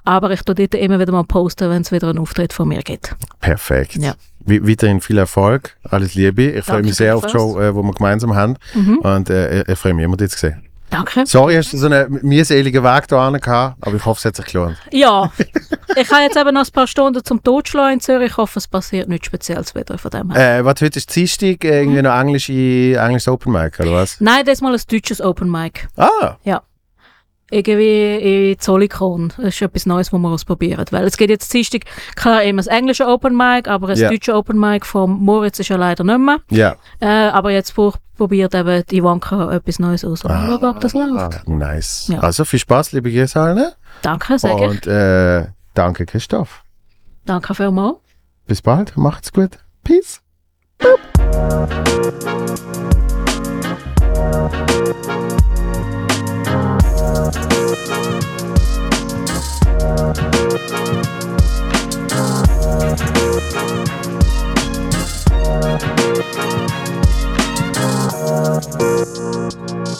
S2: Aber ich tue dort immer wieder mal posten, wenn es wieder einen Auftritt von mir gibt.
S1: Perfekt.
S2: Ja.
S1: Wie, weiterhin viel Erfolg, alles Liebe. Ich freue mich sehr auf die. Show, äh, die wir gemeinsam haben. Und äh, ich, ich freue mich immer, dich zu sehen.
S2: Danke.
S1: Sorry, hast du so einen mühseligen Weg da gehabt, aber ich hoffe, es hat sich gelohnt.
S2: Ja, [laughs] ich habe jetzt eben noch ein paar Stunden zum Totschlagen in Zürich. Ich hoffe, es passiert nichts Spezielles wieder von dem her.
S1: Äh, was, heute ist Dienstag, äh, irgendwie noch englische, englisches Open Mic, oder was?
S2: Nein, das ist mal ein deutsches Open Mic.
S1: Ah,
S2: Irgendwie in Zolikon. Das ist etwas Neues, was wir ausprobieren. Weil es geht jetzt Dienstag, klar immer das englische Open Mic, aber das
S1: Ja.
S2: deutsche Open Mic von Moritz ist ja leider nicht mehr.
S1: ja.
S2: Äh, aber jetzt pro- probiert eben die Ivanka etwas Neues aus. Mal schauen, ob das läuft.
S1: Ah, nice.
S2: Ja.
S1: Also viel Spaß, liebe allen.
S2: Danke, sehr.
S1: Und äh, danke, Christoph.
S2: Danke vielmals.
S1: Bis bald, macht's gut. Peace.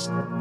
S3: Thank